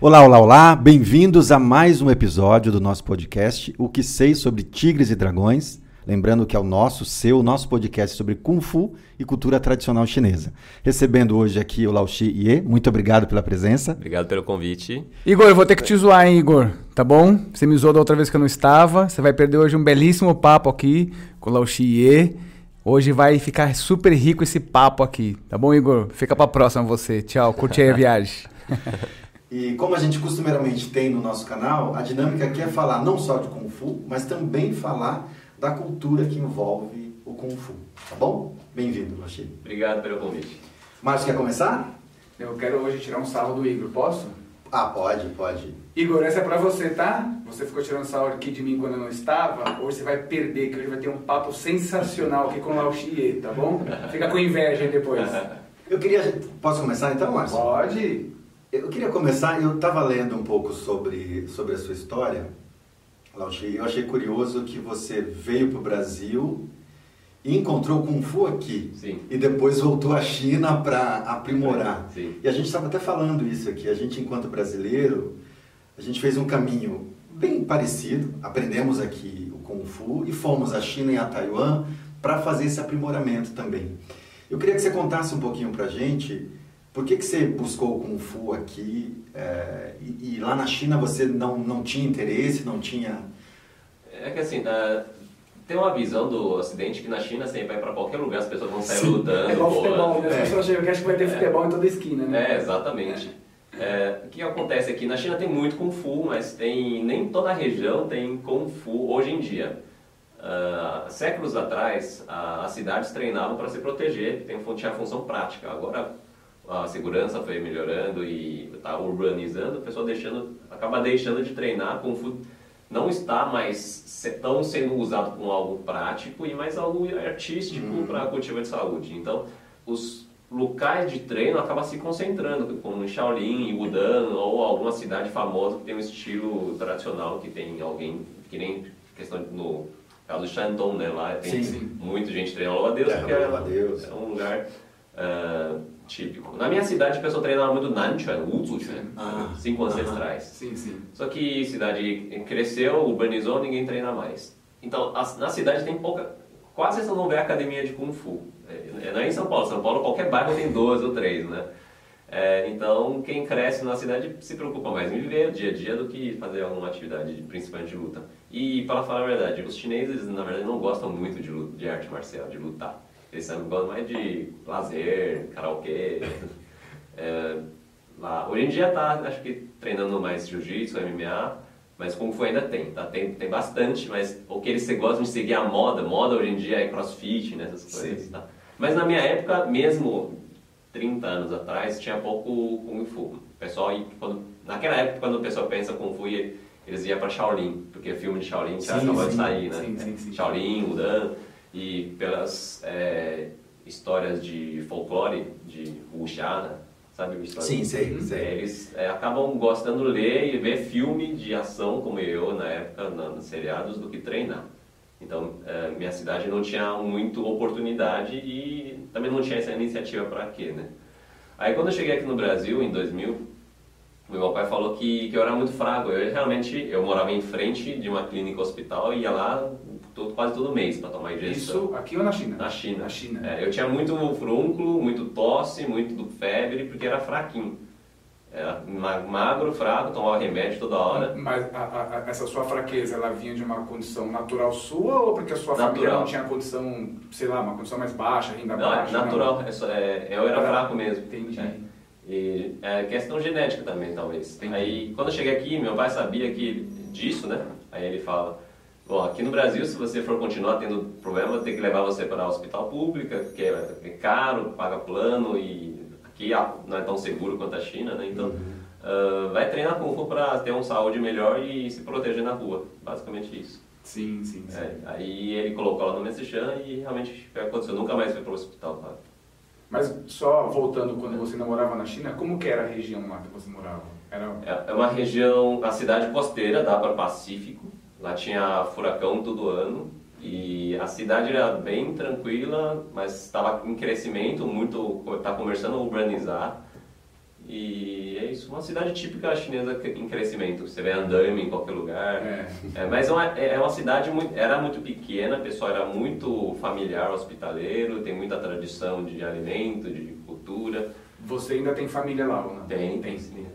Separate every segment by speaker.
Speaker 1: Olá, olá, olá, bem-vindos a mais um episódio do nosso podcast, O que sei sobre tigres e dragões. Lembrando que é o nosso, seu, nosso podcast sobre Kung Fu e cultura tradicional chinesa. Recebendo hoje aqui o Lao Shi Ye, muito obrigado pela presença.
Speaker 2: Obrigado pelo convite.
Speaker 3: Igor, eu vou ter que te zoar, hein, Igor? Tá bom? Você me zoou da outra vez que eu não estava. Você vai perder hoje um belíssimo papo aqui com o Lao Shi Ye. Hoje vai ficar super rico esse papo aqui, tá bom, Igor? Fica pra próxima você. Tchau, curte aí a viagem.
Speaker 1: E como a gente costumeiramente tem no nosso canal, a dinâmica aqui é falar não só de Kung Fu, mas também falar da cultura que envolve o Kung Fu. Tá bom? Bem-vindo, Lachi.
Speaker 2: Obrigado pelo convite.
Speaker 1: Márcio, quer começar?
Speaker 3: Eu quero hoje tirar um sarro do Igor, posso?
Speaker 1: Ah, pode, pode.
Speaker 3: Igor, essa é pra você, tá? Você ficou tirando sarro aqui de mim quando eu não estava. Hoje você vai perder, que hoje vai ter um papo sensacional aqui com o Lao Xie, tá bom? Fica com inveja aí depois.
Speaker 1: Eu queria. Posso começar então, Márcio?
Speaker 3: Pode.
Speaker 1: Eu queria começar, eu estava lendo um pouco sobre, sobre a sua história, Lauchi, eu achei curioso que você veio para o Brasil e encontrou Kung Fu aqui.
Speaker 2: Sim.
Speaker 1: E depois voltou à China para aprimorar.
Speaker 2: Sim.
Speaker 1: E a gente estava até falando isso aqui, a gente enquanto brasileiro, a gente fez um caminho bem parecido, aprendemos aqui o Kung Fu e fomos à China e a Taiwan para fazer esse aprimoramento também. Eu queria que você contasse um pouquinho para a gente por que, que você buscou o Kung Fu aqui é, e, e, lá na China você não, não tinha interesse, não tinha...
Speaker 2: É que assim, uh, tem uma visão do Ocidente que na China você vai para qualquer lugar, as pessoas vão sair Sim. lutando.
Speaker 3: É igual futebol, né? As pessoas acham que acho que vai ter é. futebol em toda esquina, né?
Speaker 2: É, exatamente. É. o que acontece aqui? Na China tem muito Kung Fu, mas tem nem toda a região tem Kung Fu hoje em dia. Uh, séculos atrás, uh, as cidades treinavam para se proteger, tem, tinha função prática. Agora, a segurança foi melhorando e está urbanizando, a pessoa deixando, acaba deixando de treinar, Fu não está mais tão sendo usado como algo prático e mais algo artístico uhum. para cultivo de saúde. Então, os locais de treino acabam se concentrando, como em Shaolin, em Wudan ou alguma cidade famosa que tem um estilo tradicional, que tem alguém, que nem questão no caso do Shandong, né? Lá tem sim, sim. muita gente treinando louva-a-Deus, porque é, é, um lugar... Uh, típico. Na minha cidade, a pessoa treinava muito Nanchuan, Wuzuchuan, ah, cinco ancestrais.
Speaker 3: Sim, sim.
Speaker 2: Só que a cidade cresceu, urbanizou, ninguém treina mais. Então, a, na cidade tem pouca... Quase você não vê academia de Kung Fu. É, é, não é em São Paulo. São Paulo, qualquer bairro tem duas ou três, né? É, então, quem cresce na cidade se preocupa mais em viver o dia a dia do que fazer alguma atividade, principalmente de luta. E, para falar a verdade, os chineses, na verdade, não gostam muito de, luta, de arte marcial, de lutar. Eles gostam mais de lazer, karaokê. é, lá. Hoje em dia tá, acho que treinando mais jiu-jitsu, MMA, mas Kung Fu ainda tem, tá? Tem, tem bastante, mas o que eles gostam de seguir a moda, moda hoje em dia é crossfit, né, essas coisas, tá? Mas na minha época, mesmo 30 anos atrás, tinha pouco Kung Fu. O pessoal, quando, naquela época, quando o pessoal pensa Kung Fu, eles iam para Shaolin, porque filme de Shaolin já acabou de sair, né?
Speaker 3: Sim, sim, sim.
Speaker 2: Shaolin, Wudan e pelas é, histórias de folclore, de né? sabe?
Speaker 1: História sim, sei,
Speaker 2: sei. Eles é, acabam gostando de ler e ver filme de ação, como eu na época, na, nos seriados, do que treinar. Então, é, minha cidade não tinha muito oportunidade e também não tinha essa iniciativa para quê, né? Aí quando eu cheguei aqui no Brasil, em 2000, meu pai falou que, que eu era muito fraco. Eu realmente, eu morava em frente de uma clínica hospital e ia lá todo, quase todo mês para tomar injeção.
Speaker 3: Isso aqui ou na China?
Speaker 2: Na China.
Speaker 3: Na China.
Speaker 2: É, eu tinha muito frúnculo, muito tosse, muito febre, porque era fraquinho. Era magro, fraco, tomava remédio toda hora.
Speaker 3: Mas a, a, essa sua fraqueza, ela vinha de uma condição natural sua ou porque a sua natural. família não tinha condição, sei lá, uma condição mais baixa, renda
Speaker 2: não,
Speaker 3: baixa?
Speaker 2: Não, natural. É, eu era fraco mesmo.
Speaker 3: Entendi.
Speaker 2: É. E é questão genética também, talvez. Entendi. Aí, quando eu cheguei aqui, meu pai sabia que disso, né? Aí ele fala, Bom, aqui no Brasil, se você for continuar tendo problema, tem que levar você para o hospital público, que é, é caro, paga plano e aqui não é tão seguro quanto a China, né? Então, uhum. uh, vai treinar Kung Fu para ter uma saúde melhor e se proteger na rua. Basicamente isso.
Speaker 3: Sim, sim, sim.
Speaker 2: É, aí ele colocou ela no Messichan e realmente aconteceu. Nunca mais foi para o hospital. Tá?
Speaker 3: Mas só voltando, quando você namorava na China, como que era a região lá que você morava?
Speaker 2: Era... É, é uma região, a cidade costeira, dá para o Pacífico. Lá tinha furacão todo ano e a cidade era bem tranquila, mas estava em crescimento, muito, está começando a urbanizar. E é isso, uma cidade típica chinesa em crescimento. Você vê andame em qualquer lugar.
Speaker 3: É.
Speaker 2: É, mas é uma, é uma cidade muito, era muito pequena, o pessoal era muito familiar, hospitaleiro, tem muita tradição de alimento, de cultura.
Speaker 3: Você ainda tem família lá ou não?
Speaker 2: Tem, tem sim.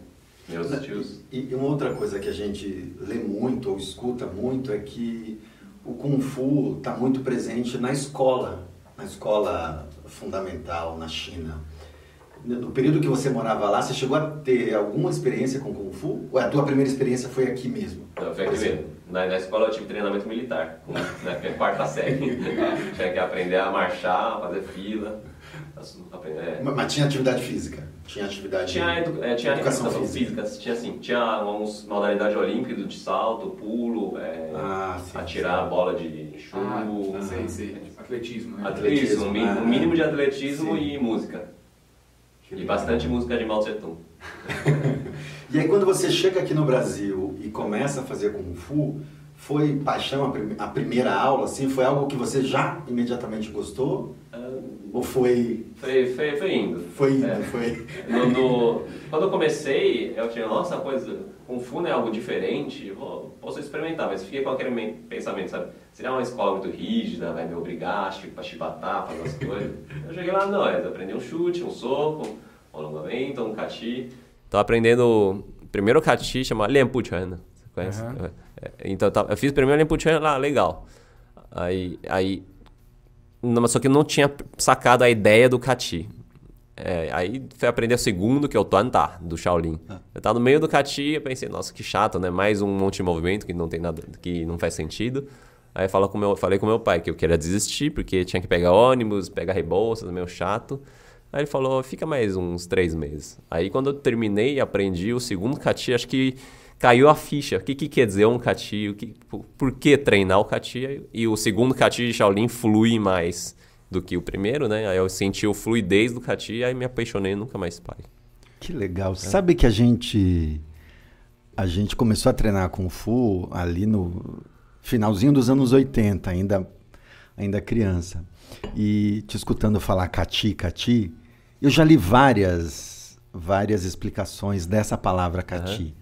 Speaker 2: Meus tios.
Speaker 1: E e uma outra coisa que a gente lê muito ou escuta muito é que o Kung Fu está muito presente na escola, na escola fundamental na China. No período que você morava lá, você chegou a ter alguma experiência com Kung Fu? Ou a tua primeira experiência foi aqui mesmo?
Speaker 2: Não, foi aqui mesmo. Na, na escola eu tive treinamento militar, na quarta série. Tinha que aprender a marchar, fazer fila. Aprender, é.
Speaker 1: Mas mas tinha atividade física? Tinha atividade...
Speaker 2: Tinha, edu é, tinha
Speaker 1: educação
Speaker 2: educação
Speaker 1: física.
Speaker 2: física, tinha assim, tinha uns modalidade olímpica de salto, pulo, é,
Speaker 1: Ah, sim,
Speaker 2: atirar a bola de chumbo,
Speaker 3: Ah, sei, sei. Atletismo, né?
Speaker 2: atletismo, um
Speaker 1: Ah,
Speaker 2: um mínimo de atletismo
Speaker 1: sim.
Speaker 2: e música. E bastante música de Mao Tse Tung.
Speaker 1: E aí quando você chega aqui no Brasil e começa a fazer Kung Fu, foi paixão a, prim- a primeira aula, assim? Foi algo que você já imediatamente gostou? Ou foi...
Speaker 2: Foi, foi, foi indo.
Speaker 1: Foi indo,
Speaker 2: É.
Speaker 1: foi...
Speaker 2: No- no- quando eu comecei, eu tinha, nossa, coisa, Kung Fu não é algo diferente, vou, posso experimentar, mas fiquei com aquele men- pensamento, sabe? Seria uma escola muito rígida, vai me obrigar, tipo, pra chibatar, fazer as coisas. Eu cheguei lá, não, é aprender um chute, um soco, um alongamento, um kati. Tô aprendendo, primeiro kati chama Lianpu Chuan, você conhece? É, Então, tá- eu fiz primeiro Lianpu Chuan lá, legal. Aí, aí só que eu não tinha sacado a ideia do kati. É, aí fui aprender o segundo, que é o Tuantá, do Shaolin. Eu tava no meio do Kati eu pensei, nossa, que chato, né? Mais um monte de movimento que não tem nada, que não faz sentido. Aí com meu, falei com meu pai que eu queria desistir, porque tinha que pegar ônibus, pegar rebolsas, meio chato. Aí ele falou, fica mais uns três meses. Aí quando eu terminei e aprendi o segundo Kati, acho que caiu a ficha. O que, que quer dizer um Kati? O que, por, por que treinar o Kati? E o segundo Kati de Shaolin flui mais do que o primeiro, né? Aí eu senti o fluidez do Kati e aí me apaixonei e nunca mais parei.
Speaker 1: Que legal. Sabe que a gente a gente começou a treinar Kung Fu ali no finalzinho dos anos 80, ainda ainda criança. E te escutando falar Kati, Kati, eu já li várias várias explicações dessa palavra Kati.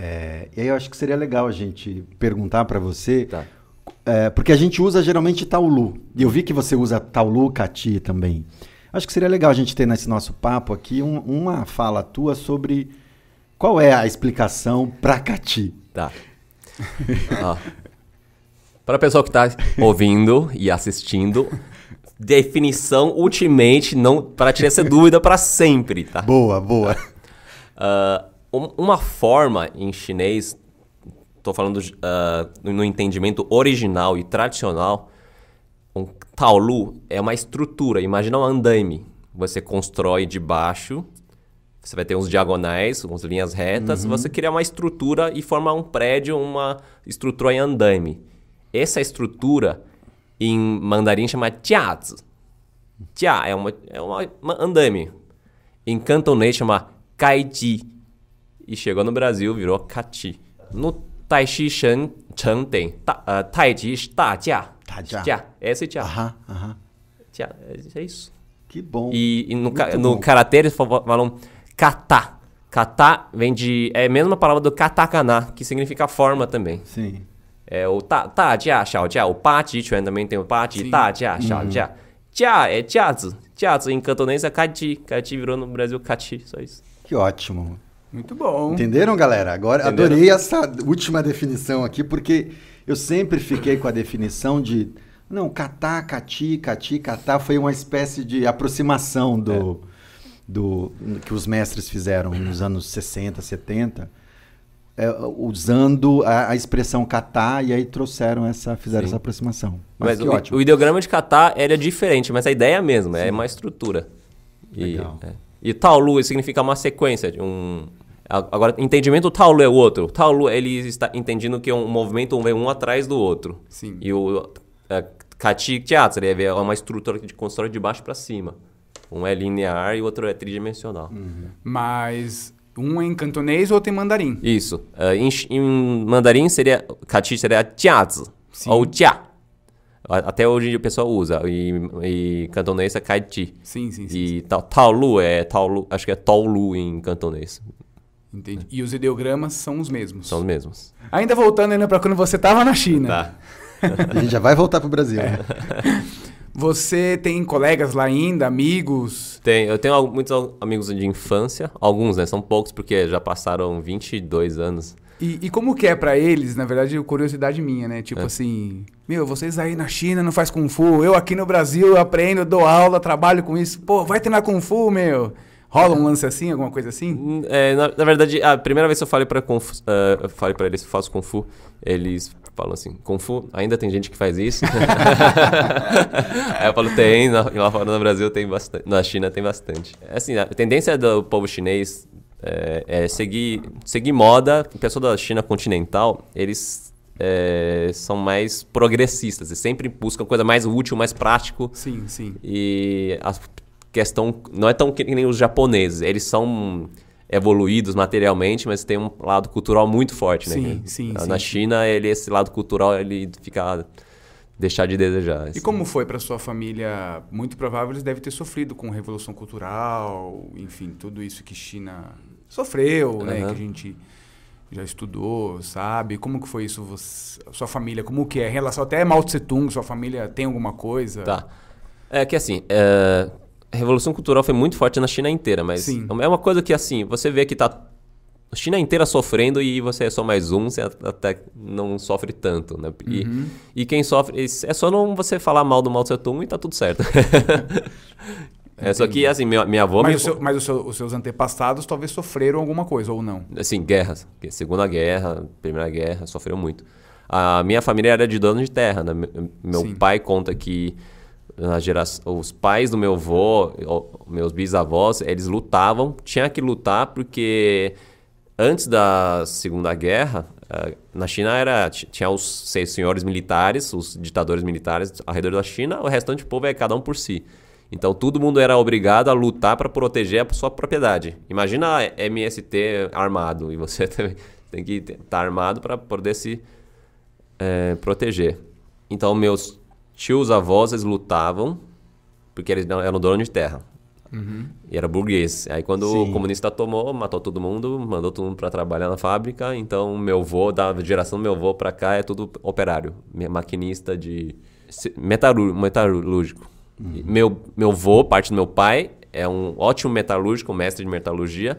Speaker 1: É, e aí eu acho que seria legal a gente perguntar para você,
Speaker 2: Tá.
Speaker 1: é, porque a gente usa geralmente Taulu. E eu vi que você usa Taulu, Kati também. Acho que seria legal a gente ter nesse nosso papo aqui um- uma fala tua sobre qual é a explicação para Kati.
Speaker 2: Tá. Para a pessoa que está ouvindo e assistindo, definição ultimate, não para tirar essa dúvida para sempre, tá?
Speaker 1: Boa, boa.
Speaker 2: Ah, um- uma forma em chinês, estou falando ah, no entendimento original e tradicional, um taolu é uma estrutura. Imagina um andaime. Você constrói de baixo, você vai ter uns diagonais, umas linhas retas, você cria uma estrutura e forma um prédio, uma estrutura em andaime. Essa estrutura em mandarim chama jiazi. Jia é uma, é uma, uma andaime. Em cantonês chama Gaiji. E chegou no Brasil, virou Kati. No Taishi Shen Cheng tem Ta- ah, Taiji Da Jia.
Speaker 1: Dajia.
Speaker 2: Jia. Esse é Jia.
Speaker 1: Aham, aham.
Speaker 2: É isso.
Speaker 1: Que bom.
Speaker 2: E, e no, ca- no karatê eles fa- falam kata. Kata vem de. É a mesma palavra do katakana, que significa forma também.
Speaker 1: Sim.
Speaker 2: É o ta, ta jia, xiao jia, o ba ji quan também tem o ba ji, da jia, xiao jia. Jia é jiazi. Jiazi em cantonês é kaji. Kaji virou no Brasil kati, só isso.
Speaker 1: Que ótimo.
Speaker 3: Muito bom.
Speaker 1: Entenderam, galera? Agora
Speaker 2: Entenderam?
Speaker 1: adorei essa última definição aqui, porque eu sempre fiquei com a definição de. Não, catá, cati, cati, catá foi uma espécie de aproximação do, do que os mestres fizeram nos anos 60, 70, é, usando a, a expressão catá e aí trouxeram essa, fizeram
Speaker 2: Sim.
Speaker 1: essa aproximação. Mas,
Speaker 2: Mas o,
Speaker 1: ótimo.
Speaker 2: o ideograma de kata ele é diferente, mas a ideia é a mesma, é uma estrutura. E,
Speaker 1: Legal.
Speaker 2: é. E taolu significa uma sequência, de um... Agora, entendimento taolu é o outro. O taolu, ele está entendendo que é um movimento um vem um atrás do outro.
Speaker 3: Sim.
Speaker 2: E o é, kati ele é uma estrutura que constrói de baixo para cima. Um é linear e o outro é tridimensional.
Speaker 3: Mas um é em cantonês, outro em mandarim.
Speaker 2: Isso. É, em, em mandarim seria kati seria jiazi ou jia. Até hoje o pessoal usa. E, e cantonês é Kaiti.
Speaker 3: Sim, sim, sim.
Speaker 2: E Tao- Taolu é Taolu, acho que é Taolu em cantonês.
Speaker 3: Entendi. E os ideogramas são os mesmos.
Speaker 2: São os mesmos.
Speaker 3: Ainda voltando ainda para quando você estava na China.
Speaker 2: Tá.
Speaker 1: A gente já vai voltar pro Brasil.
Speaker 3: É. Você tem colegas lá ainda, amigos?
Speaker 2: Tem, eu tenho muitos amigos de infância, alguns, né? São poucos porque já passaram 22 anos.
Speaker 3: E, e como que é pra eles, na verdade, curiosidade minha, né? Tipo
Speaker 2: É.
Speaker 3: assim, meu, vocês aí na China não faz Kung Fu, eu aqui no Brasil eu aprendo, dou aula, trabalho com isso. Pô, vai treinar Kung Fu, meu. Rola um lance assim, alguma coisa assim?
Speaker 2: Hum, é, na, na verdade, a primeira vez que eu falei pra, Kung Fu- eh, falei pra eles que eu faço Kung Fu, eles falam assim, Kung Fu, ainda tem gente que faz isso? Aí eu falo, tem, lá fora no Brasil tem bastante, na China tem bastante. É Assim, a tendência do povo chinês é, é seguir, seguir moda, o pessoal da China continental, eles é, são mais progressistas, eles sempre buscam coisa mais útil, mais prático,
Speaker 3: Sim, sim.
Speaker 2: e a questão não é tão que nem os japoneses. Eles são evoluídos materialmente, mas tem um lado cultural muito forte, né?
Speaker 3: Sim, sim,
Speaker 2: Na
Speaker 3: sim.
Speaker 2: China, ele, esse lado cultural ele fica deixar de desejar.
Speaker 3: E
Speaker 2: assim.
Speaker 3: como foi pra sua família? Muito provável eles devem ter sofrido com revolução cultural, enfim, tudo isso que China sofreu, né?
Speaker 2: Aham.
Speaker 3: Que a gente já estudou, sabe? Como que foi isso? Você, sua família, como que é? Em relação até Mao Tse Tung, sua família tem alguma coisa?
Speaker 2: Tá. É que assim, é, a revolução cultural foi muito forte na China inteira, mas
Speaker 3: Sim.
Speaker 2: é uma coisa que assim, você vê que tá a China inteira sofrendo e você é só mais um, você até não sofre tanto, né? E,
Speaker 3: Uhum.
Speaker 2: e quem sofre, é só não você falar mal do Mao Tse Tung e tá tudo certo. é só que assim, minha, minha avó...
Speaker 3: Mas,
Speaker 2: me-
Speaker 3: o seu- mas o seu- os seus antepassados talvez sofreram alguma coisa, ou não?
Speaker 2: assim, guerras. Segunda Guerra, Primeira Guerra, sofreu muito. A minha família era de dono de terra. Né? Me- Meu
Speaker 3: Sim.
Speaker 2: pai conta que na geração, os pais do meu avô, meus bisavós, eles lutavam, tinha que lutar porque antes da Segunda Guerra, eh, na China era ti- tinha os seis senhores militares, os ditadores militares ao redor da China, o restante do povo é cada um por si. Então todo mundo era obrigado a lutar para proteger a sua propriedade. Imagina a MST armado e você também tem que estar armado para poder se eh, proteger. Então meus tios avós eles lutavam porque eles não eram donos de terra. E era burguês. Aí quando o
Speaker 1: Sim.
Speaker 2: comunista tomou, matou todo mundo, mandou todo mundo para trabalhar na fábrica. Então meu avô, da geração do meu avô para cá, é tudo operário, maquinista de metalúrgico. E Meu meu avô, parte do meu pai, é um ótimo metalúrgico, mestre de metalurgia.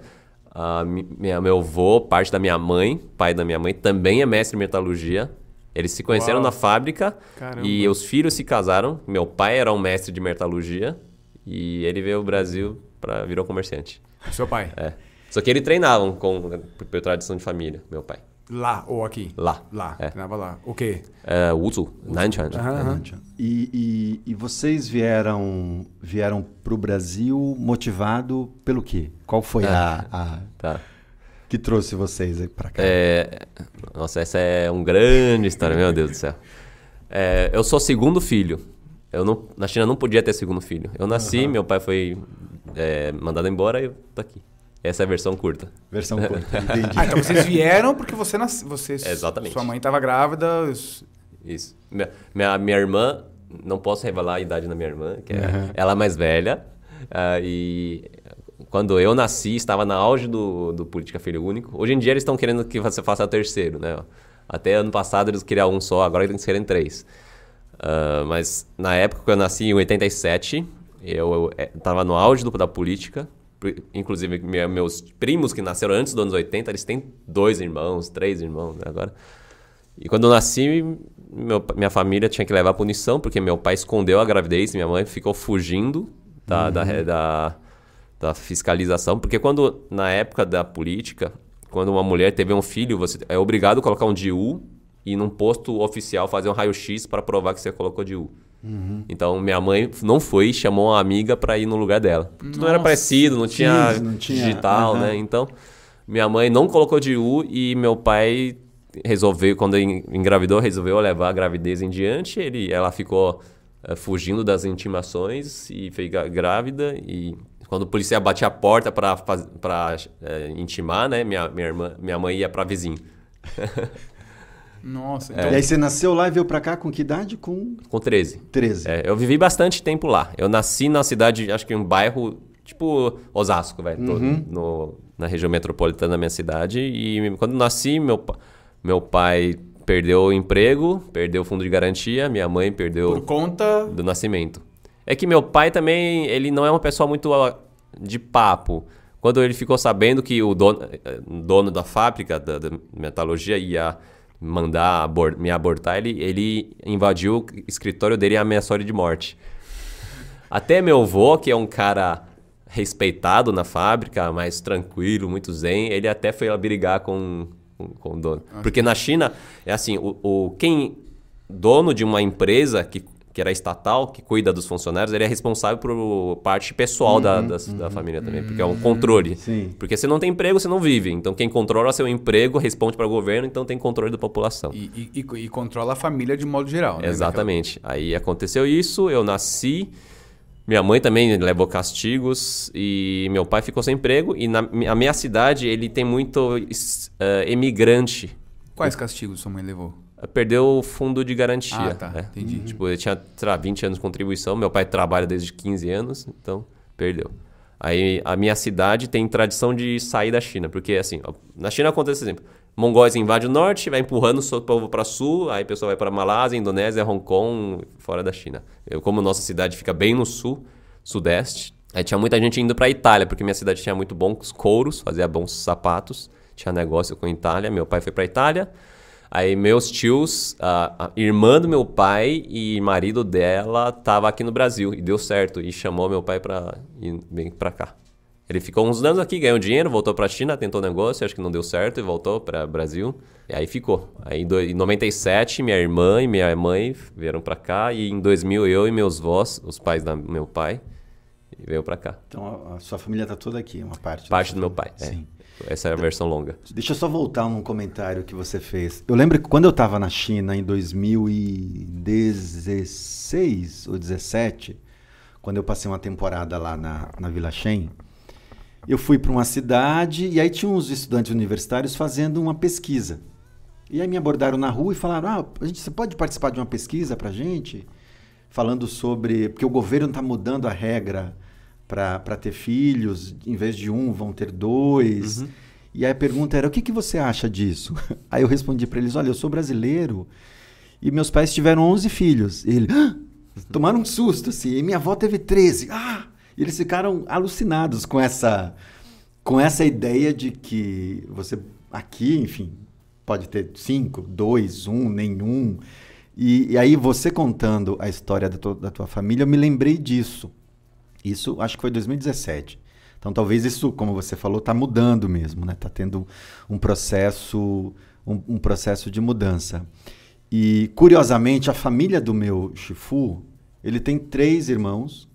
Speaker 2: Mi- minha, meu avô, parte da minha mãe, pai da minha mãe, também é mestre de metalurgia. Eles se conheceram
Speaker 3: Uau.
Speaker 2: na fábrica
Speaker 3: Caramba.
Speaker 2: e os filhos se casaram. Meu pai era um mestre de metalurgia e ele veio ao Brasil para virou comerciante.
Speaker 3: Seu pai?
Speaker 2: É. Só que ele treinava com por tradição de família, meu pai.
Speaker 3: Lá ou aqui?
Speaker 2: Lá.
Speaker 3: Lá,
Speaker 2: É.
Speaker 3: treinava lá. O quê?
Speaker 2: É.
Speaker 3: Aham, aham.
Speaker 1: E, e, e vocês vieram vieram para o Brasil motivado pelo quê? Qual foi a, a-
Speaker 2: Tá.
Speaker 1: que trouxe vocês para cá?
Speaker 2: É, nossa, essa é uma grande história, meu Deus do céu. É, eu sou segundo filho. Eu não, na China não podia ter segundo filho. Eu nasci, meu pai foi é, mandado embora e eu tô aqui. Essa é a versão curta.
Speaker 1: Versão curta, entendi.
Speaker 3: Ah, então vocês vieram porque você nasceu.
Speaker 2: Exatamente.
Speaker 3: Sua mãe estava grávida. os-
Speaker 2: Isso. Minha, minha, minha irmã, não posso revelar a idade da minha irmã, que é,
Speaker 1: Aham.
Speaker 2: ela é mais velha. ah, e quando eu nasci, estava na auge do, do Política Filho Único. Hoje em dia eles estão querendo que você faça o terceiro, né? Até ano passado eles queriam um só, agora eles querem três. Ah, mas na época que eu nasci, em 87, eu estava no auge do, da política. Inclusive, meus primos que nasceram antes dos anos 80, eles têm dois irmãos, três irmãos, né? Agora... E quando eu nasci, meu- minha família tinha que levar a punição, porque meu pai escondeu a gravidez, minha mãe ficou fugindo da, da, da, da fiscalização. Porque quando, na época da política, quando uma mulher teve um filho, você é obrigado a colocar um DIU e num posto oficial fazer um raio-x para provar que você colocou DIU. Então minha mãe não foi e chamou uma amiga para ir no lugar dela. Tudo não era parecido, não tinha,
Speaker 1: não tinha,
Speaker 2: digital,
Speaker 1: aham.
Speaker 2: né? Então, minha mãe não colocou DIU e meu pai resolveu, quando en- engravidou, resolveu levar a gravidez em diante. Ele, ela ficou eh, fugindo das intimações e foi grávida. E quando o policial batia a porta para intimar, né? Minha, minha, irmã, minha mãe ia para vizinho.
Speaker 3: Nossa,
Speaker 1: E aí você nasceu lá e veio pra cá com que idade? Com
Speaker 2: Com 13.
Speaker 1: 13.
Speaker 2: É, eu vivi bastante tempo lá. Eu nasci na cidade, acho que um bairro tipo Osasco, velho, tô no, na região metropolitana da minha cidade. E quando nasci, meu, meu pai perdeu o emprego, perdeu o fundo de garantia, minha mãe perdeu
Speaker 3: Por conta.
Speaker 2: do nascimento. É que meu pai também, ele não é uma pessoa muito de papo. Quando ele ficou sabendo que o dono, eh, dono da fábrica da, da metalurgia ia mandar abor- me abortar, ele, ele invadiu o escritório dele e ameaçou ele de morte. Até meu avô, que é um cara respeitado na fábrica, mais tranquilo, muito zen, ele até foi lá brigar com, com, com o dono. Porque na China, é assim, o, o quem dono de uma empresa que, que era estatal, que cuida dos funcionários, ele é responsável por parte pessoal da, da, da família também, porque é um controle.
Speaker 1: Sim.
Speaker 2: Porque você não tem emprego, você não vive. Então quem controla seu emprego responde para o governo, então tem controle da população.
Speaker 3: E, e- e- e controla a família de modo geral, né?
Speaker 2: Exatamente. Aí aconteceu isso, eu nasci, minha mãe também levou castigos e meu pai ficou sem emprego. E na a minha cidade, ele tem muito eh, emigrante.
Speaker 3: Quais castigos sua mãe levou?
Speaker 2: Perdeu o fundo de garantia.
Speaker 3: Ah, tá.
Speaker 2: né?
Speaker 3: Entendi.
Speaker 2: Tipo, ele tinha lá, 20 anos de contribuição, meu pai trabalha desde 15 anos, então perdeu. Aí a minha cidade tem tradição de sair da China, porque assim, ó, na China acontece exemplo, mongóis invadem o norte, vai empurrando o povo para sul, aí a pessoa vai para Malásia, Indonésia, Hong Kong, fora da China. Eu, como nossa cidade fica bem no sul, sudeste, aí tinha muita gente indo para Itália, porque minha cidade tinha muito bons couros, fazia bons sapatos, tinha negócio com Itália, meu pai foi para Itália. Aí meus tios, a, irmã do meu pai e marido dela tava aqui no Brasil e deu certo e chamou meu pai para ir bem para cá. Ele ficou uns anos aqui, ganhou dinheiro, voltou para China, tentou negócio, acho que não deu certo e voltou para Brasil. E aí ficou. Aí em do- em 97 minha irmã e minha mãe vieram para cá e em 2000 eu e meus vós, os pais do meu pai, veio para cá.
Speaker 1: Então a, sua família tá toda aqui, uma parte.
Speaker 2: Parte do meu pai. é.
Speaker 1: Sim.
Speaker 2: Essa é a versão longa.
Speaker 1: Deixa eu só voltar num comentário que você fez. Eu lembro que quando eu estava na China em 2016 ou 17, quando eu passei uma temporada lá na, na Vila Shen, eu fui para uma cidade e aí tinha uns estudantes universitários fazendo uma pesquisa. E aí me abordaram na rua e falaram: ah, a gente, você pode participar de uma pesquisa para gente? Falando sobre. Porque o governo está mudando a regra para ter filhos, em vez de um, vão ter dois. E aí a pergunta era: o que, que você acha disso? Aí eu respondi para eles: olha, eu sou brasileiro e meus pais tiveram 11 filhos. E ele, "Ah!" tomaram um susto assim, e minha avó teve 13. Ah! E eles ficaram alucinados com essa, com essa ideia de que você aqui, enfim, pode ter cinco, dois, um, nenhum. E, e aí você contando a história da da tua família, eu me lembrei disso. Isso acho que foi 2017. Então talvez isso, como você falou, está mudando mesmo, né? Está tendo um processo, um, um processo de mudança. E curiosamente, a família do meu Chifu, ele tem três irmãos.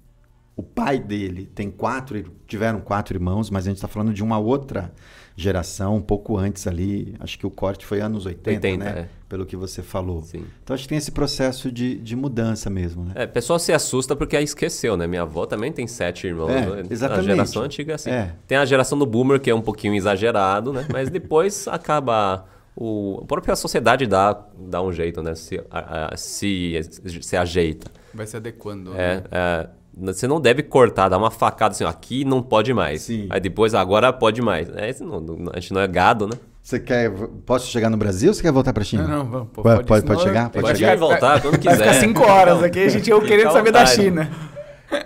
Speaker 1: O pai dele tem quatro, tiveram quatro irmãos, mas a gente está falando de uma outra geração, um pouco antes ali. Acho que o corte foi anos 80,
Speaker 2: 80,
Speaker 1: né?
Speaker 2: é.
Speaker 1: Pelo que você falou.
Speaker 2: Sim.
Speaker 1: Então acho que tem esse processo de, de mudança mesmo, né?
Speaker 2: É, o pessoal se assusta porque aí esqueceu, né? Minha avó também tem sete irmãos.
Speaker 1: É,
Speaker 2: né?
Speaker 1: exatamente.
Speaker 2: A geração antiga, assim.
Speaker 1: É.
Speaker 2: Tem a geração do boomer, que é um pouquinho exagerado, né? Mas depois acaba... O, a própria sociedade dá, dá um jeito, né? Se, a- a- se, se ajeita.
Speaker 3: Vai se adequando.
Speaker 2: É,
Speaker 3: né?
Speaker 2: é, você não deve cortar, dar uma facada assim, ó, aqui não pode mais.
Speaker 1: Sim.
Speaker 2: Aí depois, agora pode mais. É, não- não- a gente não é gado, né?
Speaker 1: Você quer. Posso chegar no Brasil ou você quer voltar para a China?
Speaker 3: Não, não, vamos. pô,
Speaker 1: Pode- pode- pode chegar? Pode
Speaker 2: Pode
Speaker 1: chegar?
Speaker 2: e voltar quando
Speaker 3: Vai
Speaker 2: quiser.
Speaker 3: ficar cinco horas aqui, a gente eu
Speaker 2: Fica
Speaker 3: querendo saber da. China.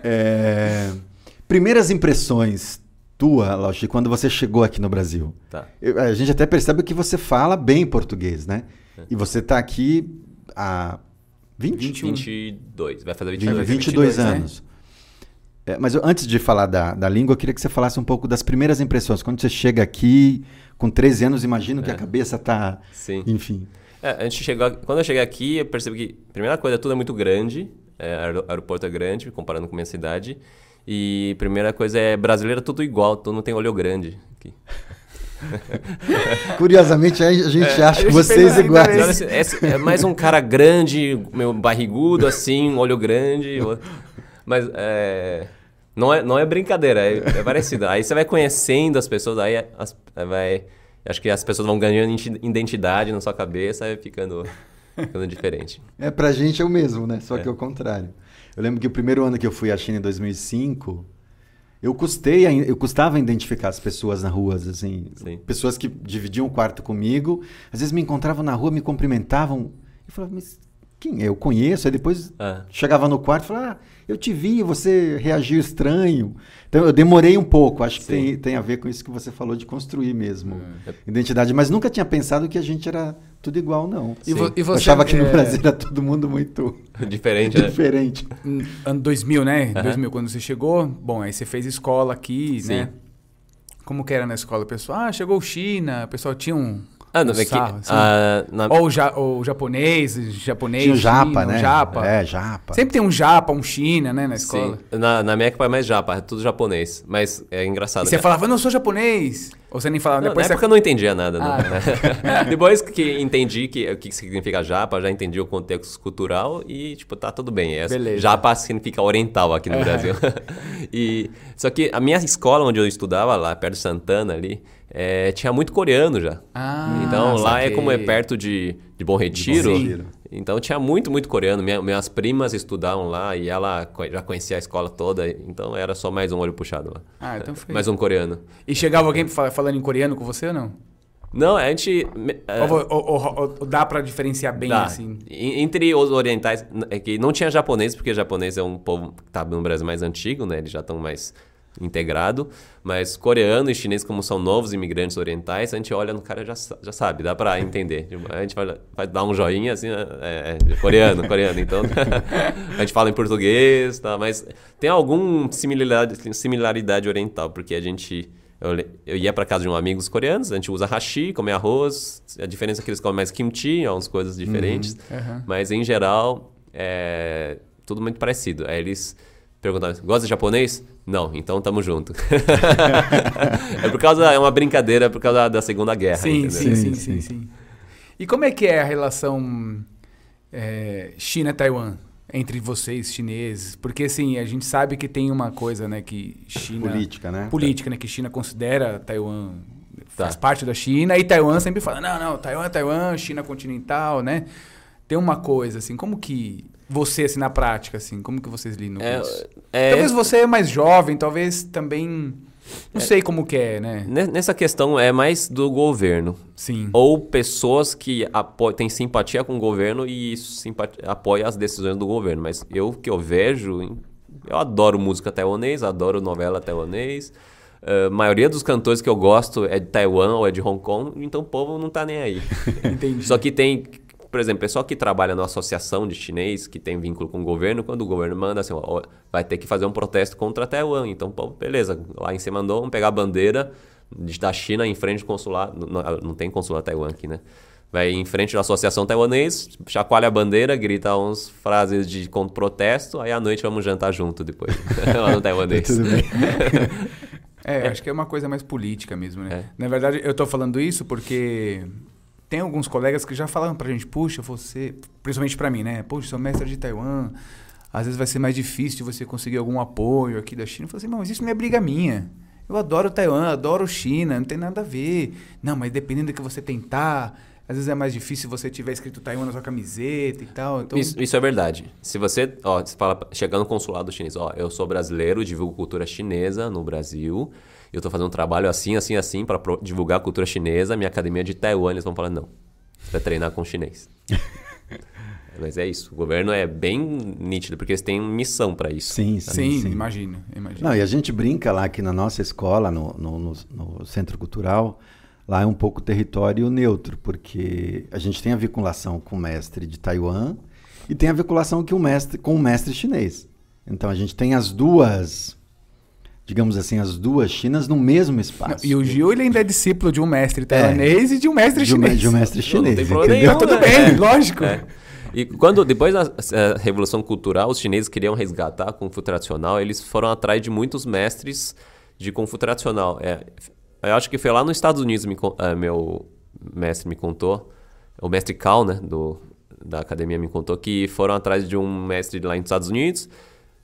Speaker 1: É, Primeiras impressões tua, Lauchi, quando você chegou aqui no Brasil.
Speaker 2: Tá.
Speaker 1: Eu- A gente até percebe que você fala bem português, né? E você está aqui há 20?
Speaker 3: 21.
Speaker 2: 22, vai fazer
Speaker 1: 20,
Speaker 2: 22.
Speaker 1: 22
Speaker 3: 22, né?
Speaker 1: É, mas eu- antes de falar da, da língua, eu queria que você falasse um pouco das primeiras impressões. Quando você chega aqui, com 13 anos, imagino que a cabeça está.
Speaker 2: Sim.
Speaker 1: Enfim.
Speaker 2: É, a gente chegou, quando eu cheguei aqui, eu percebi que, primeira coisa, tudo é muito grande. É, aero- aeroporto é grande, comparando com minha cidade. E primeira coisa é brasileiro é tudo igual, todo mundo tem olho grande aqui.
Speaker 1: Curiosamente, a gente acha
Speaker 3: a gente
Speaker 1: vocês iguais.
Speaker 2: É mais um cara grande, meu barrigudo assim, um olho grande. Mas é, não, é, não é brincadeira, é, é parecido. Aí você vai conhecendo as pessoas, aí as- vai. Acho que as pessoas vão ganhando identidade na sua cabeça e ficando, ficando diferente.
Speaker 1: É, pra gente é o mesmo, né? Só é. que é o contrário. Eu lembro que o primeiro ano que eu fui à China em 2005, eu custei, eu custava identificar as pessoas na rua, assim, Sim. pessoas que dividiam o quarto comigo, às vezes me encontravam na rua, me cumprimentavam, e falava, mas quem é? Eu conheço, aí depois ah. chegava no quarto e falava, ah, eu te vi, você reagiu estranho. Então eu demorei um pouco, acho Sim. que tem, tem a ver com isso que você falou de construir mesmo é. identidade, mas nunca tinha pensado que a gente era tudo igual, não.
Speaker 3: E, vo, e
Speaker 1: você, eu achava que no é... Brasil era todo mundo muito
Speaker 2: diferente.
Speaker 1: Né? diferente.
Speaker 3: Ano 2000, né? Uhum. 2000, quando você chegou, bom, aí você fez escola aqui, Sim. né? Como que era na escola, pessoal? Ah, chegou China, o pessoal tinha um
Speaker 2: ah, não, é que, assim. ah,
Speaker 3: na... Ou ja, o japonês, japonês.
Speaker 1: Tinha o japa, né?
Speaker 3: Um japa.
Speaker 1: É, japa.
Speaker 3: Sempre tem um japa, um china, né, na escola.
Speaker 2: Sim. Na, na minha época é mais japa, é tudo japonês. Mas é engraçado.
Speaker 3: E você falava, eu não sou japonês. Ou você nem falava
Speaker 2: não,
Speaker 3: depois.
Speaker 2: Na
Speaker 3: você...
Speaker 2: época eu não entendia nada. Ah. Né? depois que entendi que, o que significa japa, já entendi o contexto cultural e, tipo, tá tudo bem. É, Beleza. Japa significa oriental aqui no é. Brasil. e, só que a minha escola onde eu estudava, lá perto de Santana ali, é, tinha muito coreano já.
Speaker 3: Ah,
Speaker 2: então lá é como é perto de, de Bom Retiro. De Bom Retiro. Então tinha muito, muito coreano. Minha, minhas primas estudavam lá e ela já conhecia a escola toda. Então era só mais um olho puxado lá.
Speaker 3: Ah, então foi.
Speaker 2: Mais um coreano.
Speaker 3: E chegava alguém falando em coreano com você ou não?
Speaker 2: Não, a gente.
Speaker 3: É, ou, ou, ou, ou, dá para diferenciar bem dá. assim?
Speaker 2: Entre os orientais, é que não tinha japonês, porque japonês é um povo que tá no Brasil mais antigo, né? Eles já estão mais integrado, mas coreano e chinês, como são novos imigrantes orientais, a gente olha no cara já, já sabe, dá para entender. A gente vai, vai, dar um joinha assim, é, é, é coreano, coreano. Então, a gente fala em português, tá? mas tem alguma similaridade, similaridade oriental, porque a gente. Eu, eu ia para casa de um amigo coreanos, a gente usa hashi, come arroz. A diferença é que eles comem mais kimchi, umas coisas diferentes.
Speaker 3: Uhum, uhum.
Speaker 2: Mas em geral, é tudo muito parecido. Aí eles perguntaram: gosta de japonês? Não, então tamo junto. é por causa, é uma brincadeira por causa da Segunda Guerra.
Speaker 3: Sim, sim, sim, sim, sim, E como é que é a relação é, China-Taiwan? Entre vocês, chineses, porque assim, a gente sabe que tem uma coisa, né, que China...
Speaker 1: Política, né?
Speaker 3: Política, né, que China considera Taiwan, tá. faz parte da China, e Taiwan sempre fala, não, não, Taiwan é Taiwan, China continental, né? Tem uma coisa, assim, como que você, assim, na prática, assim? Como que vocês lidam é, com isso? É... Talvez você é mais jovem, talvez também... Não é, sei como que é, né?
Speaker 2: Nessa questão é mais do governo.
Speaker 3: Sim.
Speaker 2: Ou pessoas que têm simpatia com o governo e apoiam as decisões do governo. Mas eu que eu vejo, eu adoro música taiwanês, adoro novela taiwanês. A uh, maioria dos cantores que eu gosto é de Taiwan ou é de Hong Kong, então o povo não tá nem aí.
Speaker 3: Entendi.
Speaker 2: Só que tem por exemplo, pessoal que trabalha na associação de chinês, que tem vínculo com o governo, quando o governo manda assim, ó, vai ter que fazer um protesto contra Taiwan. Então, pô, beleza, lá em cima mandou, vamos pegar a bandeira da China em frente ao consulado. Não, não tem consulado Taiwan aqui, né? Vai em frente da associação taiwanês, chacoalha a bandeira, grita uns frases de contra protesto, aí à noite vamos jantar junto depois, lá no taiwanês.
Speaker 3: Tudo bem. É, é, acho que é uma coisa mais política mesmo, né? É. Na verdade, eu estou falando isso porque tem alguns colegas que já falaram pra gente, puxa, você, principalmente para mim, né? Puxa, sou mestre de Taiwan, às vezes vai ser mais difícil você conseguir algum apoio aqui da China. Eu falei assim, mas isso não é briga minha. Eu adoro Taiwan, adoro China, não tem nada a ver. Não, mas dependendo do que você tentar, às vezes é mais difícil você tiver escrito Taiwan na sua camiseta e tal. Então...
Speaker 2: Isso, isso, é verdade. Se você, ó, você fala, chegando no consulado chinês, ó, eu sou brasileiro, divulgo cultura chinesa no Brasil, eu estou fazendo um trabalho assim, assim, assim para divulgar a cultura chinesa, minha academia é de Taiwan, eles vão falar, não, você vai treinar com chinês. Mas é isso, o governo é bem nítido, porque eles têm missão para isso.
Speaker 3: Sim, sim, sim. imagina, imagina.
Speaker 1: Não, e a gente brinca lá que na nossa escola, no, no, no, no Centro Cultural, lá é um pouco território neutro, porque a gente tem a vinculação com o mestre de Taiwan e tem a vinculação que o mestre, com o mestre chinês. Então a gente tem as duas, digamos assim, as duas Chinas no mesmo espaço.
Speaker 3: Não, e o Gil ele ainda é discípulo de um mestre taiwanês é, e de um mestre
Speaker 1: de
Speaker 3: chinês.
Speaker 1: de um mestre chinês.
Speaker 2: Não, não tem problema nenhum,
Speaker 3: Tudo
Speaker 2: né?
Speaker 3: bem, é. lógico.
Speaker 2: É. E quando depois da Revolução Cultural, os chineses queriam resgatar Kung Fu tradicional, eles foram atrás de muitos mestres de Kung Fu tradicional. É, eu acho que foi lá nos Estados Unidos, me, uh, meu mestre me contou, o mestre Cal, né, do, da academia me contou que foram atrás de um mestre lá nos Estados Unidos.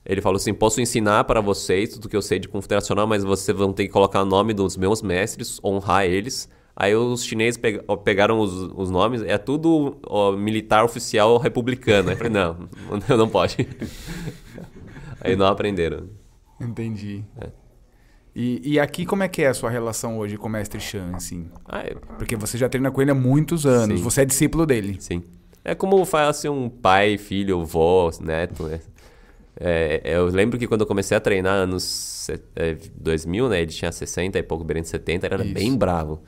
Speaker 2: Ele falou assim: posso ensinar para vocês tudo que eu sei de confederacional, mas vocês vão ter que colocar o nome dos meus mestres, honrar eles, Aí os chineses pegaram os, os nomes, é tudo ó, militar oficial republicano. Aí eu falei, não, não, pode. Aí não aprenderam.
Speaker 3: Entendi.
Speaker 2: É.
Speaker 3: E, e aqui, como é que é a sua relação hoje com o mestre Chan, assim?
Speaker 2: Ah, é-
Speaker 3: Porque você já treina com ele há muitos anos,
Speaker 2: Sim.
Speaker 3: você é discípulo dele.
Speaker 2: sim. É como faz assim, um pai, filho, vó, neto, né? É, eu lembro que quando eu comecei a treinar anos se- é, 2000, né? Ele tinha 60 e pouco, beirando 70, ele era
Speaker 3: Isso.
Speaker 2: bem bravo.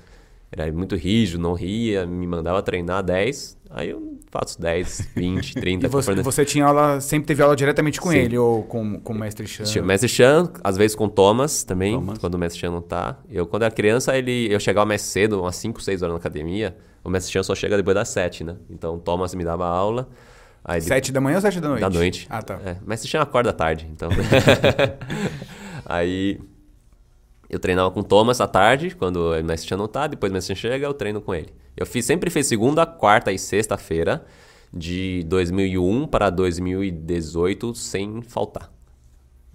Speaker 2: Era muito rígido, não ria, me mandava treinar 10, aí eu faço 10, 20, 30.
Speaker 3: E você, você tinha aula, sempre teve aula diretamente com
Speaker 2: Sim.
Speaker 3: ele ou com, com o mestre Chan?
Speaker 2: Tinha o Mestre Chan, às vezes com Thomas também,
Speaker 1: Thomas.
Speaker 2: quando o Mestre Chan não tá. Eu, quando era criança, ele, eu chegava mais cedo, umas 5, 6 horas na academia. O Mestre Chan só chega depois das 7, né? Então o Thomas me dava aula. Aí de-
Speaker 3: Sete da manhã ou sete da noite?
Speaker 2: da noite.
Speaker 3: Ah, tá.
Speaker 2: É, o Mestre Chan acorda tarde, então. aí eu treinava com o Thomas à tarde, quando o Mestre não tá, depois o Mestre chega, eu treino com ele. Eu fiz, sempre fiz segunda, quarta e sexta-feira, de 2001 para 2018, sem faltar.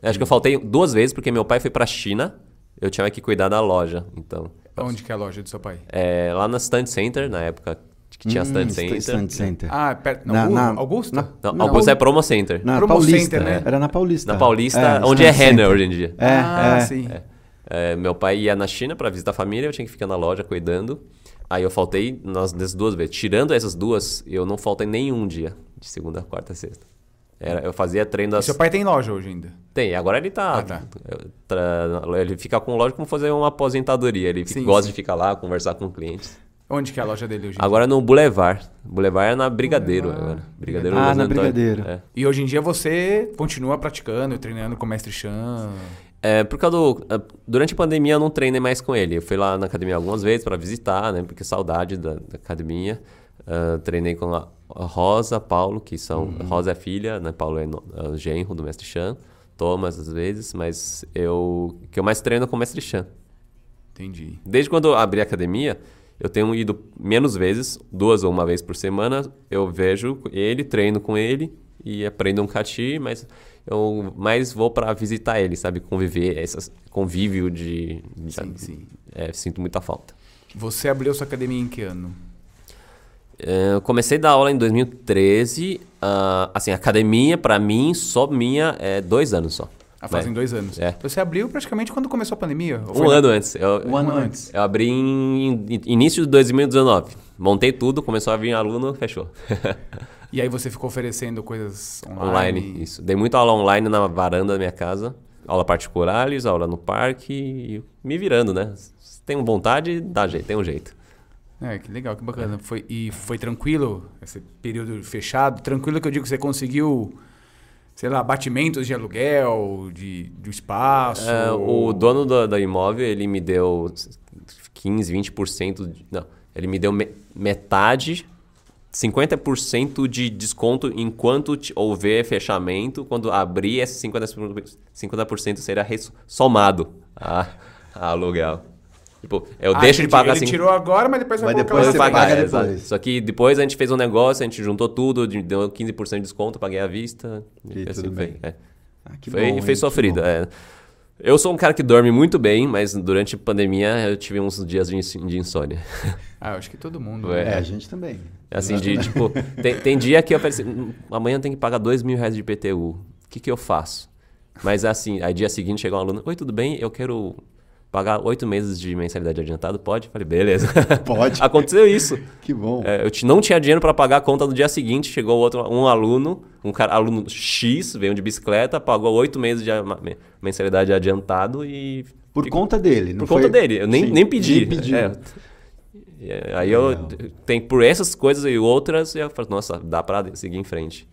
Speaker 2: Acho que eu faltei duas vezes, porque meu pai foi pra China, eu tinha que cuidar da loja, então...
Speaker 3: Onde que é a loja do seu pai?
Speaker 2: É, lá na Stand Center, na época que tinha Stand
Speaker 1: Hum,
Speaker 2: Center.
Speaker 1: Stand Center.
Speaker 3: Ah, perto,
Speaker 1: Na-
Speaker 3: na,
Speaker 1: na-
Speaker 3: Augusta?
Speaker 1: na-
Speaker 2: Não,
Speaker 1: Não.
Speaker 2: Augusto é Promo Center.
Speaker 1: Na
Speaker 3: Promo
Speaker 1: Paulista,
Speaker 3: Center, né?
Speaker 1: Era na Paulista.
Speaker 2: Na Paulista,
Speaker 1: É,
Speaker 2: onde é
Speaker 1: Stand
Speaker 2: Renner
Speaker 1: Center.
Speaker 2: hoje em dia.
Speaker 1: É,
Speaker 3: ah,
Speaker 1: é.
Speaker 3: sim.
Speaker 2: É, meu pai ia na China para visitar a família, eu tinha que ficar na loja cuidando. Aí eu faltei nas das duas vezes. Tirando essas duas, eu não faltei nenhum dia, de segunda, quarta, sexta. Era, eu fazia treino
Speaker 3: E
Speaker 2: das.
Speaker 3: seu pai tem loja hoje ainda?
Speaker 2: Tem, agora ele tá.
Speaker 3: Ah, tá.
Speaker 2: Ele fica com loja como fazer uma aposentadoria. Ele
Speaker 3: Sim,
Speaker 2: gosta
Speaker 3: sim.
Speaker 2: de ficar lá, conversar com clientes.
Speaker 3: Onde que é a loja dele hoje? em dia?
Speaker 2: Agora no Boulevard. Boulevard é na Brigadeiro
Speaker 3: Boulevard.
Speaker 2: agora. Brigadeiro
Speaker 1: Ah, na
Speaker 2: Antônio.
Speaker 1: Brigadeiro.
Speaker 2: É.
Speaker 3: E hoje em dia você continua praticando, treinando com o mestre Chan.
Speaker 2: É, por causa do. eh, Durante a pandemia eu não treinei mais com ele. Eu fui lá na academia algumas vezes para visitar, né? Porque saudade da, da academia. Ah, treinei com a, Rosa, Paulo, que são. Rosa é filha, né? Paulo é, no, é o genro do mestre Chan. Thomas às vezes, mas eu. que eu mais treino é com o mestre Chan.
Speaker 3: Entendi.
Speaker 2: Desde quando eu abri a academia, eu tenho ido menos vezes, duas ou uma vez por semana. Eu vejo ele, treino com ele e aprendo um kati, mas eu mais vou para visitar ele, sabe? Conviver, esse convívio de. de-
Speaker 3: Sim, sim.
Speaker 2: É, sinto muita falta.
Speaker 3: Você abriu sua academia em que ano?
Speaker 2: É, Eu comecei a dar aula em 2013. ah, assim, academia, para mim, só minha, é dois anos só.
Speaker 3: Ah, fazem
Speaker 2: Né?
Speaker 3: dois anos.
Speaker 2: É.
Speaker 3: Você abriu praticamente quando começou a pandemia?
Speaker 2: Um
Speaker 3: foi na-
Speaker 2: ano antes. Eu,
Speaker 1: Um ano antes.
Speaker 2: Eu abri em in- início de 2019. Montei tudo, começou a vir aluno, fechou.
Speaker 3: E aí você ficou oferecendo coisas online?
Speaker 2: online, isso. Dei muita aula online na varanda da minha casa. Aula particulares, aula no parque e me virando, né? Se tem vontade, dá jeito, tem um jeito.
Speaker 3: É, que legal, que bacana. Foi, e foi tranquilo esse período fechado? Tranquilo que eu digo que você conseguiu, sei lá, batimentos de aluguel, de, de espaço?
Speaker 2: É, o dono da imóvel, ele me deu 15, 20%. De, não, ele me deu me- metade, 50% de desconto enquanto houver fechamento. Quando abrir, esse 50%, 50% será somado a, a aluguel. Tipo, eu
Speaker 3: Ah,
Speaker 2: deixo de pagar
Speaker 3: Ele
Speaker 2: assim.
Speaker 3: tirou agora, mas depois vai
Speaker 1: Mas depois você
Speaker 2: Depois
Speaker 1: paga
Speaker 2: pagar,
Speaker 3: frente.
Speaker 1: depois.
Speaker 2: exato. Só que depois a gente fez um negócio, a gente juntou tudo, de- deu 15% de desconto, paguei à vista.
Speaker 1: E
Speaker 2: assim
Speaker 1: tudo
Speaker 2: foi.
Speaker 1: bem.
Speaker 2: É.
Speaker 1: Ah, que
Speaker 2: foi
Speaker 1: bom,
Speaker 2: foi
Speaker 1: hein?
Speaker 2: Sofrido. é. Eu sou um cara que dorme muito bem, mas durante a pandemia eu tive uns dias de ins- de insônia.
Speaker 3: Ah, eu acho que todo mundo.
Speaker 2: Ué.
Speaker 3: né?
Speaker 1: É, a gente também.
Speaker 2: Assim, de tipo, tem, tem dia que eu falei assim, "Hum, amanhã tem que pagar dois mil reais de IPTU. O que, que eu faço? Mas assim, aí dia seguinte chegou um aluno, oi, tudo bem? Eu quero pagar oito meses de mensalidade adiantado, pode? Falei, beleza.
Speaker 1: Pode.
Speaker 2: Aconteceu isso.
Speaker 1: Que bom.
Speaker 2: É, eu não tinha dinheiro para pagar a conta no dia seguinte. Chegou outro, um aluno, um cara, aluno X, veio de bicicleta, pagou oito meses de mensalidade adiantado e.
Speaker 1: Por
Speaker 2: ficou-
Speaker 1: conta dele, não
Speaker 2: Por conta
Speaker 1: foi-
Speaker 2: dele. Eu nem,
Speaker 1: Sim,
Speaker 2: nem pedi.
Speaker 1: Nem pediu.
Speaker 2: É. E, é, Aí eu. Tem, por essas coisas e outras, eu falo, nossa, dá para seguir em frente.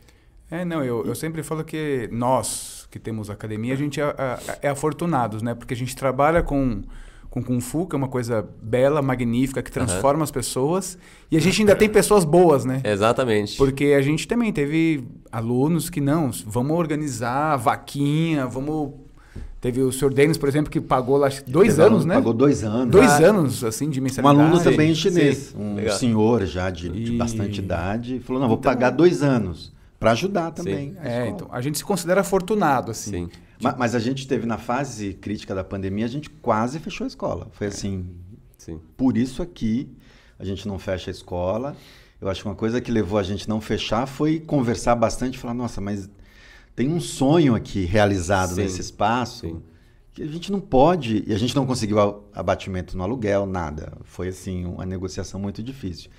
Speaker 3: É, não, eu, eu sempre falo que nós que temos academia, a gente é, é- é afortunados, né? Porque a gente trabalha com, com Kung Fu, que é uma coisa bela, magnífica, que transforma as pessoas. E a gente ainda tem pessoas boas, né?
Speaker 2: Exatamente.
Speaker 3: Porque a gente também teve alunos que não, vamos organizar vaquinha, vamos. Teve o Sr. Denis, por exemplo, que pagou lá dois
Speaker 1: Teve
Speaker 3: anos,
Speaker 1: aluno
Speaker 3: né?
Speaker 1: Pagou dois anos.
Speaker 3: Dois
Speaker 1: Ah,
Speaker 3: anos, assim, de
Speaker 1: Um
Speaker 3: mensalidade.
Speaker 1: aluno também
Speaker 2: Sim,
Speaker 1: chinês,
Speaker 2: sim.
Speaker 1: um
Speaker 2: Legal.
Speaker 1: senhor já de, de
Speaker 3: E-
Speaker 1: bastante idade, falou: não, vou
Speaker 3: Então-
Speaker 1: pagar dois anos para ajudar também. a
Speaker 3: É, então, a gente se considera afortunado, assim.
Speaker 2: Sim.
Speaker 1: Ma- Mas, a gente teve na fase crítica da pandemia, a gente quase fechou a escola. Foi assim, Sim. Por isso aqui a gente não fecha a escola. Eu acho que uma coisa que levou a gente não fechar foi conversar bastante, falar, nossa, mas tem um sonho aqui realizado Sim. nesse espaço Sim. que a gente não pode, e a gente não conseguiu abatimento no aluguel, nada. Foi assim, uma negociação muito difícil.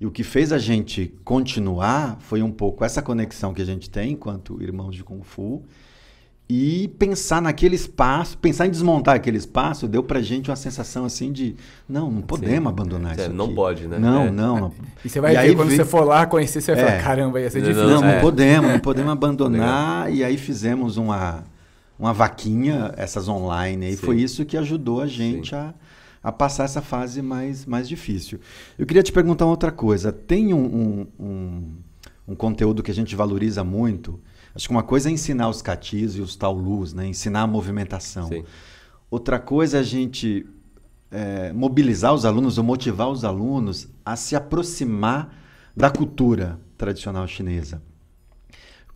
Speaker 1: E o que fez a gente continuar foi um pouco essa conexão que a gente tem enquanto irmãos de Kung Fu e pensar naquele espaço, pensar em desmontar aquele espaço, deu pra gente uma sensação assim de não, não podemos Sim. abandonar é, isso.
Speaker 2: Não
Speaker 1: aqui.
Speaker 2: pode, né?
Speaker 1: Não, é. não, não.
Speaker 3: E você vai e ver quando você for lá conhecer, você vai é. falar, caramba, ia ser difícil.
Speaker 1: Não, não, não podemos, não podemos abandonar. e aí fizemos uma, uma vaquinha, essas online, e Sim. foi isso que ajudou a gente a, a passar essa fase mais, mais difícil. Eu queria te perguntar outra coisa. Tem um, um, um, um conteúdo que a gente valoriza muito Acho que uma coisa é ensinar os catis e os taulus, né? ensinar a movimentação. Sim. Outra coisa é a gente é, mobilizar os alunos ou motivar os alunos a se aproximar da cultura tradicional chinesa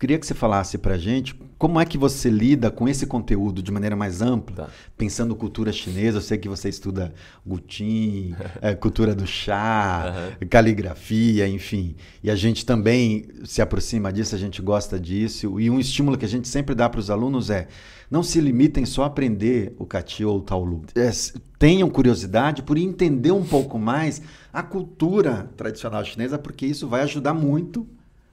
Speaker 1: queria que você falasse para a gente como é que você lida com esse conteúdo de maneira mais ampla, tá. pensando cultura chinesa. Eu sei que você estuda Gutin, é, cultura do chá, uhum. caligrafia, enfim. E a gente também se aproxima disso, a gente gosta disso. E um estímulo que a gente sempre dá para os alunos é não se limitem só a aprender o Kati ou o Taolu. É, tenham curiosidade por entender um pouco mais a cultura tradicional chinesa, porque isso vai ajudar muito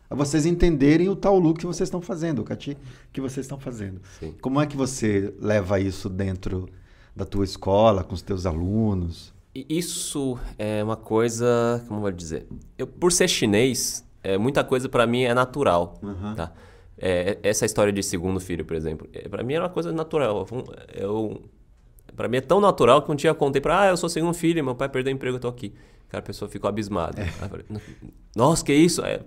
Speaker 1: a vocês entenderem o tal look que vocês estão fazendo, o cati que vocês estão fazendo. Sim. Como é que você leva isso dentro da tua escola, com os teus alunos?
Speaker 2: Isso é uma coisa, como eu vou dizer, eu, por ser chinês, é, muita coisa para mim é natural, uhum. tá? É, essa história de segundo filho, por exemplo, é, para mim é uma coisa natural. Eu, para mim é tão natural que um dia eu contei para, ah, eu sou segundo filho, meu pai perdeu o emprego, eu tô aqui. Cara, a pessoa ficou abismada. É. Falei, Nossa, que isso? É,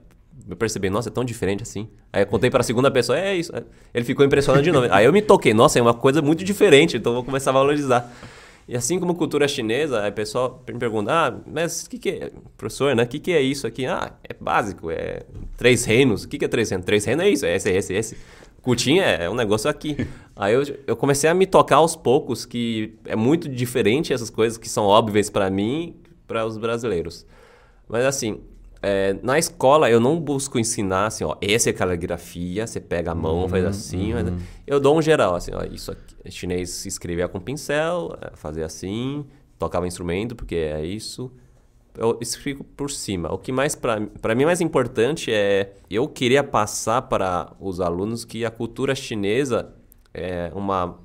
Speaker 2: eu percebi, nossa, é tão diferente assim. Aí eu contei para a segunda pessoa, é isso. Ele ficou impressionado de novo. Aí eu me toquei, nossa, é uma coisa muito diferente, então vou começar a valorizar. E assim como cultura chinesa, o pessoal me pergunta, ah, mas o que, que é, professor, né? O que, que é isso aqui? Ah, é básico, é três reinos. O que, que é três reinos? Três reinos é isso, é esse, é esse, é esse. Cutinha é, é um negócio aqui. Aí eu, eu comecei a me tocar aos poucos que é muito diferente essas coisas que são óbvias para mim, para os brasileiros. Mas assim, é, na escola eu não busco ensinar assim, ó, essa é caligrafia, você pega a mão, uhum, faz assim. Uhum. Eu dou um geral, assim, ó, isso aqui, chinês escrevia com pincel, é, fazer assim, tocava instrumento, porque é isso. Eu explico por cima. O que mais para mim mais importante é eu queria passar para os alunos que a cultura chinesa é uma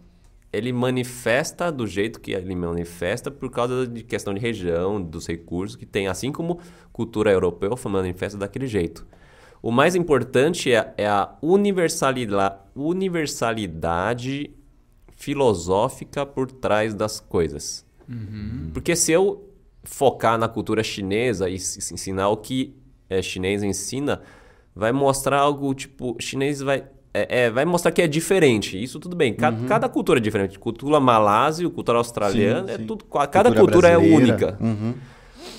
Speaker 2: ele manifesta do jeito que ele manifesta por causa de questão de região, dos recursos que tem, assim como cultura europeia manifesta daquele jeito. O mais importante é, é a universalidade, universalidade filosófica por trás das coisas. Uhum. Porque se eu focar na cultura chinesa e ensinar o que é, chinês ensina, vai mostrar algo tipo, chinês vai é, é, vai mostrar que é diferente. Isso tudo bem. Cada, uhum. cada cultura é diferente. Cultura malásia, cultura australiana, sim, é sim. tudo. Cada cultura, cultura é única. Uhum.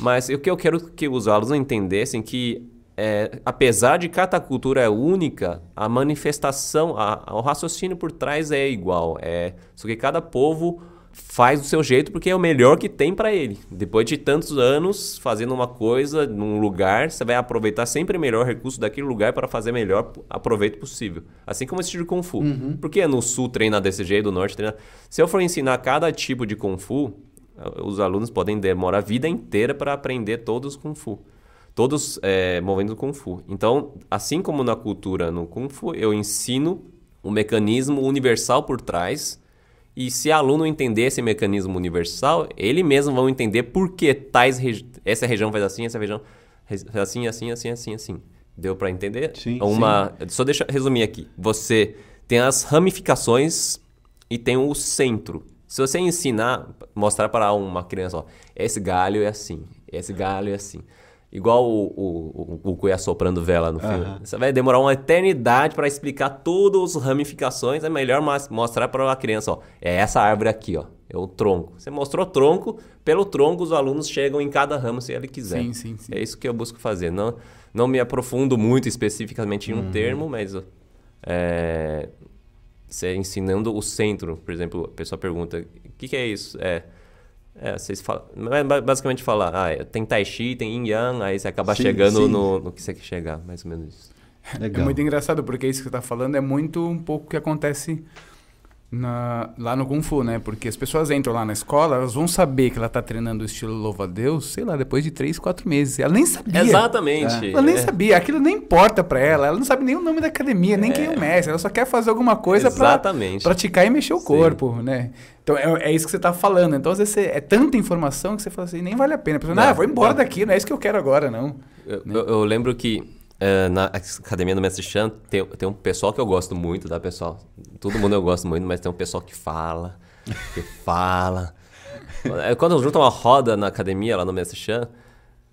Speaker 2: Mas o que eu quero que os alunos entendessem que é, apesar de cada cultura é única, a manifestação, a, o raciocínio por trás é igual. É, só que cada povo faz do seu jeito porque é o melhor que tem para ele. Depois de tantos anos fazendo uma coisa num lugar, você vai aproveitar sempre o melhor recurso daquele lugar para fazer melhor aproveito possível. Assim como esse de Kung Fu. Uhum. Porque no sul treina desse jeito, no norte treina... Se eu for ensinar cada tipo de Kung Fu, os alunos podem demorar a vida inteira para aprender todos os Kung Fu. Todos é, movendo Kung Fu. Então, assim como na cultura no Kung Fu, eu ensino o mecanismo universal por trás e se o aluno entender esse mecanismo universal, ele mesmo vai entender por que tais regi essa região faz assim, essa região faz assim, assim, assim, assim, assim. Deu para entender?
Speaker 1: Sim,
Speaker 2: Uma,
Speaker 1: sim.
Speaker 2: Só deixa eu resumir aqui. Você tem as ramificações e tem o centro. Se você ensinar, mostrar para uma criança, ó, esse galho é assim, esse galho é assim. Igual o, o, o, o soprando vela no filme. Uhum. Você vai demorar uma eternidade para explicar todas as ramificações. É melhor mostrar para a criança, ó. É essa árvore aqui, ó. É o tronco. Você mostrou o tronco, pelo tronco os alunos chegam em cada ramo se ele quiser.
Speaker 3: Sim, sim, sim.
Speaker 2: É isso que eu busco fazer. Não, não me aprofundo muito especificamente em um uhum. termo, mas é, você ensinando o centro. Por exemplo, a pessoa pergunta, o que, que é isso? É É, vocês falam. Basicamente falar, ah, tem Tai Chi, tem Yin Yang, aí você acaba
Speaker 1: Sim,
Speaker 2: chegando
Speaker 1: sim.
Speaker 2: no, no que você quer chegar, mais ou menos isso.
Speaker 3: É muito engraçado, porque isso que você está falando é muito um pouco o que acontece na- lá no Kung Fu, né? Porque as pessoas entram lá na escola, elas vão saber que ela está treinando o estilo louva-a-Deus, sei lá, depois de três, quatro meses. Ela nem sabia.
Speaker 2: Exatamente.
Speaker 3: Ela nem
Speaker 2: é.
Speaker 3: sabia, aquilo nem importa pra ela, ela não sabe nem o nome da academia, nem quem é o mestre, ela só quer fazer alguma coisa pra
Speaker 2: Exatamente.
Speaker 3: praticar e mexer o
Speaker 2: Sim.
Speaker 3: corpo, né? Então é, é isso que você tá falando. Então às vezes você- é tanta informação que você fala assim, nem vale a pena. A pessoa,
Speaker 2: Não,
Speaker 3: ah, vou embora daqui, não é isso que eu quero agora, não.
Speaker 2: Eu, eu- eu lembro que eh, na academia do Mestre Chan tem, tem um pessoal que eu gosto muito, tá, pessoal? Todo mundo eu gosto muito, mas tem um pessoal que fala, que fala. Eh, Quando eu junto uma roda na academia lá no Mestre Chan,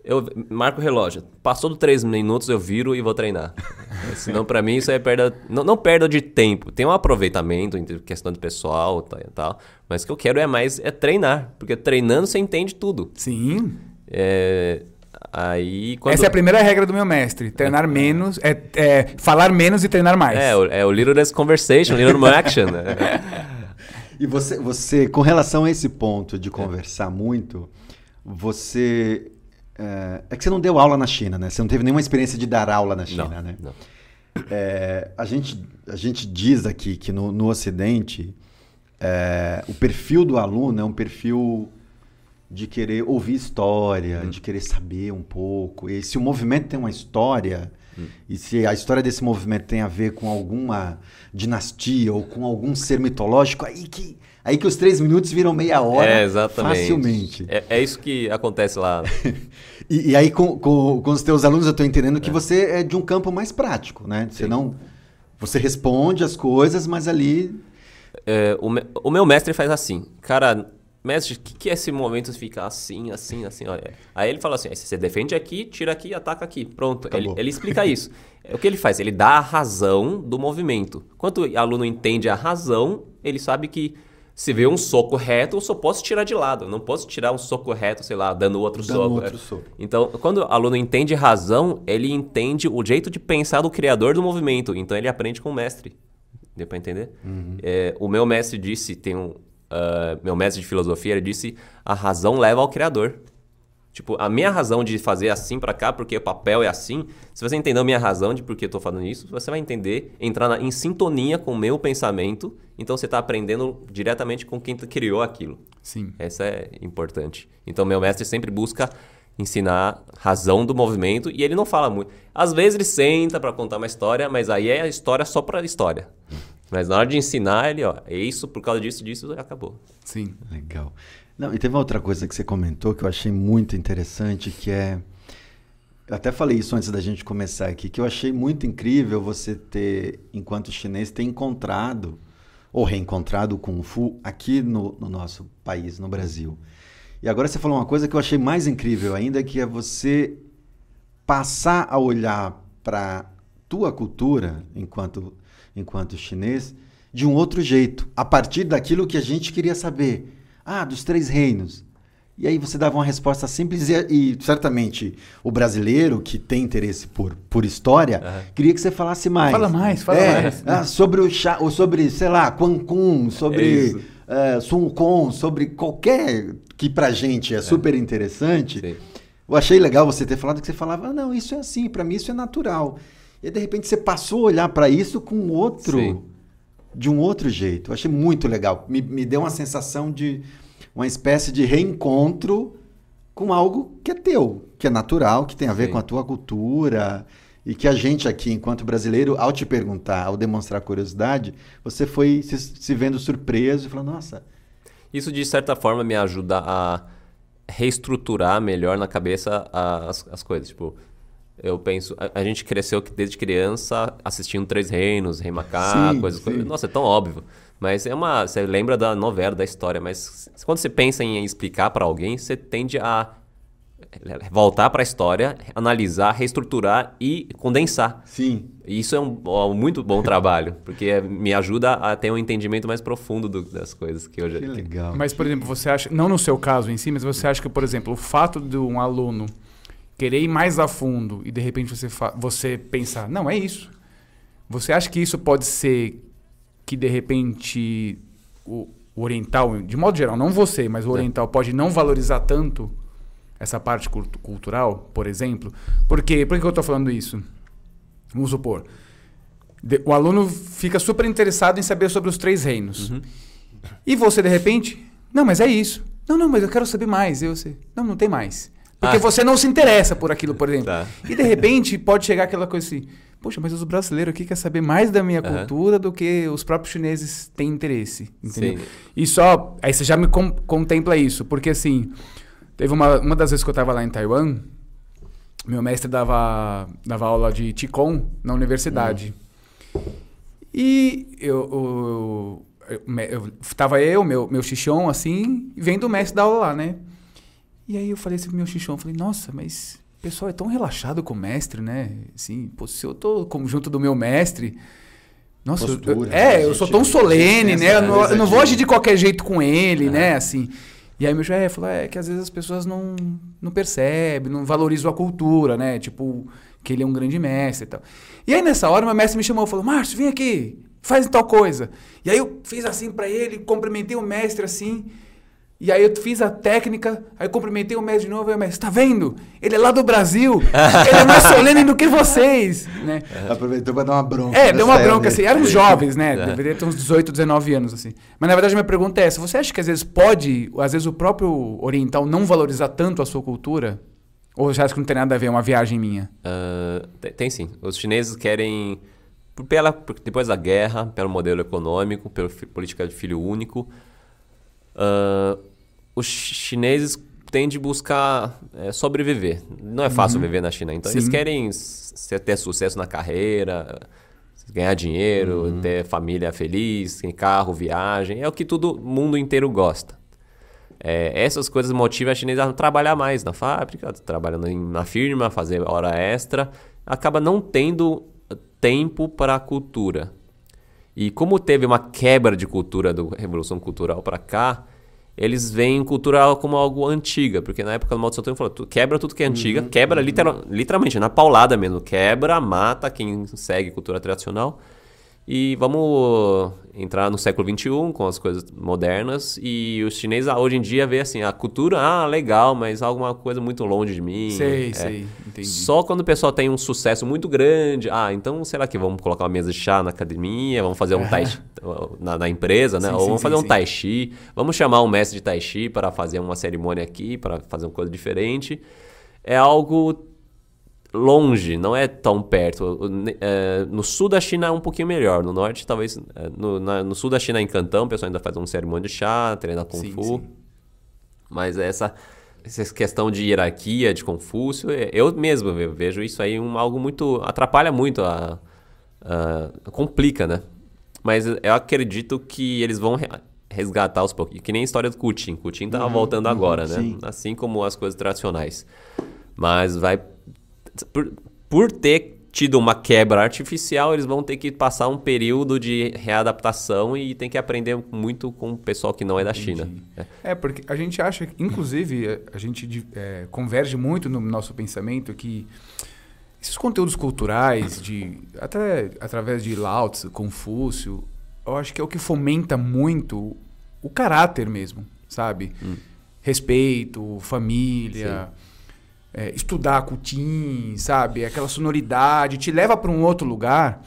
Speaker 2: eu marco o relógio. Passou dos três minutos, eu viro e vou treinar. Senão, pra mim, isso é perda. Não, não perda de tempo. Tem um aproveitamento em questão de pessoal tá, e tal. Mas o que eu quero é mais é treinar. Porque treinando você entende tudo.
Speaker 3: Sim.
Speaker 2: É, aí quando...
Speaker 3: Essa é a primeira regra do meu mestre. Treinar menos, é, é falar menos e treinar mais.
Speaker 2: É, o- é o Little Less Conversation, Little More Action. né?
Speaker 1: E você, você, com relação a esse ponto de conversar muito, você. É, é que você não deu aula na China, né? Você não teve nenhuma experiência de dar aula na China,
Speaker 2: Não,
Speaker 1: né?
Speaker 2: não.
Speaker 1: É, a, gente, a gente diz aqui que no, no Ocidente é, o perfil do aluno é um perfil de querer ouvir história,
Speaker 2: Uhum.
Speaker 1: de querer saber um pouco. E se o movimento tem uma história,
Speaker 2: Hum.
Speaker 1: e se a história desse movimento tem a ver com alguma dinastia ou com algum ser mitológico, aí que, aí que os três minutos viram meia hora
Speaker 2: é, exatamente.
Speaker 1: facilmente.
Speaker 2: É, é isso que acontece lá.
Speaker 1: E, e aí, com, com, com os teus alunos, eu estou entendendo
Speaker 2: É.
Speaker 1: que você é de um campo mais prático, né? Você não. Você responde as coisas, mas ali.
Speaker 2: É, o, me- o meu mestre faz assim. Cara, mestre, o que, que é esse momento ficar assim, assim, assim? Olha. Aí ele fala assim: você defende aqui, tira aqui, ataca aqui. Pronto. Ele, ele explica isso. É, O que ele faz? Ele dá a razão do movimento. Quando o aluno entende a razão, ele sabe que se vê um soco reto, eu só posso tirar de lado. Eu não posso tirar um soco reto, sei lá, dando outro
Speaker 1: Dando
Speaker 2: soco.
Speaker 1: outro
Speaker 2: É.
Speaker 1: soco.
Speaker 2: Então, quando o aluno entende razão, ele entende o jeito de pensar do criador do movimento. Então, ele aprende com o mestre. Deu pra entender? É, o meu mestre disse, tem um... ah, meu mestre de filosofia, ele disse, a razão leva ao criador. Tipo, a minha razão de fazer assim pra cá, porque o papel é assim, se você entender a minha razão de por que eu tô falando isso, você vai entender, entrar na- em sintonia com o meu pensamento, então você tá aprendendo diretamente com quem criou aquilo.
Speaker 3: Sim.
Speaker 2: Essa é importante. Então, meu mestre sempre busca ensinar razão do movimento e ele não fala muito. Às vezes ele senta para contar uma história, mas aí é a história só para história. Mas na hora de ensinar, ele, ó, é isso, por causa disso, disso, acabou.
Speaker 3: Sim.
Speaker 1: Legal. Não, e teve uma outra coisa que você comentou que eu achei muito interessante, que é. Eu até falei isso antes da gente começar aqui, que eu achei muito incrível você ter, enquanto chinês, ter encontrado ou reencontrado o Kung Fu aqui no, no nosso país, no Brasil. E agora você falou uma coisa que eu achei mais incrível ainda, que é você passar a olhar para tua cultura enquanto enquanto chinês de um outro jeito, a partir daquilo que a gente queria saber. Ah, dos três reinos. E aí você dava uma resposta simples e, e certamente o brasileiro que tem interesse por, por história queria que você falasse mais.
Speaker 3: Fala mais, fala
Speaker 1: É,
Speaker 3: mais.
Speaker 1: ah, sobre o chá, ou sobre, sei lá, Quan Kun,
Speaker 2: É
Speaker 1: sobre
Speaker 2: isso.
Speaker 1: eh, Sun Wukong, sobre qualquer que pra gente é super interessante.
Speaker 2: Sim.
Speaker 1: Eu achei legal você ter falado que você falava, ah, não, isso é assim, pra mim isso é natural. E de repente você passou a olhar pra isso com outro,
Speaker 2: Sim.
Speaker 1: de um outro jeito. Eu achei muito legal. Me, me deu uma sensação de uma espécie de reencontro com algo que é teu, que é natural, que tem a ver
Speaker 2: Sim.
Speaker 1: com a tua cultura. E que a gente aqui, enquanto brasileiro, ao te perguntar, ao demonstrar curiosidade, você foi se, se vendo surpreso e falou, nossa,
Speaker 2: Isso, de certa forma, me ajuda a reestruturar melhor na cabeça as, as coisas. Tipo, eu penso... A, a gente cresceu desde criança assistindo Três Reinos, Rei Macaco,
Speaker 1: Sim,
Speaker 2: coisas,
Speaker 1: sim.
Speaker 2: Nossa, é tão óbvio. Mas é uma... Você lembra da novela, da história, mas quando você pensa em explicar para alguém, você tende a voltar para a história, analisar, reestruturar e condensar.
Speaker 1: sim,
Speaker 2: E Isso é um, ó, muito bom trabalho, porque me ajuda a ter um entendimento mais profundo do- das coisas que já...
Speaker 1: que legal.
Speaker 3: Mas, por exemplo, você acha, não no seu caso em si, mas você acha que, por exemplo, o fato de um aluno querer ir mais a fundo e de repente você, você pensar, não, é isso. Você acha que isso pode ser que de repente o, o oriental, de modo geral, não você, mas o oriental pode não valorizar tanto essa parte cultu- cultural, por exemplo? Porque, por que eu estou falando isso? Vamos supor, de- o aluno fica super interessado em saber sobre os três reinos. E você, de repente, não, mas é isso. Não, não, mas eu quero saber mais. Eu sei. Não, não tem mais. Porque
Speaker 2: Ah.
Speaker 3: você não se interessa por aquilo, por exemplo.
Speaker 2: Tá.
Speaker 3: E de repente pode chegar aquela coisa assim: poxa, mas os brasileiros aqui querem saber mais da minha
Speaker 2: Aham.
Speaker 3: cultura do que os próprios chineses têm interesse. Entendeu?
Speaker 2: Sim.
Speaker 3: E só. Aí você já me com- contempla isso. Porque assim, teve uma, uma das vezes que eu tava lá em Taiwan, meu mestre dava, dava aula de Qigong na universidade. E eu, eu, eu, eu- tava eu, meu, meu Xixon, assim, vendo o mestre dar aula lá, né? E aí eu falei assim pro meu Xixon, falei, nossa, mas o pessoal é tão relaxado com o mestre, né? Assim, pô, se eu tô como junto do meu mestre. Nossa, eu- eu-
Speaker 1: Postura,
Speaker 3: é,
Speaker 1: né?
Speaker 3: eu sou
Speaker 1: gente-
Speaker 3: tão
Speaker 1: gente
Speaker 3: solene, né? Eu não, eu não
Speaker 1: é
Speaker 3: vou agir de qualquer jeito com ele,
Speaker 2: É.
Speaker 3: né? Assim. E aí meu chefe falou, é que às vezes as pessoas não, não percebem, não valorizam a cultura, né? Tipo, que ele é um grande mestre e tal. E aí nessa hora, meu mestre me chamou e falou, Márcio, vem aqui, faz tal coisa. E aí eu fiz assim pra ele, cumprimentei o mestre assim. E aí eu fiz a técnica, aí eu cumprimentei o mestre de novo, e o mestre, tá vendo? Ele é lá do Brasil, ele é mais solene do que vocês, né?
Speaker 1: Aproveitou pra dar uma bronca.
Speaker 3: É, deu uma bronca, assim. Éramos jovens, né?
Speaker 2: É.
Speaker 3: Deveria ter uns 18, 19 anos, assim. Mas na verdade, a minha pergunta é essa: você acha que às vezes pode, às vezes o próprio oriental não valorizar tanto a sua cultura? Ou você acha que não tem nada a ver, é uma viagem minha?
Speaker 2: Ah, tem, tem sim. Os chineses querem, por- pela, depois da guerra, pelo modelo econômico, pela política de filho único, ah, os chi- chineses têm de buscar eh, sobreviver. Não é fácil viver na China. Então, eles
Speaker 3: Sim.
Speaker 2: querem s- ter sucesso na carreira, ganhar dinheiro, ter família feliz, ter carro, viagem. É o que todo mundo inteiro gosta. É, essas coisas motivam a chinesa a trabalhar mais na fábrica, trabalhando em- na firma, fazer hora extra. Acaba não tendo tempo para a cultura. E como teve uma quebra de cultura do Revolução Cultural para cá, eles veem cultura como algo antiga, porque na época do Mao Tse Tung falou, "Tu quebra tudo que é antiga, quebra literal- literalmente, na paulada mesmo, quebra, mata quem segue cultura tradicional. E vamos entrar no século XXI com as coisas modernas. E os chineses ah, hoje em dia vê assim, a cultura, ah, legal, mas alguma coisa muito longe de mim.
Speaker 3: Sei,
Speaker 2: É.
Speaker 3: sei, entendi.
Speaker 2: Só quando o pessoal tem um sucesso muito grande, ah, então será que vamos colocar uma mesa de chá na academia, vamos fazer um tai chi na, na empresa, né?
Speaker 3: Sim,
Speaker 2: Ou
Speaker 3: sim,
Speaker 2: vamos
Speaker 3: sim,
Speaker 2: fazer um
Speaker 3: sim.
Speaker 2: tai chi, vamos chamar um mestre de tai chi para fazer uma cerimônia aqui, para fazer uma coisa diferente. É algo longe, não é tão perto. É, no sul da China é um pouquinho melhor. No norte, talvez. é, no, na- no sul da China, em Cantão, o pessoal ainda faz uma cerimônia de chá, treina Kung
Speaker 3: Sim,
Speaker 2: Fu.
Speaker 3: sim.
Speaker 2: Mas essa, essa questão de hierarquia, de Confúcio, é- eu mesmo ve- vejo isso aí um, algo muito. atrapalha muito a. a- complica, né? Mas eu acredito que eles vão re- resgatar os pouquinhos. Que nem a história do Kutin. Kutin tá voltando agora, né?
Speaker 1: sim.
Speaker 2: Assim como as coisas tradicionais. Mas vai. Por, por ter tido uma quebra artificial, eles vão ter que passar um período de readaptação e tem que aprender muito com o pessoal que não é da China. É.
Speaker 3: É, porque a gente acha, que, inclusive, a- a gente é, converge muito no nosso pensamento que esses conteúdos culturais, de, até através de Lao Tzu, Confúcio, eu acho que é o que fomenta muito o caráter mesmo, sabe? Respeito, família, é, estudar cutim, sabe? Aquela sonoridade, te leva para um outro lugar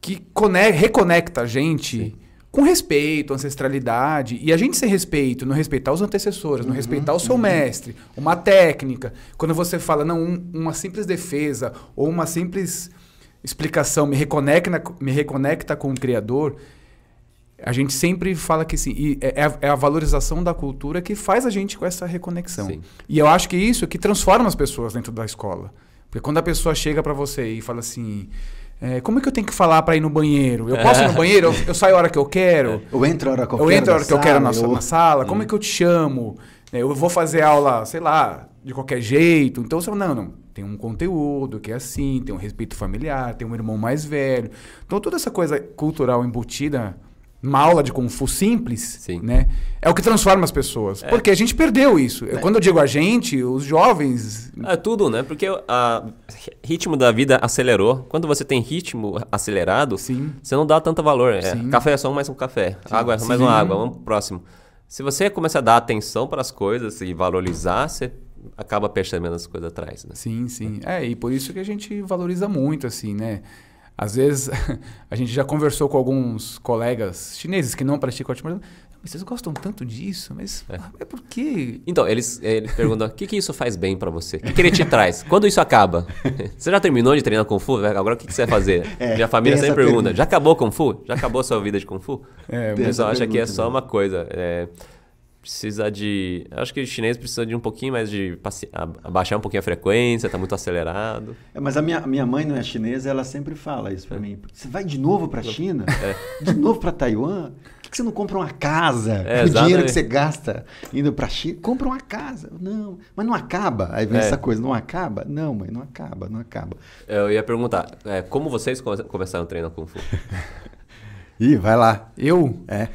Speaker 3: que cone- reconecta a gente com respeito, ancestralidade. E a gente sem respeito, não respeitar os antecessores, não respeitar o seu mestre, uma técnica. Quando você fala, não, um- uma simples defesa ou uma simples explicação me reconecta, me reconecta com o Criador, a gente sempre fala que sim, e é, é a, é a valorização da cultura que faz a gente com essa reconexão.
Speaker 2: Sim.
Speaker 3: E eu acho que isso é que transforma as pessoas dentro da escola. Porque quando a pessoa chega para você e fala assim, é, como é que eu tenho que falar para ir no banheiro? Eu posso ir no banheiro? Eu, eu saio a hora que eu quero?
Speaker 1: Eu entro a hora que eu
Speaker 3: Eu
Speaker 1: quero.
Speaker 3: entro a hora
Speaker 1: na
Speaker 3: que eu quero na,
Speaker 1: sala, eu-
Speaker 3: na sala? Como é que eu te chamo? É, Eu vou fazer aula, sei lá, de qualquer jeito. Então você fala, não, não. Tem um conteúdo que é assim, tem um respeito familiar, tem um irmão mais velho. Então toda essa coisa cultural embutida uma aula de Kung Fu simples,
Speaker 4: Sim.
Speaker 3: né? É o que transforma as pessoas. Porque a gente perdeu isso. Eu- Quando eu digo a gente, os jovens.
Speaker 4: É tudo, né? Porque o ritmo da vida acelerou. Quando você tem ritmo acelerado,
Speaker 3: Sim.
Speaker 4: você não dá tanto valor. É,
Speaker 3: Sim.
Speaker 4: café é só mais um café. Água é só mais
Speaker 3: Sim.
Speaker 4: uma água. Vamos pro próximo. Se você começa a dar atenção para as coisas e valorizar, você acaba percebendo as coisas atrás, né?
Speaker 3: Sim, sim. É, e por isso que a gente valoriza muito, assim, né? Às vezes, a gente já conversou com alguns colegas chineses que não praticam arte marcial. Mas vocês gostam tanto disso? Mas é, por quê?
Speaker 4: Então, eles, eles perguntam, o que, que isso faz bem pra você? O que, que ele te traz? Quando isso acaba? Você já terminou de treinar Kung Fu? Agora o que, que você vai fazer?
Speaker 1: É,
Speaker 4: Minha família sempre pergunta,
Speaker 1: pergunta.
Speaker 4: já acabou Kung Fu? Já acabou a sua vida de Kung Fu?
Speaker 3: É,
Speaker 4: o pessoal acha que é só
Speaker 1: mesmo.
Speaker 4: uma coisa. é, precisa de... Acho que o chinês precisa de um pouquinho mais de... Abaixar um pouquinho a frequência, tá muito acelerado.
Speaker 1: É, mas a minha, minha mãe não é chinesa, ela sempre fala isso pra mim. Você vai de novo pra China?
Speaker 4: É.
Speaker 1: De novo pra Taiwan? Por que que você não compra uma casa?
Speaker 4: É,
Speaker 1: o dinheiro que você gasta indo pra China, compra uma casa. Não, mas não acaba. Aí vem
Speaker 4: É.
Speaker 1: essa coisa, não acaba? Não, mãe, não acaba, não acaba.
Speaker 4: Eu ia perguntar, é, como vocês come- começaram a treinar Kung Fu?
Speaker 1: Ih, vai lá.
Speaker 3: Eu?
Speaker 1: É.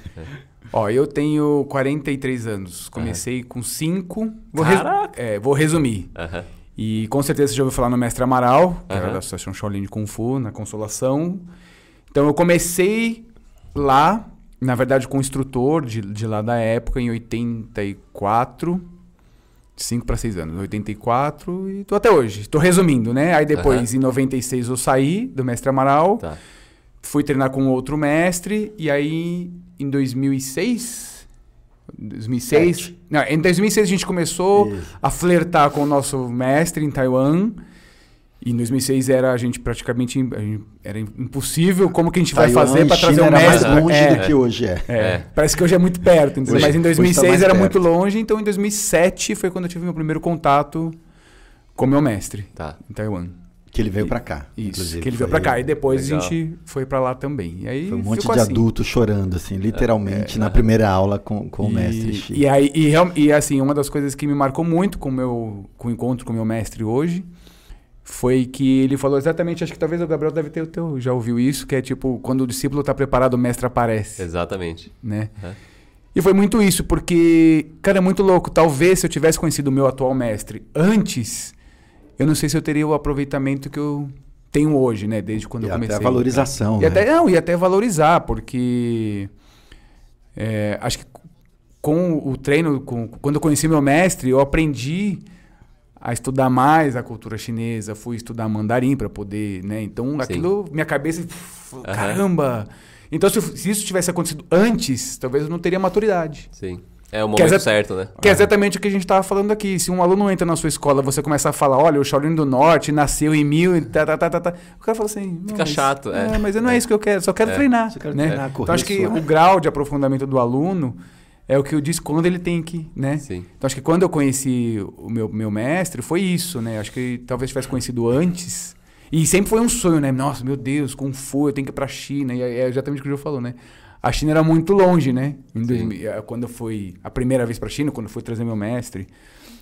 Speaker 3: Ó, eu tenho 43 anos. Comecei com 5. Vou, res-
Speaker 4: Caraca!
Speaker 3: é, vou resumir.
Speaker 4: Aham.
Speaker 3: E com certeza você já ouviu falar no Mestre Amaral, que era
Speaker 4: Aham.
Speaker 3: da Associação Shaolin de Kung Fu, na Consolação. Então eu comecei lá, na verdade com o instrutor de, de lá da época, em 84. 5 para 6 anos, 84 e tô até hoje. Tô resumindo, né? Aí depois, em 96, eu saí do Mestre Amaral,
Speaker 4: Tá.
Speaker 3: Fui treinar com outro mestre, e aí em 2006. 2006.
Speaker 1: Sete.
Speaker 3: Não, em 2006 a gente começou
Speaker 1: Isso.
Speaker 3: a flertar com o nosso mestre em Taiwan. E em 2006 era a gente praticamente era impossível. Como que a gente vai
Speaker 1: Taiwan
Speaker 3: fazer
Speaker 1: e
Speaker 3: para trazer um
Speaker 1: era
Speaker 3: mestre?
Speaker 1: mais longe
Speaker 3: é,
Speaker 1: do que hoje é.
Speaker 3: é,
Speaker 4: É.
Speaker 3: Parece que hoje é muito perto?
Speaker 1: Hoje-
Speaker 3: mas em
Speaker 1: hoje tá
Speaker 3: 2006
Speaker 1: mais
Speaker 3: era
Speaker 1: perto.
Speaker 3: muito longe. Então em 2007 foi quando eu tive meu primeiro contato com meu mestre
Speaker 4: Tá.
Speaker 3: em Taiwan.
Speaker 1: Que ele veio pra cá.
Speaker 3: Isso,
Speaker 1: inclusive.
Speaker 3: que ele veio pra cá. E depois
Speaker 4: Legal.
Speaker 3: a gente foi pra lá também. E aí
Speaker 1: Foi um monte
Speaker 3: ficou
Speaker 1: de
Speaker 3: assim.
Speaker 1: adulto chorando, assim, literalmente, na primeira aula com, com o mestre
Speaker 3: E,
Speaker 1: Xi.
Speaker 3: e aí, e, e, assim, uma das coisas que me marcou muito com o meu com o encontro com o meu mestre hoje foi que ele falou exatamente, acho que talvez o Gabriel deve ter o teu, já ouviu isso, que é tipo, quando o discípulo está preparado, o mestre aparece,
Speaker 4: Exatamente.
Speaker 3: né?
Speaker 4: É.
Speaker 3: E foi muito isso, porque, cara, é muito louco. Talvez se eu tivesse conhecido o meu atual mestre antes, eu não sei se eu teria o aproveitamento que eu tenho hoje, né? Desde quando
Speaker 1: E
Speaker 3: eu
Speaker 1: até
Speaker 3: comecei.
Speaker 1: a valorização,
Speaker 3: E
Speaker 1: né?
Speaker 3: até, não, e até valorizar, porque é, acho que com o treino, com- quando eu conheci meu mestre, eu aprendi a estudar mais a cultura chinesa, fui estudar mandarim para poder, né? Então aquilo, minha cabeça, pff, caramba! Então se, se isso tivesse acontecido antes, talvez eu não teria maturidade.
Speaker 4: Sim. É o
Speaker 3: Que
Speaker 4: momento
Speaker 3: exa-
Speaker 4: certo, né?
Speaker 3: Que é exatamente o que a gente estava falando aqui. Se um aluno entra na sua escola, você começa a falar, olha, o Shaolin do Norte nasceu em mil e tá, tá, tá, tá, tá. O cara fala assim... "Não,
Speaker 4: Fica
Speaker 3: mas-
Speaker 4: chato, é.
Speaker 3: É, mas não é,
Speaker 4: É.
Speaker 3: isso que eu quero, só quero
Speaker 4: É.
Speaker 3: treinar.
Speaker 1: Só quero
Speaker 3: né?
Speaker 1: treinar,
Speaker 3: então
Speaker 1: correr,
Speaker 3: acho que o grau de aprofundamento do aluno é o que eu disse quando ele tem que, né?
Speaker 4: Sim.
Speaker 3: Então acho que quando eu conheci o meu, meu mestre, foi isso, né? Acho que talvez tivesse conhecido antes. E sempre foi um sonho, né? Nossa, meu Deus, Kung Fu, eu tenho que ir pra China. E é exatamente o que o João falou, né? A China era muito longe, né? Em 2000, eh, quando eu fui a primeira vez pra China, quando eu fui trazer meu mestre.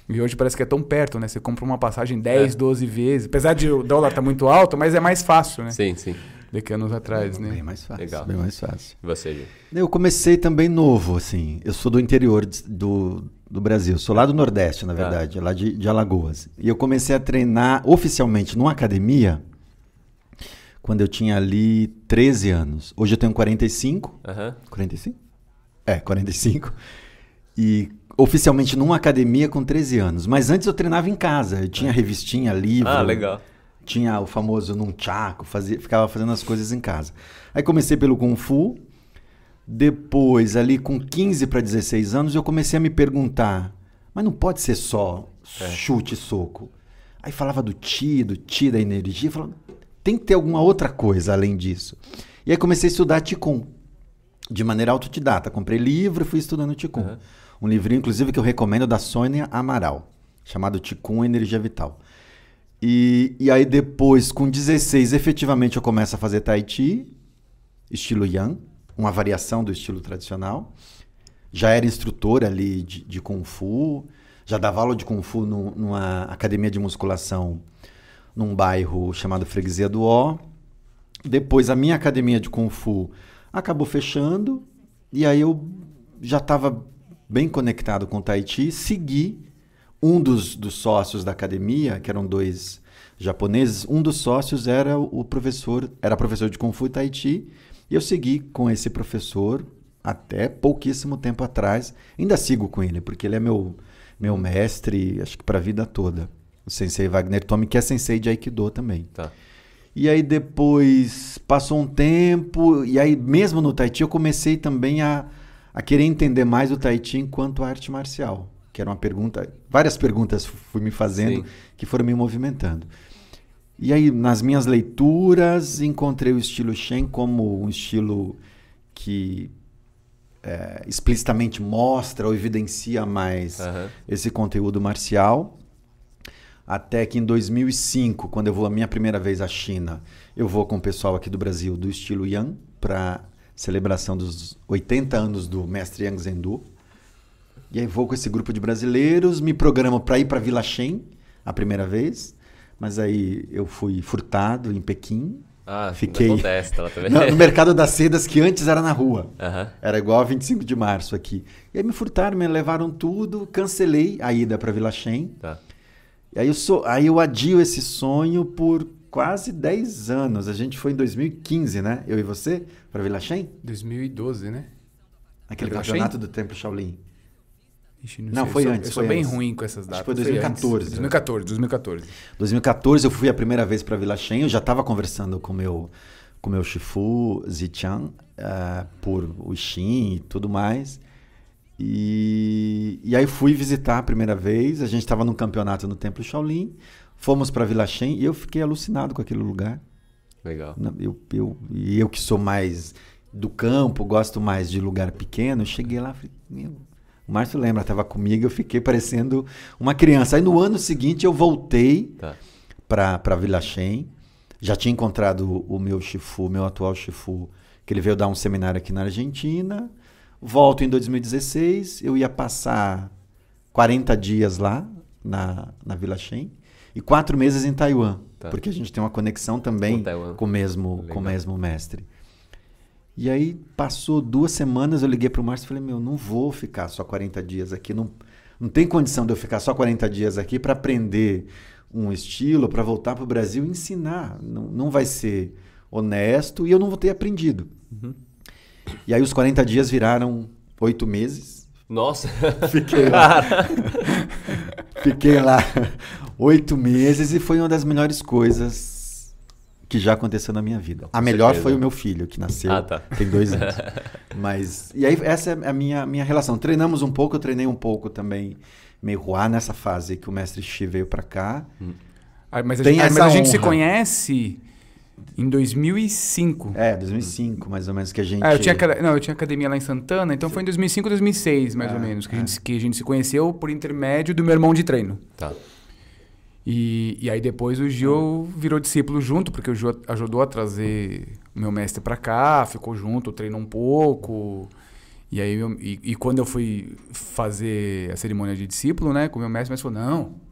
Speaker 3: E hoje parece que é tão perto, né? Você compra uma passagem 10,
Speaker 4: É.
Speaker 3: 12 vezes. Apesar de o dólar estar muito alto, mas é mais fácil, né?
Speaker 4: Sim, sim.
Speaker 3: Do que anos atrás, né?
Speaker 1: Bem mais fácil.
Speaker 4: Legal.
Speaker 1: Bem mais fácil.
Speaker 4: E você, Gil?
Speaker 1: Eu comecei também novo, assim. Eu sou do interior de- do, do Brasil. Sou lá do Nordeste, na
Speaker 4: Tá.
Speaker 1: verdade, lá de, de Alagoas. E eu comecei a treinar oficialmente numa academia quando eu tinha ali 13 anos. Hoje eu tenho 45.
Speaker 4: Aham.
Speaker 1: 45? É, 45. E oficialmente numa academia com 13 anos. Mas antes eu treinava em casa. Eu tinha revistinha, livro.
Speaker 4: Ah, legal.
Speaker 1: Tinha o famoso nunchaku, fazia, ficava fazendo as coisas em casa. Aí comecei pelo Kung Fu. Depois, ali com 15 para 16 anos, eu comecei a me perguntar: mas não pode ser só chute e soco. Aí falava do Ti, do Ti, da energia. Falava, tem que ter alguma outra coisa além disso. E aí comecei a estudar Qigong de maneira autodidata. Comprei livro e fui estudando Qigong.
Speaker 4: Uhum.
Speaker 1: Um livrinho, inclusive, que eu recomendo da Sônia Amaral, chamado Qigong Energia Vital. E, e aí depois, com 16, efetivamente eu começo a fazer Tai Chi, estilo Yang, uma variação do estilo tradicional. Já era instrutor ali de, de Kung Fu, já dava aula de Kung Fu num- numa academia de musculação num bairro chamado Freguesia do Ó. Depois a minha academia de Kung Fu acabou fechando E aí eu já estava bem conectado com o Tahiti, segui um dos, dos sócios da academia, que eram dois japoneses, um dos sócios era o professor, era professor de Kung Fu Tahiti, e eu segui com esse professor até pouquíssimo tempo atrás. Ainda sigo com ele, porque ele é meu, meu mestre, acho que para a vida toda. O sensei Wagner Tomi, que é sensei de Aikido também.
Speaker 4: Tá.
Speaker 1: E aí depois passou um tempo, e aí mesmo no Tahiti eu comecei também a, a querer entender mais o Tahiti enquanto arte marcial. Que era uma pergunta, várias perguntas fui me fazendo
Speaker 4: Sim.
Speaker 1: que foram me movimentando. E aí, nas minhas leituras, encontrei o estilo Shen como um estilo que é, explicitamente mostra ou evidencia mais
Speaker 4: Aham.
Speaker 1: esse conteúdo marcial. Até que em 2005, quando eu vou a minha primeira vez à China, eu vou com o pessoal aqui do Brasil do estilo Yang para celebração dos 80 anos do mestre Yang Zhendu. E aí vou com esse grupo de brasileiros, me programo para ir para Vila Shen a primeira vez, mas aí eu fui furtado em Pequim.
Speaker 4: Ah,
Speaker 1: Fiquei-
Speaker 4: acontece, tá também.
Speaker 1: No, no mercado das sedas que antes era na rua.
Speaker 4: Aham.
Speaker 1: Era igual a 25 de março aqui. E aí me furtaram, me levaram tudo, cancelei a ida para Vila Shen.
Speaker 4: Tá.
Speaker 1: E aí eu, sou, aí eu adio esse sonho por quase 10 anos. A gente foi em 2015, né? Eu e você, para Vila Shen?
Speaker 3: 2012, né?
Speaker 1: Aquele
Speaker 3: Vila
Speaker 1: campeonato do Templo Shaolin.
Speaker 3: Ixi,
Speaker 1: Não,
Speaker 3: sei,
Speaker 1: foi
Speaker 3: eu sou,
Speaker 1: antes,
Speaker 3: Eu sou
Speaker 1: foi
Speaker 3: bem
Speaker 1: antes.
Speaker 3: ruim com essas
Speaker 1: Acho
Speaker 3: datas.
Speaker 1: que foi
Speaker 3: antes.
Speaker 1: 2014,
Speaker 3: 2014, 2014.
Speaker 1: 2014 eu fui a primeira vez para Vila Shen, eu já estava conversando com meu com meu Shifu Zichan ah, por o Xin e tudo mais. E, e aí fui visitar a primeira vez, a gente estava num campeonato no Templo Shaolin, fomos para Vila Shen e eu fiquei alucinado com aquele lugar.
Speaker 4: Legal.
Speaker 1: Eu, eu, e eu que sou mais do campo, gosto mais de lugar pequeno, eu cheguei lá falei, meu, o Márcio lembra, estava comigo, eu fiquei parecendo uma criança. Aí no ano seguinte eu voltei
Speaker 4: Tá.
Speaker 1: para Vila Shen, já tinha encontrado o, meu Shifu, meu atual Shifu, que ele veio dar um seminário aqui na Argentina. Volto em 2016, eu ia passar 40 dias lá na, na Vila Shen e quatro meses em Taiwan,
Speaker 4: Tá.
Speaker 1: porque a gente tem uma conexão também
Speaker 4: Com
Speaker 1: o mesmo,
Speaker 4: Legal.
Speaker 1: com o mesmo mestre. E aí passou duas semanas, eu liguei para o Márcio e falei, meu, não vou ficar só 40 dias aqui, não, não tem condição de eu ficar só 40 dias aqui para aprender um estilo, para voltar para o Brasil e ensinar. Não, não vai ser honesto e eu não vou ter aprendido. E aí os 40 dias viraram oito meses.
Speaker 4: Nossa.
Speaker 1: Fiquei lá. Fiquei lá oito meses e foi uma das melhores coisas que já aconteceu na minha vida. A melhor
Speaker 4: certeza.
Speaker 1: foi o meu filho, que nasceu
Speaker 4: Ah, tá.
Speaker 1: tem dois anos. Mas, e aí essa é a minha, minha relação. Treinamos um pouco, eu treinei um pouco também meio ruá nessa fase que o mestre Xi veio pra cá.
Speaker 3: Ah, Mas a, gente, mas a gente se conhece em 2005.
Speaker 1: É, 2005 mais ou menos que a gente...
Speaker 3: Ah, eu tinha, não, eu tinha academia lá em Santana, então foi em 2005, 2006, mais ou menos, que, a gente, que a gente se conheceu por intermédio do meu irmão de treino.
Speaker 4: Tá.
Speaker 3: E, e aí depois o Gil virou discípulo junto, porque o Gil ajudou a trazer o meu mestre pra cá, ficou junto, treinou um pouco. E aí eu- e, e quando eu fui fazer a cerimônia de discípulo, né, com o meu mestre, o mestre falou: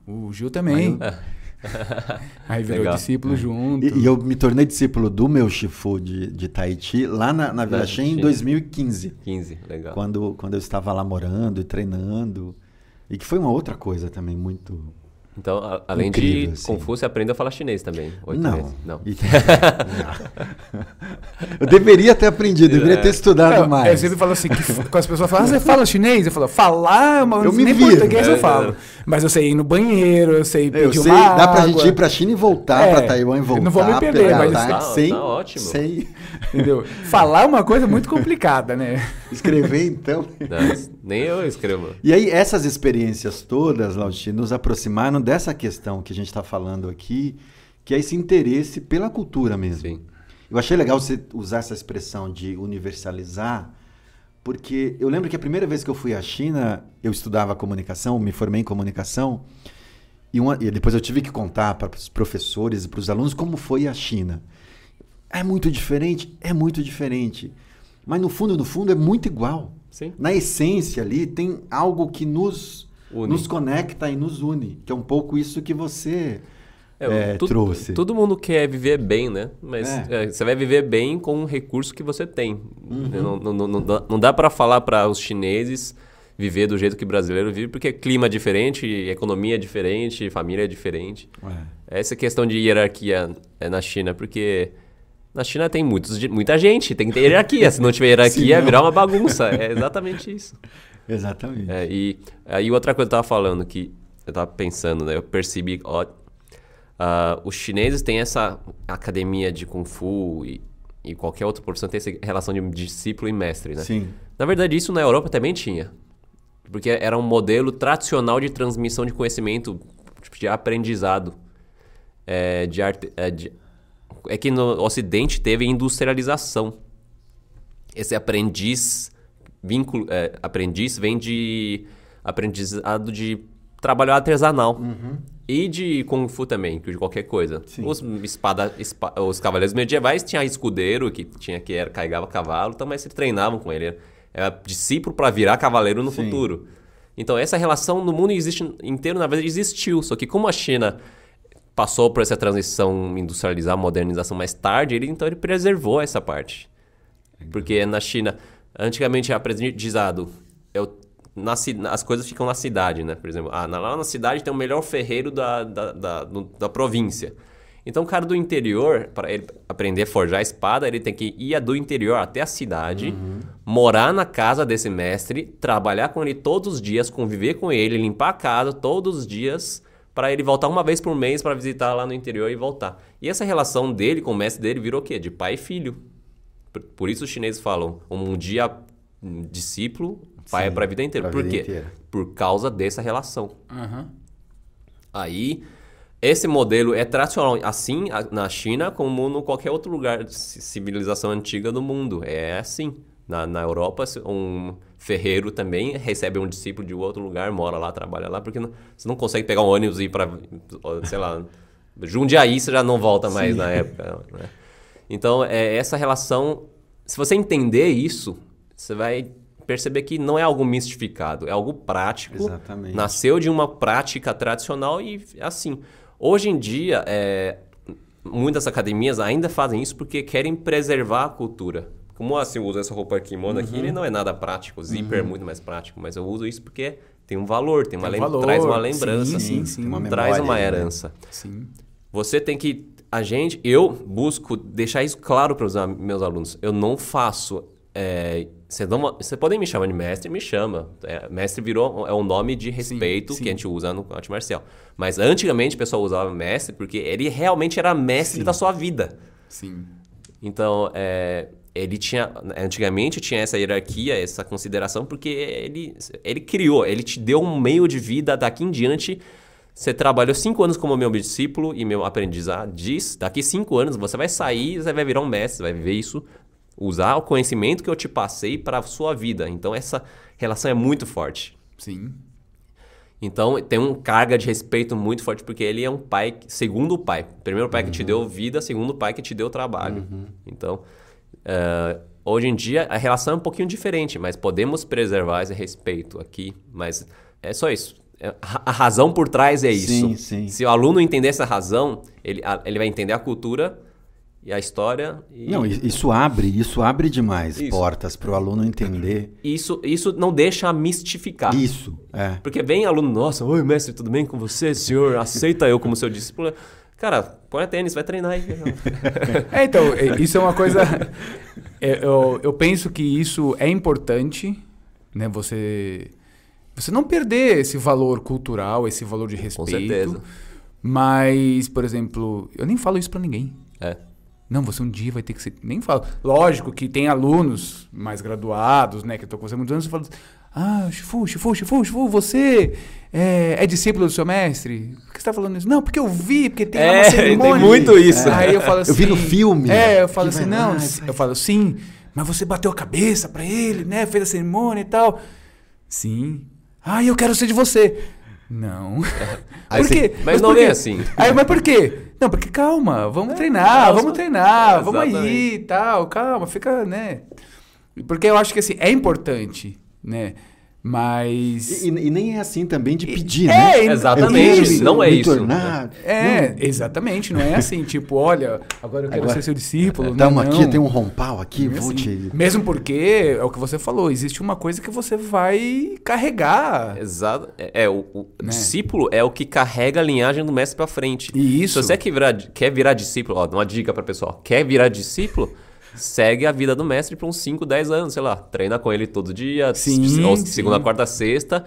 Speaker 3: "Não, o Gil também". aí virou
Speaker 4: Legal.
Speaker 3: discípulo junto.
Speaker 1: E, e eu me tornei discípulo do meu Shifu de, de Tahiti lá na, na Vila Shen em
Speaker 4: China.
Speaker 1: 2015.
Speaker 4: 15, legal.
Speaker 1: Quando, quando eu estava lá morando e treinando. E que foi uma outra coisa também muito.
Speaker 4: Então, a- além
Speaker 1: Incrível,
Speaker 4: de
Speaker 1: assim.
Speaker 4: Você aprende a falar chinês também. Oito
Speaker 1: não.
Speaker 4: meses. Não.
Speaker 1: Eu deveria ter aprendido, deveria ter estudado
Speaker 3: Não, Eu
Speaker 1: mais.
Speaker 3: sempre falo assim, que quando as pessoas falam, ah, você fala chinês? Eu falo, falar, é uma,
Speaker 1: Eu me
Speaker 3: nem
Speaker 1: viro.
Speaker 3: português eu
Speaker 4: É,
Speaker 3: falo. Mas eu sei ir no banheiro, eu sei pedir
Speaker 1: Eu sei,
Speaker 3: uma
Speaker 1: dá pra
Speaker 3: água,
Speaker 1: gente ir pra China e voltar
Speaker 3: É,
Speaker 1: pra Taiwan e voltar.
Speaker 3: não vou me perder,
Speaker 1: pegar
Speaker 3: mas-
Speaker 4: Tá-
Speaker 1: sem,
Speaker 4: tá ótimo.
Speaker 1: sem
Speaker 3: Entendeu? Falar é uma coisa muito complicada, né?
Speaker 1: escrever, então.
Speaker 4: Não, nem eu escrevo.
Speaker 1: E aí, essas experiências todas, Lauti, nos aproximaram dessa questão que a gente está falando aqui, que é esse interesse pela cultura mesmo.
Speaker 4: Sim.
Speaker 1: Eu achei legal você usar essa expressão de universalizar, porque eu lembro que a primeira vez que eu fui à China, eu estudava comunicação, me formei em comunicação, e, uma- e depois eu tive que contar para os professores e para os alunos como foi a China. É muito diferente? É muito diferente. Mas no fundo, no fundo, é muito igual.
Speaker 4: Sim.
Speaker 1: Na essência ali, tem algo que nos,
Speaker 4: Une.
Speaker 1: nos conecta e nos une, que é um pouco isso que você é,
Speaker 2: tu-
Speaker 1: trouxe.
Speaker 2: Todo mundo quer viver bem, né? Mas
Speaker 1: É.
Speaker 2: é, você vai viver bem com o recurso que você tem. Não, não, não, não dá, não dá para falar para os chineses viver do jeito que o brasileiro vive, porque clima é diferente, economia é diferente, família é diferente.
Speaker 1: É.
Speaker 2: Essa questão de hierarquia é na China, porque na China tem muitos, muita gente, tem que ter hierarquia. Se não tiver hierarquia,
Speaker 1: não.
Speaker 2: virar uma bagunça. É exatamente isso.
Speaker 1: Exatamente.
Speaker 2: É, e aí outra coisa que eu tava falando que eu tava pensando, né? Eu percebi, ó, ah, os chineses têm essa academia de kung fu e, e qualquer outra profissão tem essa relação de discípulo e mestre, né?
Speaker 1: Sim.
Speaker 2: Na verdade, isso na Europa também tinha. Porque era um modelo tradicional de transmissão de conhecimento, tipo, de aprendizado. É, de arte, é, de- é que no Ocidente teve industrialização. Esse aprendiz, vínculo, é, aprendiz vem de aprendizado de trabalho artesanal. E de Kung Fu também, de qualquer coisa.
Speaker 1: Sim.
Speaker 2: Os, espada, espa- os cavaleiros medievais tinham escudeiro, que tinha que era, carregava cavalo, então, mas se treinavam com ele. Era discípulo para virar cavaleiro no
Speaker 1: Sim.
Speaker 2: futuro. Então, essa relação no mundo existe, inteiro, na verdade, existiu. Só que como a China passou por essa transição industrializar, modernização mais tarde, ele então ele preservou essa parte. Porque na China, antigamente é aprendizado, na, as coisas ficam na cidade, né? Por exemplo, ah, lá na cidade tem o melhor ferreiro da, da, da, da província. Então o cara do interior, para ele aprender a forjar espada, ele tem que ir do interior até a cidade, morar na casa desse mestre, trabalhar com ele todos os dias, conviver com ele, limpar a casa todos os dias, para ele voltar uma vez por mês para visitar lá no interior e voltar. E essa relação dele com o mestre dele virou o quê? De pai e filho. Por, isso os chineses falam, um dia discípulo, pai é
Speaker 1: Sim,
Speaker 2: para a vida inteira. Por
Speaker 1: vida
Speaker 2: quê?
Speaker 1: inteira.
Speaker 2: Por causa dessa relação.
Speaker 3: Aham.
Speaker 2: Aí, esse modelo é tradicional assim na China como em qualquer outro lugar civilização antiga do mundo. É assim. Na, na Europa, um ferreiro também recebe um discípulo de outro lugar, mora lá, trabalha lá, porque não- você não consegue pegar um ônibus e ir para, sei lá, Jundiaí você já não volta mais
Speaker 1: Sim.
Speaker 2: na época. né? Então, é, essa relação, se você entender isso, você vai perceber que não é algo mistificado, é algo prático.
Speaker 1: Exatamente.
Speaker 2: Nasceu de uma prática tradicional e assim. Hoje em dia, é, muitas academias ainda fazem isso porque querem preservar a cultura. Como assim, eu uso essa roupa kimono aqui, ele não é nada prático, o zíper é muito mais prático, mas eu uso isso porque tem um valor, tem uma
Speaker 3: Tem um valor,
Speaker 2: traz uma
Speaker 3: sim,
Speaker 2: lembrança,
Speaker 3: sim, sim.
Speaker 1: Uma
Speaker 2: traz
Speaker 1: memória
Speaker 2: uma
Speaker 1: né?
Speaker 2: herança.
Speaker 3: Sim.
Speaker 2: Você tem que. A gente, eu busco deixar isso claro para os meus alunos. Eu não faço. é, Você não- você podem me chamar de mestre, me chama. É, mestre virou é um nome de respeito
Speaker 3: sim.
Speaker 2: que a gente usa no arte marcial. Mas antigamente o pessoal usava mestre porque ele realmente era mestre da sua vida.
Speaker 3: Sim.
Speaker 2: Então, é, ele tinha. Antigamente tinha essa hierarquia, essa consideração, porque ele, ele criou, ele te deu um meio de vida daqui em diante. Você trabalhou cinco anos como meu discípulo e meu aprendiz. Daqui cinco anos você vai sair, você vai virar um mestre, você vai viver isso, usar o conhecimento que eu te passei para a sua vida. Então, essa relação é muito forte.
Speaker 3: Sim.
Speaker 2: Então tem uma carga de respeito muito forte, porque ele é um pai, segundo pai. Primeiro pai que te deu vida, segundo pai que te deu trabalho. Então, eh, hoje em dia a relação é um pouquinho diferente, mas podemos preservar esse respeito aqui. Mas é só isso. É, A razão por trás é isso.
Speaker 1: Sim, sim.
Speaker 2: Se o aluno entender essa razão, ele, ele vai entender a cultura e a história. E
Speaker 1: Não, isso abre, isso abre demais
Speaker 2: Isso.
Speaker 1: portas para o aluno entender
Speaker 2: isso, isso não deixa mistificar.
Speaker 1: isso. É.
Speaker 2: Porque vem aluno, nossa, oi mestre, tudo bem com você? Senhor, aceita eu como seu discípulo? Cara, põe a tênis, vai treinar aí.
Speaker 3: É, então, isso é uma coisa. é, eu, eu penso que isso é importante, né? Você. Você não perder esse valor cultural, esse valor de respeito.
Speaker 2: certeza.
Speaker 3: Mas, por exemplo, eu nem falo isso pra ninguém.
Speaker 2: É.
Speaker 3: Não, você um dia vai ter que ser. Nem falo. Lógico que tem alunos mais graduados, né? Que estão com você há muitos anos e falam assim, Ah, Chifu, Chifu, Chifu, Chifu, você é, é discípulo do seu mestre? Por que você tá falando isso? Não, porque eu vi, porque tem
Speaker 2: É,
Speaker 3: uma cerimônia.
Speaker 2: tem muito isso.
Speaker 3: Aí eu falo assim.
Speaker 1: Eu vi no filme.
Speaker 3: É, eu falo
Speaker 1: Que
Speaker 3: assim, não, eu falo, sim, mas você bateu a cabeça pra ele, né? Fez a cerimônia e tal. Sim. Ah, eu quero ser de você. Não.
Speaker 1: Aí
Speaker 3: por quê?
Speaker 2: Mas não
Speaker 3: por
Speaker 2: é assim.
Speaker 3: Aí, mas por quê? Não, porque calma, vamos treinar,
Speaker 2: não,
Speaker 3: vamos
Speaker 2: só-
Speaker 3: treinar,
Speaker 2: É,
Speaker 3: vamos aí e tal, calma, fica, né? Porque eu acho que assim, é importante, né? Mas.
Speaker 1: E, e nem é assim também de pedir,
Speaker 3: É,
Speaker 1: né?
Speaker 3: e-
Speaker 2: Exatamente,
Speaker 1: Eu
Speaker 2: não é isso.
Speaker 1: tornar-
Speaker 3: É, exatamente, não é assim, tipo, olha, agora eu quero
Speaker 1: Agora-
Speaker 3: ser seu discípulo.
Speaker 1: Estamos
Speaker 3: não,
Speaker 1: aqui,
Speaker 3: não.
Speaker 1: tem um rompal aqui,
Speaker 3: Não é
Speaker 1: vou
Speaker 3: assim.
Speaker 1: te...
Speaker 3: Mesmo porque, é o que você falou, existe uma coisa que você vai carregar.
Speaker 2: Exato. É, é, o, o
Speaker 3: Né?
Speaker 2: discípulo é o que carrega a linhagem do mestre pra frente.
Speaker 3: E isso.
Speaker 2: Se você quer virar, quer virar discípulo, ó, uma dica pra pessoal, quer virar discípulo, segue a vida do mestre por uns 5, 10 anos, sei lá. Treina com ele todo dia,
Speaker 3: Sim,
Speaker 2: ou
Speaker 3: sim.
Speaker 2: segunda, quarta, sexta.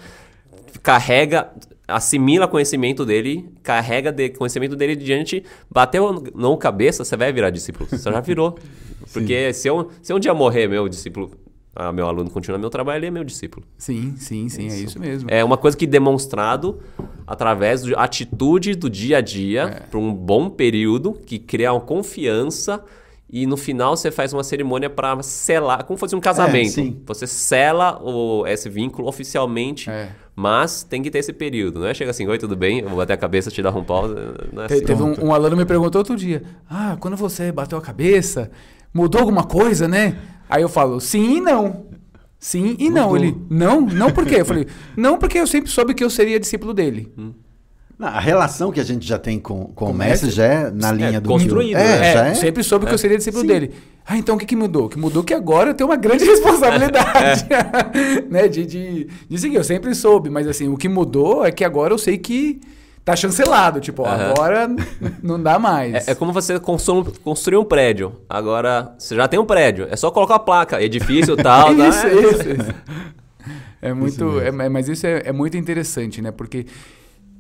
Speaker 2: Carrega, assimila conhecimento dele, carrega de, conhecimento dele diante, bateu no cabeça, você vai virar discípulo. Você já virou. Porque se eu, se eu um dia morrer, meu discípulo, ah, meu aluno continua meu trabalho, ele é meu discípulo.
Speaker 3: Sim, sim, sim, é isso mesmo.
Speaker 2: É uma coisa que demonstrado através de atitude do dia a dia
Speaker 3: É.
Speaker 2: por um bom período que cria uma confiança e no final você faz uma cerimônia para selar, como se fosse um casamento.
Speaker 1: sim.
Speaker 2: você sela o, esse vínculo oficialmente,
Speaker 3: É.
Speaker 2: mas tem que ter esse período. Não é chega assim, oi, tudo bem? Eu vou bater a cabeça, te dar um pau. Não é
Speaker 3: Te-
Speaker 2: assim.
Speaker 3: Teve um, um aluno me perguntou outro dia: Ah, quando você bateu a cabeça, mudou alguma coisa, né? Aí eu falo, sim e não. Sim e não.
Speaker 1: Mudou.
Speaker 3: Ele, não? Não por quê? Eu falei, não porque eu sempre soube que eu seria discípulo dele.
Speaker 1: Não, a relação que a gente já tem com, com,
Speaker 3: Com
Speaker 1: o mestre? já é na linha do...
Speaker 2: construído,
Speaker 1: É,
Speaker 2: né?
Speaker 1: já é.
Speaker 3: sempre soube que eu seria discípulo
Speaker 1: Sim.
Speaker 3: dele. Ah, então o que, que mudou? O que mudou é que agora eu tenho uma grande responsabilidade. né? De, de, de seguir. Eu sempre soube, mas assim, o que mudou é que agora eu sei que tá chancelado. Tipo, ó,
Speaker 2: Aham.
Speaker 3: agora não dá mais.
Speaker 2: É, é como você constru- construir um prédio. Agora, você já tem um prédio. É só colocar a placa. Edifício e tal. tá?
Speaker 3: Isso,
Speaker 2: É,
Speaker 3: isso, isso. É muito. é- é- mas isso é, é muito interessante, né? Porque.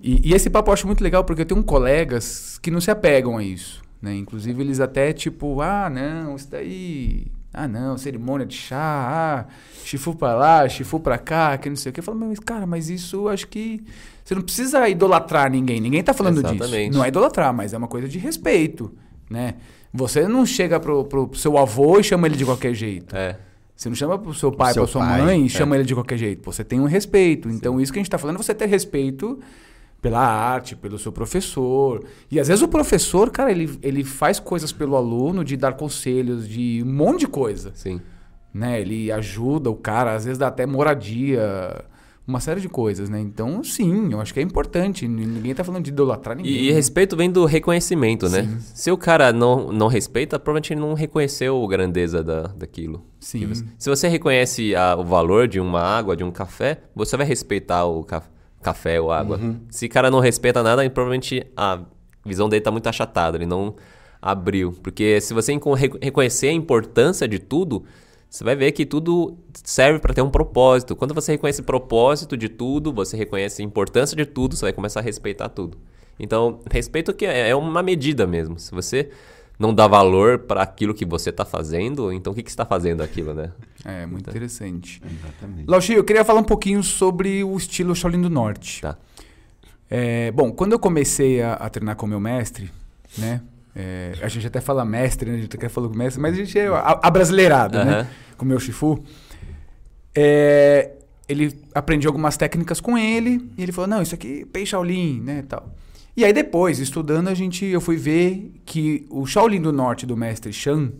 Speaker 3: E, e esse papo eu acho muito legal porque eu tenho colegas que não se apegam a isso. Né? Inclusive, eles até, tipo, ah, não, isso daí. Ah, não, cerimônia de chá, ah, chifu pra lá, chifu pra cá, que não sei o que. Eu falo, mas, cara, mas isso acho que. Você não precisa idolatrar ninguém. Ninguém tá falando
Speaker 2: Exatamente.
Speaker 3: disso. Não é idolatrar, mas é uma coisa de respeito, né? Você não chega pro, pro seu avô e chama ele de qualquer jeito.
Speaker 2: É.
Speaker 3: Você não chama pro seu pai,
Speaker 1: Seu
Speaker 3: pra sua
Speaker 1: pai,
Speaker 3: mãe e
Speaker 1: é.
Speaker 3: chama ele de qualquer jeito. Você tem um respeito. Então, isso que a gente tá falando é você ter respeito pela arte, pelo seu professor. E às vezes o professor, cara, ele, ele faz coisas pelo aluno, de dar conselhos, de um monte de coisa.
Speaker 2: Sim.
Speaker 3: Né? Ele ajuda o cara, às vezes dá até moradia, uma série de coisas, né? Então, sim, eu acho que é importante. Ninguém tá falando de idolatrar ninguém.
Speaker 2: E, e respeito vem do reconhecimento, né?
Speaker 3: Sim.
Speaker 2: Se o cara não, não respeita, provavelmente ele não reconheceu a grandeza da, daquilo.
Speaker 3: Sim.
Speaker 2: Se você reconhece a- o valor de uma água, de um café, você vai respeitar o ca- café ou água. Se o cara não respeita nada, provavelmente a visão dele tá muito achatada, ele não abriu. Porque se você reconhecer a importância de tudo, você vai ver que tudo serve para ter um propósito. Quando você reconhece o propósito de tudo, você reconhece a importância de tudo, você vai começar a respeitar tudo. Então, respeito que é é uma medida mesmo. Se você não dá valor para aquilo que você está fazendo, então o que, que você está fazendo aquilo, né?
Speaker 3: É, muito interessante.
Speaker 1: Exatamente.
Speaker 3: Lauchi, eu queria falar um pouquinho sobre o estilo Shaolin do Norte.
Speaker 2: Tá.
Speaker 3: É, bom, quando eu comecei a, a treinar com o meu mestre, né? é, a gente até fala mestre, né? A gente até falou mestre, mas a gente é a- abrasileirado, né?
Speaker 2: Aham.
Speaker 3: Com o meu Shifu. É, ele aprendi algumas técnicas com ele e ele falou, não, isso aqui é Pei Shaolin, né, tal. E aí depois, estudando, a gente, eu fui ver que o Shaolin do Norte do mestre Shan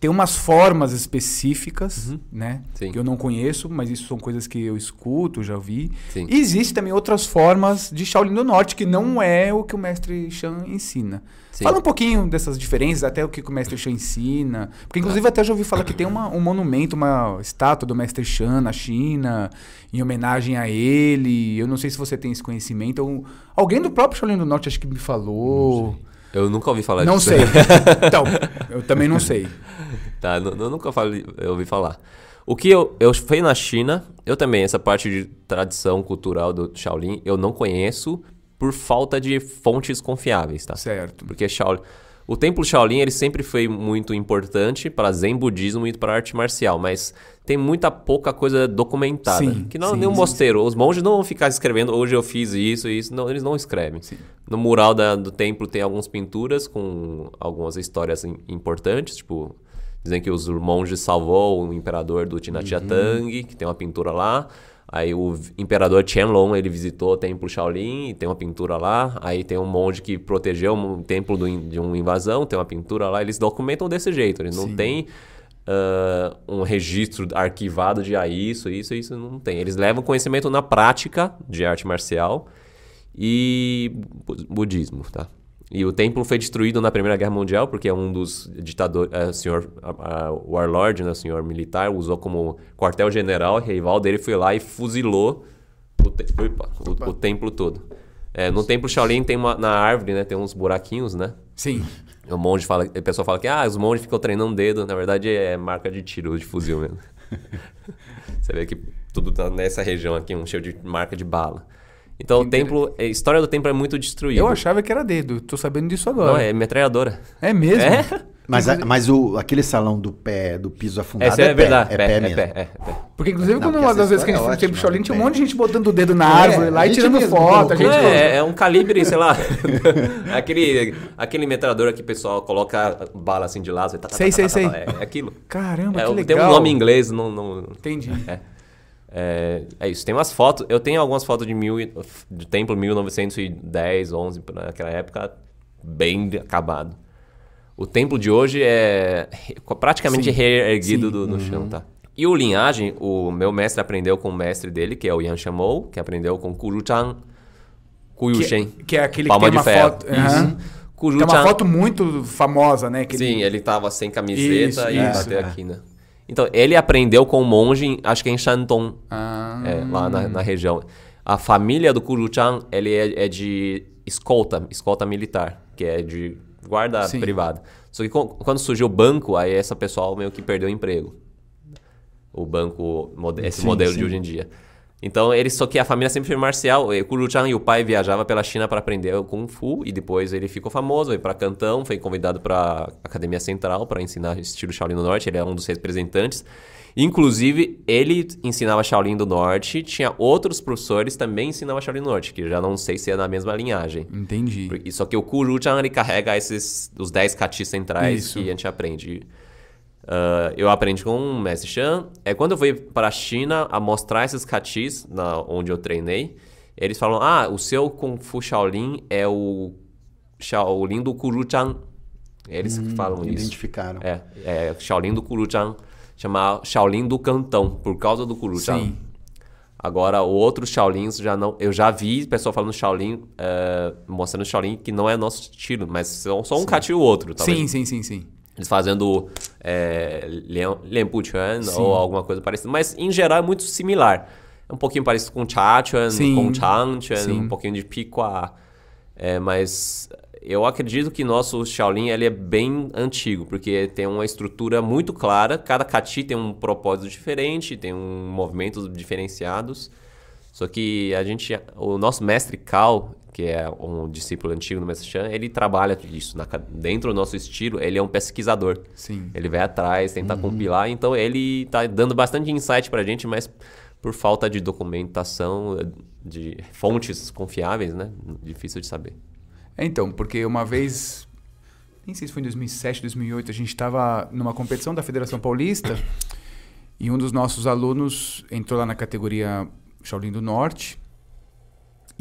Speaker 3: tem umas formas específicas, né?
Speaker 2: Sim.
Speaker 3: Que eu não conheço, mas isso são coisas que eu escuto, já vi.
Speaker 2: Sim.
Speaker 3: E existem também outras formas de Shaolin do Norte, que não é o que o mestre Shan ensina.
Speaker 2: Sim.
Speaker 3: Fala um pouquinho dessas diferenças, até o que o mestre Shan ensina. Porque, inclusive, até já ouvi falar que tem uma- um monumento, uma estátua do mestre Shan na China, em homenagem a ele. Eu não sei se você tem esse conhecimento. ou- Alguém do próprio Shaolin do Norte acho que me falou.
Speaker 2: Eu nunca ouvi falar
Speaker 3: Não
Speaker 2: disso.
Speaker 3: sei. então, eu também não sei.
Speaker 2: Tá, eu nunca falei, eu ouvi falar. O que eu, eu fui na China, eu também, essa parte de tradição cultural do Shaolin, eu não conheço por falta de fontes confiáveis, tá?
Speaker 3: Certo.
Speaker 2: Porque Shaolin, o templo Shaolin ele sempre foi muito importante para Zen budismo e para arte marcial, mas tem muita pouca coisa documentada.
Speaker 3: Sim,
Speaker 2: que não
Speaker 3: sim,
Speaker 2: nem um
Speaker 3: sim,
Speaker 2: mosteiro. Os monges não vão ficar escrevendo hoje eu fiz isso e isso. Não, eles não escrevem. No mural da- do templo tem algumas pinturas com algumas histórias im- importantes, tipo dizem que os monges salvou o imperador do Tina-Tia Tang, que tem uma pintura lá. Aí o imperador Qianlong, ele visitou o templo Shaolin e tem uma pintura lá. Aí tem um monge que protegeu um templo do de uma invasão, tem uma pintura lá. Eles documentam desse jeito, eles não
Speaker 3: Sim.
Speaker 2: têm ah, um registro arquivado de ah, isso, isso, isso, não tem. Eles levam conhecimento na prática de arte marcial e bu- budismo, tá? E o templo foi destruído na Primeira Guerra Mundial porque um dos ditadores, o senhor a- a- o warlord, né, o senhor militar, usou como quartel-general, o rival dele foi lá e fuzilou o, te- opa, o- o templo todo. É, no templo Shaolin tem uma, na árvore, né, tem uns buraquinhos, né?
Speaker 3: Sim.
Speaker 2: O monge fala, o pessoal fala que ah, os monges ficam treinando o dedo, na verdade é marca de tiro de fuzil mesmo. Você vê que tudo tá nessa região aqui, um cheio de marca de bala. Então o templo, a história do templo é muito destruída.
Speaker 3: Eu achava que era dedo. Tô sabendo disso agora.
Speaker 2: Não, é metralhadora.
Speaker 3: É mesmo?
Speaker 2: É?
Speaker 1: Mas, a- mas o, aquele salão do pé, do piso afundado
Speaker 2: Essa é,
Speaker 1: é, pé,
Speaker 2: verdade.
Speaker 1: é
Speaker 2: pé,
Speaker 1: pé,
Speaker 2: é
Speaker 1: mesmo.
Speaker 2: pé, é pé.
Speaker 3: Porque, inclusive,
Speaker 1: Não,
Speaker 3: quando uma das vezes que a gente foi
Speaker 1: é
Speaker 3: no tempo Shaolin, tinha um monte de gente botando o dedo na
Speaker 1: É,
Speaker 3: árvore lá
Speaker 1: a
Speaker 3: e tirando
Speaker 1: mesmo
Speaker 3: foto. Gente
Speaker 2: é, é um calibre, sei lá. aquele, aquele metralhadora que o pessoal coloca bala assim de lado. Tá, tá,
Speaker 3: Sei,
Speaker 2: tá,
Speaker 3: sei,
Speaker 2: tá, tá,
Speaker 3: sei.
Speaker 2: tá, É, é aquilo.
Speaker 3: Caramba,
Speaker 2: É,
Speaker 3: que
Speaker 2: tem
Speaker 3: legal.
Speaker 2: um nome em inglês, não, não,
Speaker 3: Entendi.
Speaker 2: É. É, é isso. Tem umas fotos. Eu tenho algumas fotos de, mil, de templo 1910, 11, naquela época, bem acabado. O templo de hoje é praticamente
Speaker 3: Sim.
Speaker 2: reerguido
Speaker 3: Sim.
Speaker 2: do, no chão, tá? E o linhagem, o meu mestre aprendeu com o mestre dele, que é o Yan Shamou, que aprendeu com Kuruchan Kuyushen.
Speaker 3: Que, que é aquele
Speaker 2: Palma
Speaker 3: que tem
Speaker 2: de
Speaker 3: uma
Speaker 2: ferro.
Speaker 3: foto.
Speaker 2: Isso.
Speaker 3: Aham. Tem
Speaker 2: Kuruchan,
Speaker 3: uma foto muito famosa, né? que ele-
Speaker 2: Sim, ele tava sem camiseta
Speaker 3: Isso,
Speaker 2: e
Speaker 3: isso,
Speaker 2: bateu
Speaker 1: é.
Speaker 2: aqui, né? Então, ele aprendeu com um monge, acho que é em Shantung,
Speaker 3: Ah,
Speaker 2: é, lá na, na região. A família do Kuruchan, ele é, é de escolta, escolta militar, que é de guarda
Speaker 3: Sim.
Speaker 2: privada. Só que quando surgiu o banco, aí essa pessoal meio que perdeu o emprego. O banco, esse
Speaker 1: Sim,
Speaker 2: modelo
Speaker 1: sim.
Speaker 2: de hoje em dia. Então, eles só que a família sempre foi marcial. Kuruchan e o pai viajava pela China para aprender o Kung Fu e depois ele ficou famoso, foi para Cantão, foi convidado para Academia Central para ensinar estilo Shaolin do Norte, ele é um dos representantes. Inclusive, ele ensinava Shaolin do Norte, tinha outros professores também ensinavam Shaolin do Norte, que eu já não sei se é da mesma linhagem.
Speaker 3: Entendi.
Speaker 2: Só que o Kuruchan, ele carrega esses, os 10 katis centrais
Speaker 3: Isso.
Speaker 2: que a gente aprende. Ah, eu aprendi com o Mestre Chan. É quando eu fui para a China a mostrar esses katis, na, onde eu treinei, eles falam, ah, o seu Kung Fu Shaolin é o Shaolin do Kuruchan. Eles que falam isso.
Speaker 1: Identificaram.
Speaker 2: É, é Shaolin do Kuruchan, chama Shaolin do Cantão, por causa do Kuruchan.
Speaker 3: Sim.
Speaker 2: Agora, outros Shaolins já não. Eu já vi pessoal falando Shaolin, eh, mostrando Shaolin que não é nosso estilo, mas são só um cati e o outro, talvez.
Speaker 3: Sim, sim, sim, sim.
Speaker 2: Eles fazendo é, Lian, Lianpu Chuan
Speaker 3: Sim.
Speaker 2: ou alguma coisa parecida. Mas em geral é muito similar. É um pouquinho parecido com Cha Chuan,
Speaker 3: Sim.
Speaker 2: com Chang Chuan,
Speaker 3: Sim.
Speaker 2: um pouquinho de Piqua. É, mas eu acredito que nosso Shaolin ele é bem antigo, porque tem uma estrutura muito clara. Cada Kati tem um propósito diferente, tem um movimentos diferenciados. Só que a gente, o nosso mestre Kao, que é um discípulo antigo do mestre Chan, ele trabalha isso na dentro do nosso estilo. Ele é um pesquisador.
Speaker 3: Sim.
Speaker 2: Ele vai atrás, tentar compilar. Então ele tá dando bastante insight pra gente, mas por falta de documentação, de fontes confiáveis, né? Difícil de saber.
Speaker 3: É, então, porque uma vez, nem sei se foi em 2007, 2008, a gente estava numa competição da Federação Paulista e um dos nossos alunos entrou lá na categoria Shaolin do Norte.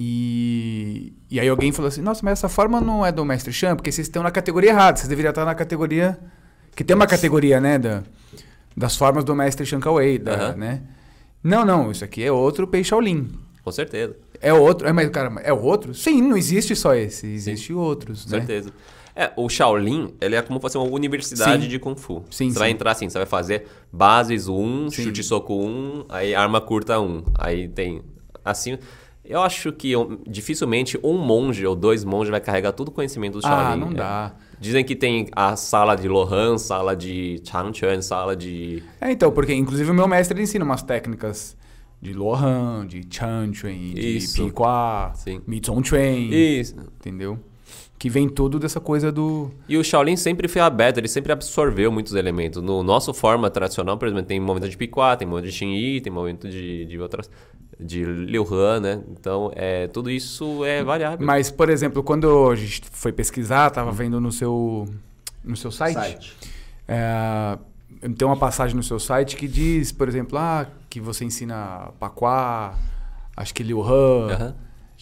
Speaker 3: E, e aí alguém falou assim: Nossa, mas essa forma não é do Mestre Chan, porque vocês estão na categoria errada, vocês deveriam estar na categoria. Que tem uma categoria, né? Da, das formas do Mestre Chan Kawei, da,
Speaker 2: Aham.
Speaker 3: né? Não, não, isso aqui é outro Pei Shaolin.
Speaker 2: Com certeza.
Speaker 3: É outro. É, mas, cara, é outro? Sim, não existe só esse. Existe outros,
Speaker 2: Com
Speaker 3: né?
Speaker 2: certeza. É, o Shaolin, ele é como fosse uma universidade
Speaker 3: Sim.
Speaker 2: de Kung Fu.
Speaker 3: Sim,
Speaker 2: você vai
Speaker 3: sim.
Speaker 2: entrar assim, você vai fazer bases 1,
Speaker 3: Sim.
Speaker 2: chute soco 1, aí arma curta 1. Aí tem assim, eu acho que um, dificilmente um monge ou dois monges vai carregar todo o conhecimento do Shaolin.
Speaker 3: Ah, não
Speaker 2: É.
Speaker 3: dá.
Speaker 2: Dizem que tem a sala de Lohan, sala de Changchuan, sala de
Speaker 3: É, então, porque inclusive o meu mestre ensina umas técnicas de Lohan, de Chanchuan, de
Speaker 2: Sim.
Speaker 3: Mitsongchuan,
Speaker 2: Isso.
Speaker 3: entendeu? Que vem tudo dessa coisa do...
Speaker 2: E o Shaolin sempre foi aberto, ele sempre absorveu muitos elementos. No nosso forma tradicional, por exemplo, tem movimento de Piquá, tem movimento de Xinyi, tem movimento de, de outras. de Liu Han, né? Então, é, tudo isso é variável.
Speaker 3: Mas, por exemplo, quando a gente foi pesquisar, tava vendo no seu, no seu site,
Speaker 1: Site.
Speaker 3: É, tem uma passagem no seu site que diz, por exemplo, ah, que você ensina Paquá, acho que Liu Han.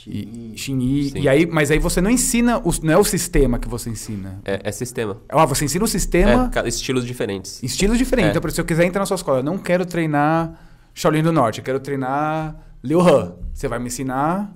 Speaker 3: E.
Speaker 2: Sim.
Speaker 3: E aí, mas aí você não ensina, o, não é o sistema que você ensina.
Speaker 2: É, é sistema.
Speaker 3: Ah, você ensina o sistema,
Speaker 2: É, estilos diferentes.
Speaker 3: estilos diferentes.
Speaker 2: É.
Speaker 3: Então, por exemplo, se eu quiser entrar na sua escola, eu não quero treinar Shaolin do Norte, eu quero treinar Liu He. Você vai me ensinar.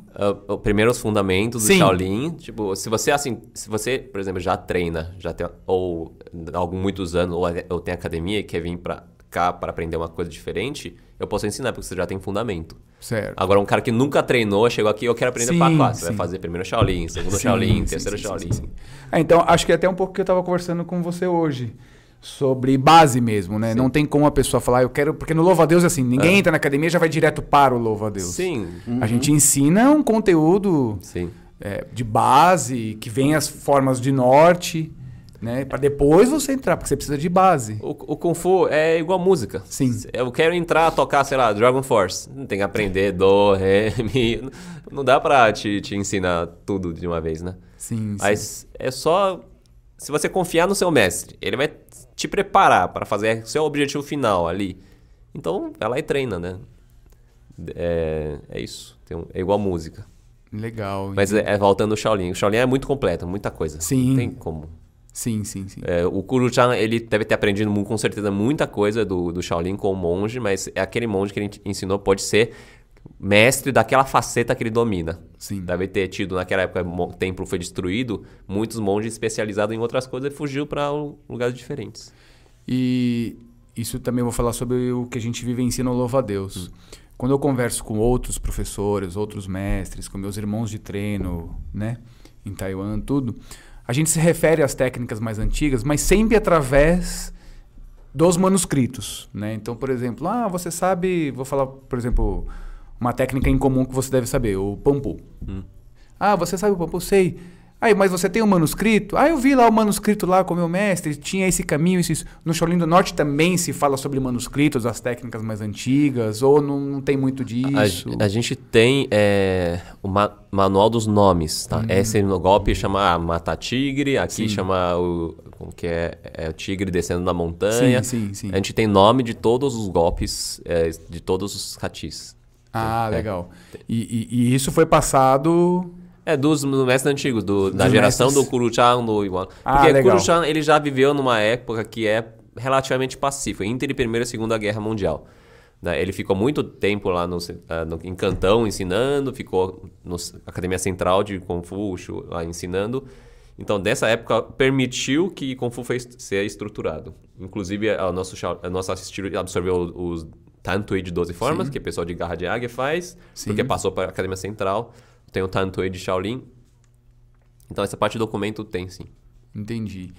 Speaker 2: Uh, primeiro os fundamentos do
Speaker 3: Sim.
Speaker 2: Shaolin. Tipo, se você assim, se você, por exemplo, já treina, já tem ou há alguns muitos anos ou, ou tem academia e quer vir pra cá para aprender uma coisa diferente, eu posso ensinar porque você já tem fundamento.
Speaker 3: Certo.
Speaker 2: Agora um cara que nunca treinou, chegou aqui, eu quero aprender
Speaker 3: Sim,
Speaker 2: para classe,
Speaker 3: sim.
Speaker 2: vai fazer primeiro Shaolin, segundo
Speaker 3: Sim,
Speaker 2: Shaolin,
Speaker 3: sim,
Speaker 2: terceiro
Speaker 3: sim, sim,
Speaker 2: Shaolin.
Speaker 3: sim, sim. É, então, acho que é até um pouco que eu estava conversando com você hoje. Sobre base mesmo, né? Não tem como a pessoa falar, eu quero. Porque no Louva a Deus, assim, ninguém entra na academia e já vai direto para o Louva a Deus.
Speaker 2: Sim,
Speaker 3: A gente ensina um conteúdo
Speaker 2: sim.
Speaker 3: é, de base, que vem as formas de norte, né? Para depois você entrar, porque você precisa de base.
Speaker 2: O, o Kung Fu é igual música.
Speaker 3: Sim.
Speaker 2: Eu quero entrar, tocar, sei lá, Dragon Force. Tem que aprender do, ré, mi. Não dá pra te, te ensinar tudo de uma vez, né?
Speaker 3: Sim, sim.
Speaker 2: Mas é só. Se você confiar no seu mestre, ele vai te preparar para fazer seu objetivo final ali. Então, vai lá e treina, né? É, é isso. Um- é igual música.
Speaker 3: Legal.
Speaker 2: Mas é, é voltando ao Shaolin. O Shaolin é muito completo, muita coisa.
Speaker 3: Sim.
Speaker 2: Não tem como.
Speaker 3: Sim, sim, sim.
Speaker 2: É, o Kuru-chan, ele deve ter aprendido com certeza muita coisa do, do Shaolin com o monge, mas é aquele monge que ele ensinou pode ser mestre daquela faceta que ele domina.
Speaker 3: Sim.
Speaker 2: Deve ter tido, naquela época, o templo foi destruído, muitos monges especializados em outras coisas e fugiu para lugares diferentes.
Speaker 3: E isso também vou falar sobre o que a gente vivencia no Louva a Deus. Quando eu converso com outros professores, outros mestres, com meus irmãos de treino, né, em Taiwan, tudo, a gente se refere às técnicas mais antigas, mas sempre através dos manuscritos, né? Então, por exemplo, ah, você sabe, vou falar, por exemplo, uma técnica em comum que você deve saber, o pampu. Ah, você sabe o pampu? Sei. Aí, mas você tem um manuscrito? Ah, eu vi lá o manuscrito lá com o meu mestre, tinha esse caminho, isso. No Shaolin do Norte também se fala sobre manuscritos, as técnicas mais antigas, ou não, não tem muito disso?
Speaker 2: A, a gente tem é, o ma- manual dos nomes,
Speaker 3: Hum.
Speaker 2: tá? Esse no golpe chama matar tigre, aqui
Speaker 3: Sim.
Speaker 2: chama o como que é, é o tigre descendo da montanha.
Speaker 3: Sim, sim, sim.
Speaker 2: A gente tem nome de todos os golpes, é, de todos os ratis.
Speaker 3: Ah,
Speaker 2: É.
Speaker 3: legal. E, e- e isso foi passado...
Speaker 2: É, dos do mestres antigos, do- da
Speaker 3: Dos
Speaker 2: geração
Speaker 3: mestres.
Speaker 2: do Kuru-chan, do igual.
Speaker 3: Ah,
Speaker 2: Porque
Speaker 3: legal.
Speaker 2: Kuru-chan, ele já viveu numa época que é relativamente pacífica, entre a Primeira e Segunda Guerra Mundial. né? Ele ficou muito tempo lá no, ah, no- em Cantão ensinando, ficou na Academia Central de Confúcio lá ensinando. Então, dessa época, permitiu que Kung Fu fez ser estruturado. Inclusive, a nosso, a nossa estilo absorveu os Tantui de 12 formas, que o pessoal de Garra de Águia faz,
Speaker 3: Sim.
Speaker 2: porque passou para a Academia Central. Tem o Tantui de Shaolin. Então, essa parte do documento tem, sim.
Speaker 3: Entendi.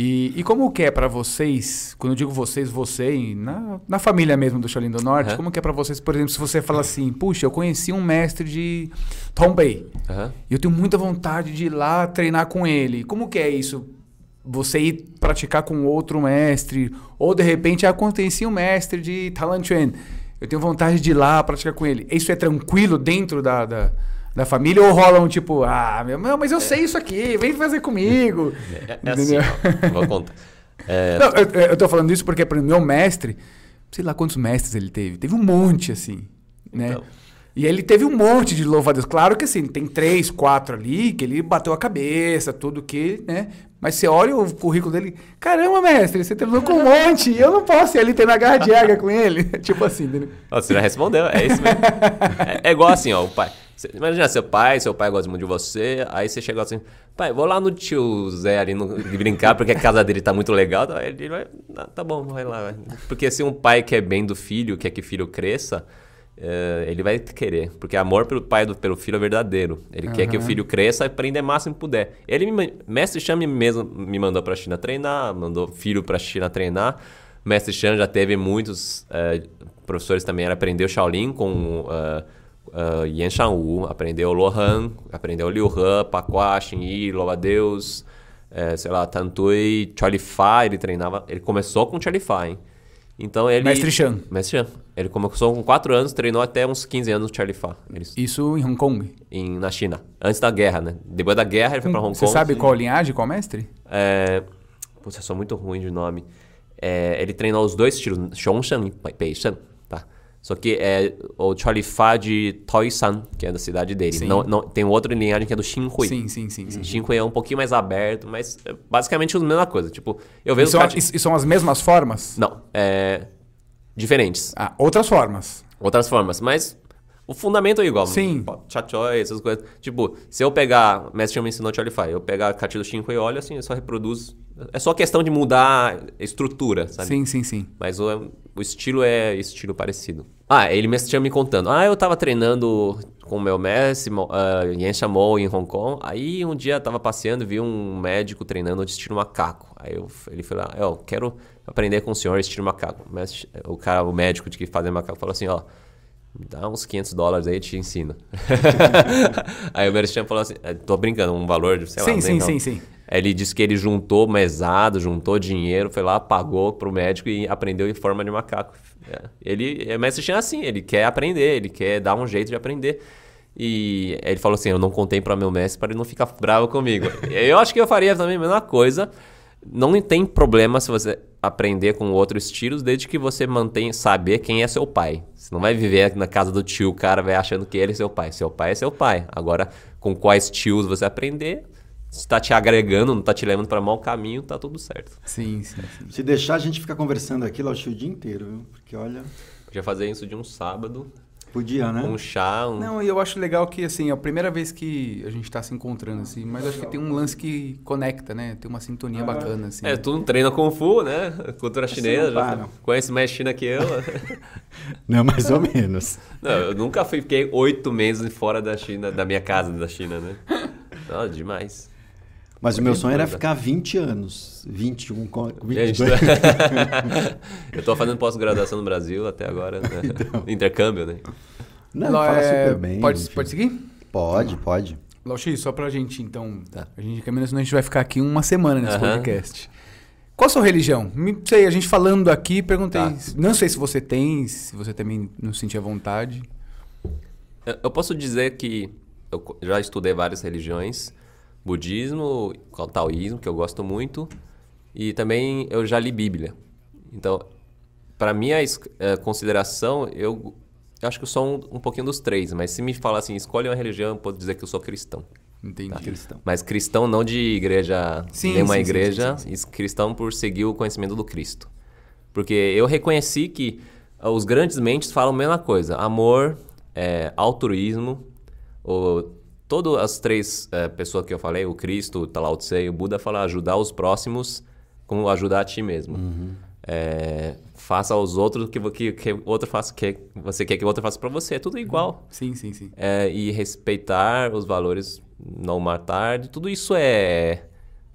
Speaker 3: E, e como que é pra vocês, quando eu digo vocês, você, na, na família mesmo do Shaolin do Norte,
Speaker 2: Aham.
Speaker 3: como que é pra vocês, por exemplo, se você fala assim, puxa, eu conheci um mestre de Tombay,
Speaker 2: Aham.
Speaker 3: e eu tenho muita vontade de ir lá treinar com ele. Como que é isso? Você ir praticar com outro mestre, ou de repente, ah, conheci um mestre de Talanchuan, eu tenho vontade de ir lá praticar com ele. Isso é tranquilo dentro da, da, da família, ou rola um tipo, ah, meu, meu, mas eu sei isso aqui, vem fazer comigo.
Speaker 2: É, é assim, ó, vou contar. É,
Speaker 3: Não, eu, eu tô falando isso porque para o meu mestre, sei lá quantos mestres ele teve. Teve um monte, assim, né?
Speaker 2: Então.
Speaker 3: E ele teve um monte de louva a Deus. Claro que assim, tem três, quatro ali que ele bateu a cabeça, tudo que, né? Mas você olha o currículo dele, caramba, mestre, você treinou com um monte, e eu não posso ir ali ter na garra de águia com ele. tipo assim, entendeu?
Speaker 2: você já respondeu, é isso mesmo. É, é igual assim, ó, o pai. Você- imagina seu pai, seu pai gosta muito de você, aí você chega assim, pai, vou lá no tio Zé ali no, brincar porque a casa dele tá muito legal. Aí ele vai, "Ah, tá bom, vai lá. vai." Porque se um pai quer bem do filho, quer que o filho cresça, eh, ele vai querer. Porque amor pelo pai do, pelo filho é verdadeiro. Ele quer que o filho cresça e aprenda o máximo que puder. Ele, me, mestre Chan me mesmo me mandou pra China treinar, mandou filho pra China treinar. Mestre Chan já teve muitos eh, professores também. Ele aprendeu Shaolin com uh, uh, Yan Shangwu, aprendeu Lohan, aprendeu Liu He, Pakua, Xin Yi, Louva a Deus, eh, sei lá, Tantui, Charlie Fa. Ele treinava. Ele começou com Charlie Fa, hein? Então ele.
Speaker 3: Mestre Chan.
Speaker 2: Mestre Chan. Ele começou com 4 anos, treinou até uns 15 anos no Charlie Fa. Ele,
Speaker 3: Isso em Hong Kong.
Speaker 2: em, na China. Antes da guerra, né? Depois da guerra ele foi pra Hong
Speaker 3: Você
Speaker 2: Kong.
Speaker 3: sabe qual linhagem, qual mestre?
Speaker 2: É... Putz, eu sou muito ruim de nome. É, ele treinou os dois estilos, Xongshan e Peixan? Só que é o Charlie Fa de Toisan, que é da cidade dele.
Speaker 3: Sim.
Speaker 2: Não, não, tem outra linhagem que é do Xinhui.
Speaker 3: Sim, sim, sim. sim.
Speaker 2: Xinhui é um pouquinho mais aberto, mas é basicamente a mesma coisa. Tipo, eu
Speaker 3: E
Speaker 2: vejo...
Speaker 3: são,
Speaker 2: cati-
Speaker 3: e- e são as mesmas formas?
Speaker 2: Não, é... Diferentes.
Speaker 3: Ah, outras formas.
Speaker 2: Outras formas, mas o fundamento é igual.
Speaker 3: Sim.
Speaker 2: Chachoi, essas coisas. Tipo, se eu pegar, o mestre me ensinou Charlify, eu pegar a do Shinko e olho assim, eu só reproduzo. É só questão de mudar a estrutura, sabe?
Speaker 3: Sim, sim, sim.
Speaker 2: Mas o, o estilo é estilo parecido. Ah, ele mesmo tinha me contando. Ah, eu tava treinando com o meu mestre, Mo- ah, Yan Shamou, em Hong Kong. Aí um dia eu tava passeando e vi um médico treinando de estilo macaco. Aí eu, ele falou, ah, eu quero aprender com o senhor estilo macaco. O, mestre- o cara, o médico de que fazia macaco, falou assim, ó... Me dá uns 500 dólares aí, eu te ensino. aí o Merchan falou assim, "É, tô brincando, um valor de, sei lá,
Speaker 3: Sim,
Speaker 2: nem
Speaker 3: sim,
Speaker 2: não.
Speaker 3: sim, sim.
Speaker 2: Ele disse que ele juntou mesado, juntou dinheiro, foi lá, pagou pro médico e aprendeu em forma de macaco. É. Ele é mestre assim, ele quer aprender, ele quer dar um jeito de aprender. E ele falou assim: Eu não contei para meu mestre para ele não ficar bravo comigo. eu acho que eu faria também a mesma coisa. Não tem problema se você aprender com outros estilos, desde que você mantenha saber quem é seu pai. Você não vai viver na casa do tio, o cara vai achando que ele é seu pai. Seu pai é seu pai. Agora, com quais tios você aprender, está te agregando, não está te levando para mau caminho, tá tudo certo.
Speaker 3: Sim, sim, sim.
Speaker 1: Se deixar, a gente fica conversando aqui, Lauchi, o dia inteiro, viu? Porque, olha,
Speaker 2: Podia fazer isso de um sábado,
Speaker 1: podia, né?
Speaker 2: um chá, um...
Speaker 3: Não, e eu acho legal que, assim, é a primeira vez que a gente tá se encontrando, assim, mas acho que tem um lance que conecta, né? Tem uma sintonia bacana, assim.
Speaker 2: É, tu não treina Kung Fu, né? Cultura chinesa,
Speaker 1: não
Speaker 2: já conhece mais China que eu.
Speaker 1: Não, mais ou menos.
Speaker 2: não, eu nunca fiquei oito meses fora da China, da minha casa da China, né? Não, demais.
Speaker 1: Mas o meu sonho era ficar 20 anos. 21, com-
Speaker 2: Gente,
Speaker 1: 22.
Speaker 2: eu tô fazendo pós-graduação no Brasil até agora, né? Intercâmbio, né?
Speaker 1: Não,
Speaker 3: Lá,
Speaker 1: fala
Speaker 3: é,
Speaker 1: super bem.
Speaker 3: Pode,
Speaker 1: enfim.
Speaker 3: pode seguir?
Speaker 1: Pode, pode.
Speaker 3: Lauxi, só pra gente, então.
Speaker 2: Tá.
Speaker 3: A gente caminha, senão a gente vai ficar aqui uma semana nesse
Speaker 2: Aham.
Speaker 3: podcast. Qual a sua religião? Me- sei, a gente falando aqui, perguntei.
Speaker 2: Tá.
Speaker 3: Não sei se você tem, se você também não sentia vontade.
Speaker 2: Eu- Eu posso dizer que eu já estudei várias religiões, budismo, taoísmo, que eu gosto muito, e também eu já li Bíblia. Então, para minha eh, consideração, eu, eu acho que eu sou um, um pouquinho dos três, mas se me falar assim, escolhe uma religião, eu posso dizer que eu sou cristão.
Speaker 3: Entendi.
Speaker 1: Cristão.
Speaker 2: Mas cristão não de igreja,
Speaker 3: Sim,
Speaker 2: nenhuma
Speaker 3: sim,
Speaker 2: igreja,
Speaker 3: sim, sim,
Speaker 2: cristão por seguir o conhecimento do Cristo. Porque eu reconheci que ah, os grandes mentes falam a mesma coisa: amor, é, altruísmo, o, todas as três eh, pessoas que eu falei, o Cristo, o Lao Tse e o Buda, falam ajudar os próximos como ajudar a ti mesmo. É, faça aos outros o que, que, que outro faça, que você quer que o outro faça para você. É tudo igual.
Speaker 3: Sim, sim, sim.
Speaker 2: É, e respeitar os valores, não matar, tudo isso é,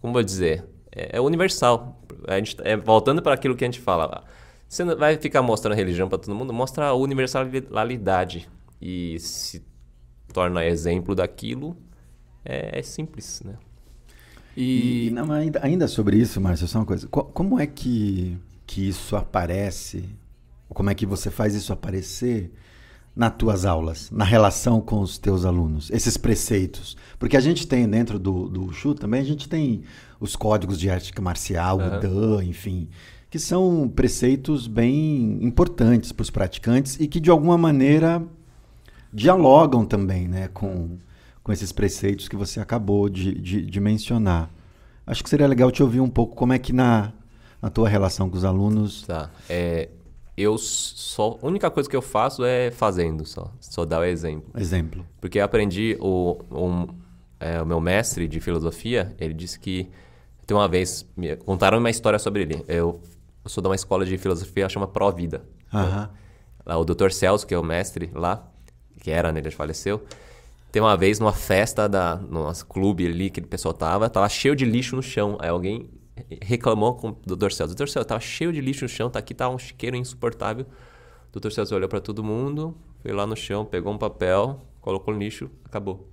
Speaker 2: como vou dizer, é, é universal. A gente, é, voltando para aquilo que a gente fala, você não vai ficar mostrando religião para todo mundo, mostra a universalidade e se torna exemplo daquilo, é, é simples, né?
Speaker 1: E,
Speaker 3: E,
Speaker 1: não, ainda, ainda sobre isso, Márcio, só uma coisa. Co- como é que, que isso aparece? Como é que você faz isso aparecer nas tuas aulas, na relação com os teus alunos, esses preceitos? Porque a gente tem dentro do, do Wushu também, a gente tem os códigos de ética marcial,
Speaker 2: Aham.
Speaker 1: o Dan, enfim, que são preceitos bem importantes para os praticantes e que de alguma maneira dialogam também né, com, com esses preceitos que você acabou de, de, de mencionar. Acho que seria legal te ouvir um pouco como é que na, na tua relação com os alunos.
Speaker 2: Tá. É, eu só. A única coisa que eu faço é fazendo só. Só dar o exemplo.
Speaker 1: Exemplo.
Speaker 2: Porque eu aprendi, o, um, é, o meu mestre de filosofia, ele disse que tem uma vez, me contaram uma história sobre ele. Eu, eu sou de uma escola de filosofia, chama Pro Vida.
Speaker 1: Aham.
Speaker 2: Lá, o Dr. Celso, que é o mestre lá, que era, né, ele faleceu. Tem uma vez numa festa da no nosso clube ali que o pessoal tava, tava cheio de lixo no chão. Aí alguém reclamou com o Dr. Celso. Dr. Celso, tava cheio de lixo no chão, tá aqui tá um chiqueiro insuportável. O Dr. Celso olhou para todo mundo, foi lá no chão, pegou um papel, colocou no lixo, acabou.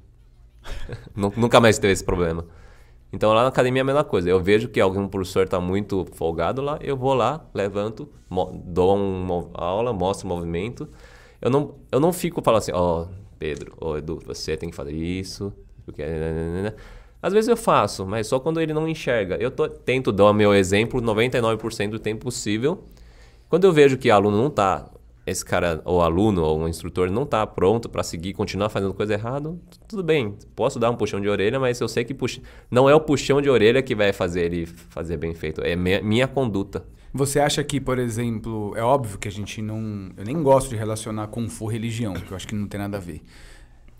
Speaker 2: Nu- Nunca mais teve esse problema. Então lá na academia é a mesma coisa. Eu vejo que algum professor está muito folgado lá, eu vou lá, levanto, dou uma aula, mostro o movimento. Eu não, eu não fico falando assim, ó, Pedro, ô Edu, você tem que fazer isso. Porque... Às vezes eu faço, mas só quando ele não enxerga. Eu tô- tento dar o meu exemplo 99% do tempo possível. Quando eu vejo que o aluno não está esse cara, ou aluno, ou um instrutor, não está pronto para seguir, continuar fazendo coisa errada, tudo bem. Posso dar um puxão de orelha, mas eu sei que puxa... não é o puxão de orelha que vai fazer ele fazer bem feito, é minha, minha conduta.
Speaker 3: Você acha que, por exemplo, é óbvio que a gente não. Eu nem gosto de relacionar Kung Fu religião, que eu acho que não tem nada a ver.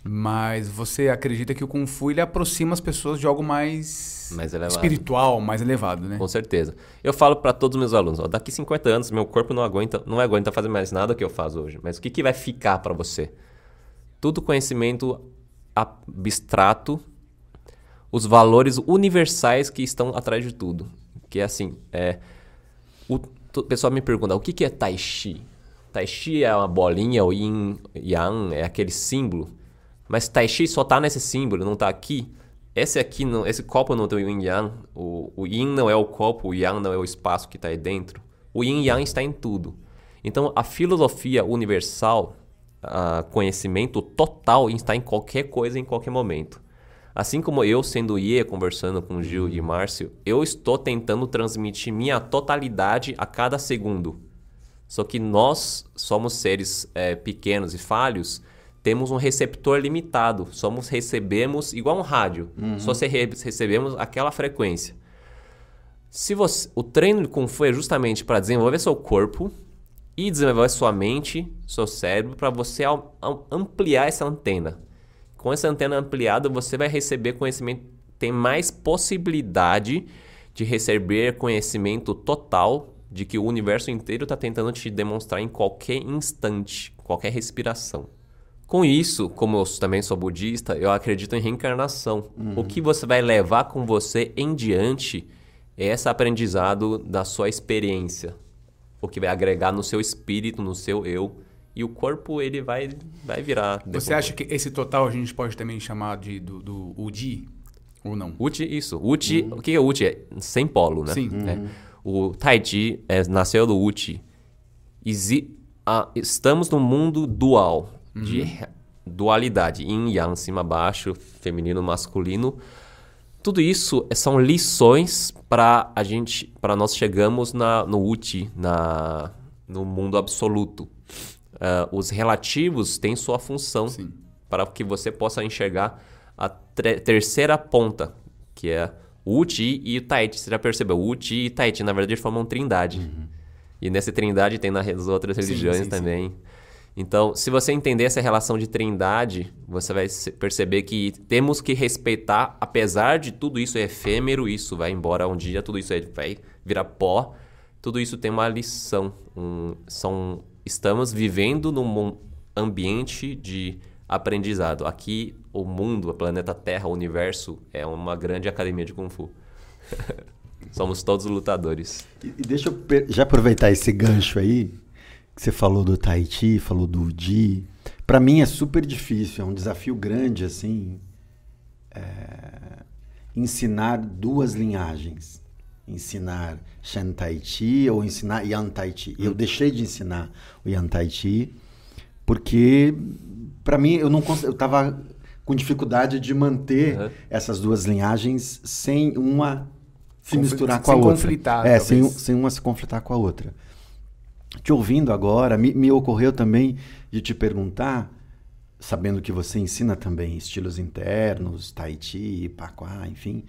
Speaker 3: Mas você acredita que o Kung Fu ele aproxima as pessoas de algo mais,
Speaker 2: Mais elevado.
Speaker 3: espiritual, mais elevado, né?
Speaker 2: Com certeza. Eu falo para todos os meus alunos, ó, daqui 50 anos meu corpo não aguenta, não aguenta fazer mais nada que eu faço hoje. Mas o que, que vai ficar para você? Tudo conhecimento abstrato, os valores universais que estão atrás de tudo. Que é assim, é, o, pessoal me pergunta, o que, que é Tai Chi? Tai Chi é uma bolinha, o Yin Yang é aquele símbolo. Mas Tai Chi só tá nesse símbolo, não tá aqui. Esse aqui, não, esse copo não tem o Yin Yang. O, o Yin não é o copo, o Yang não é o espaço que está aí dentro. O Yin Yang está em tudo. Então, a filosofia universal, a conhecimento total está em qualquer coisa, em qualquer momento. Assim como eu, sendo IE, conversando com Gil e Márcio, eu estou tentando transmitir minha totalidade a cada segundo. Só que nós somos seres é, pequenos e falhos, temos um receptor limitado. Somos recebemos igual um rádio. Só se re- recebemos aquela frequência. Se você, o treino de Kung Fu é justamente para desenvolver seu corpo e desenvolver sua mente, seu cérebro, para você am- am- ampliar essa antena. Com essa antena ampliada, você vai receber conhecimento, tem mais possibilidade de receber conhecimento total de que o universo inteiro está tentando te demonstrar em qualquer instante, qualquer respiração. Com isso, como eu também sou budista, eu acredito em reencarnação. O que você vai levar com você em diante é esse aprendizado da sua experiência. O que vai agregar no seu espírito, no seu eu. E o corpo, ele vai, vai virar.
Speaker 3: Você acha que esse total a gente pode também chamar de, do, do Udi? Ou não?
Speaker 2: Uchi, isso. Uchi, o que é Uchi? É sem polo, né?
Speaker 3: Sim.
Speaker 2: É. O Tai Chi é, nasceu do. Exi ah, estamos num mundo dual, de re- dualidade. Yin, Yang, cima, baixo, feminino, masculino. Tudo isso é- são lições para a gente, para nós chegamos na, no Uchi, na, no mundo absoluto. Ah, os relativos têm sua função
Speaker 3: Sim.
Speaker 2: para que você possa enxergar a terceira ponta, que é o Uchi e o Taichi. Você já percebeu? O Uchi e Taichi, na verdade, formam trindade. E nessa trindade tem nas outras
Speaker 3: Sim,
Speaker 2: religiões
Speaker 3: sim, sim.
Speaker 2: também. Então, se você entender essa relação de trindade, você vai perceber que temos que respeitar, apesar de tudo isso é efêmero, isso vai embora um dia, tudo isso vai virar pó, tudo isso tem uma lição. Um- são, estamos vivendo num ambiente de aprendizado. Aqui, o mundo, o planeta Terra, o universo, é uma grande academia de Kung Fu. Somos todos lutadores.
Speaker 1: E, deixa eu já aproveitar esse gancho aí, que você falou do Tai Chi, falou do Udi. Pra mim é super difícil, é um desafio grande, assim, é, ensinar duas linhagens. Ensinar Shen Tai Chi ou ensinar Yan Tai Chi. Eu deixei de ensinar o Yan Tai Chi porque, pra mim, eu não eu tava com dificuldade de manter
Speaker 2: Uhum.
Speaker 1: essas duas linhagens sem uma se
Speaker 3: Confli-
Speaker 1: misturar com a outra.
Speaker 3: conflitar,
Speaker 1: É, sem, sem uma se conflitar com a outra. Te ouvindo agora, me, me ocorreu também de te perguntar, sabendo que você ensina também estilos internos, Tai Chi, Paquá, enfim,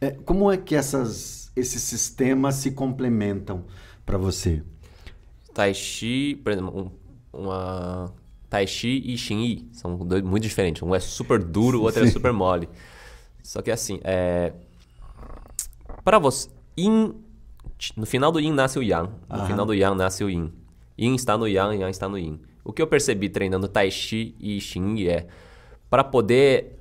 Speaker 1: é, como é que essas, esses sistemas se complementam para você?
Speaker 2: Tai Chi, por exemplo, um- uma Tai Chi e Xinyi são dois muito diferentes. Um é super duro, o outro é super mole. Só que assim, é para você, Yin, no final do Yin nasce o Yang, no
Speaker 1: Aham.
Speaker 2: final do Yang nasce o Yin. Yin está no Yang, Yang está no Yin. O que eu percebi treinando Tai Chi e Xinyi é para poder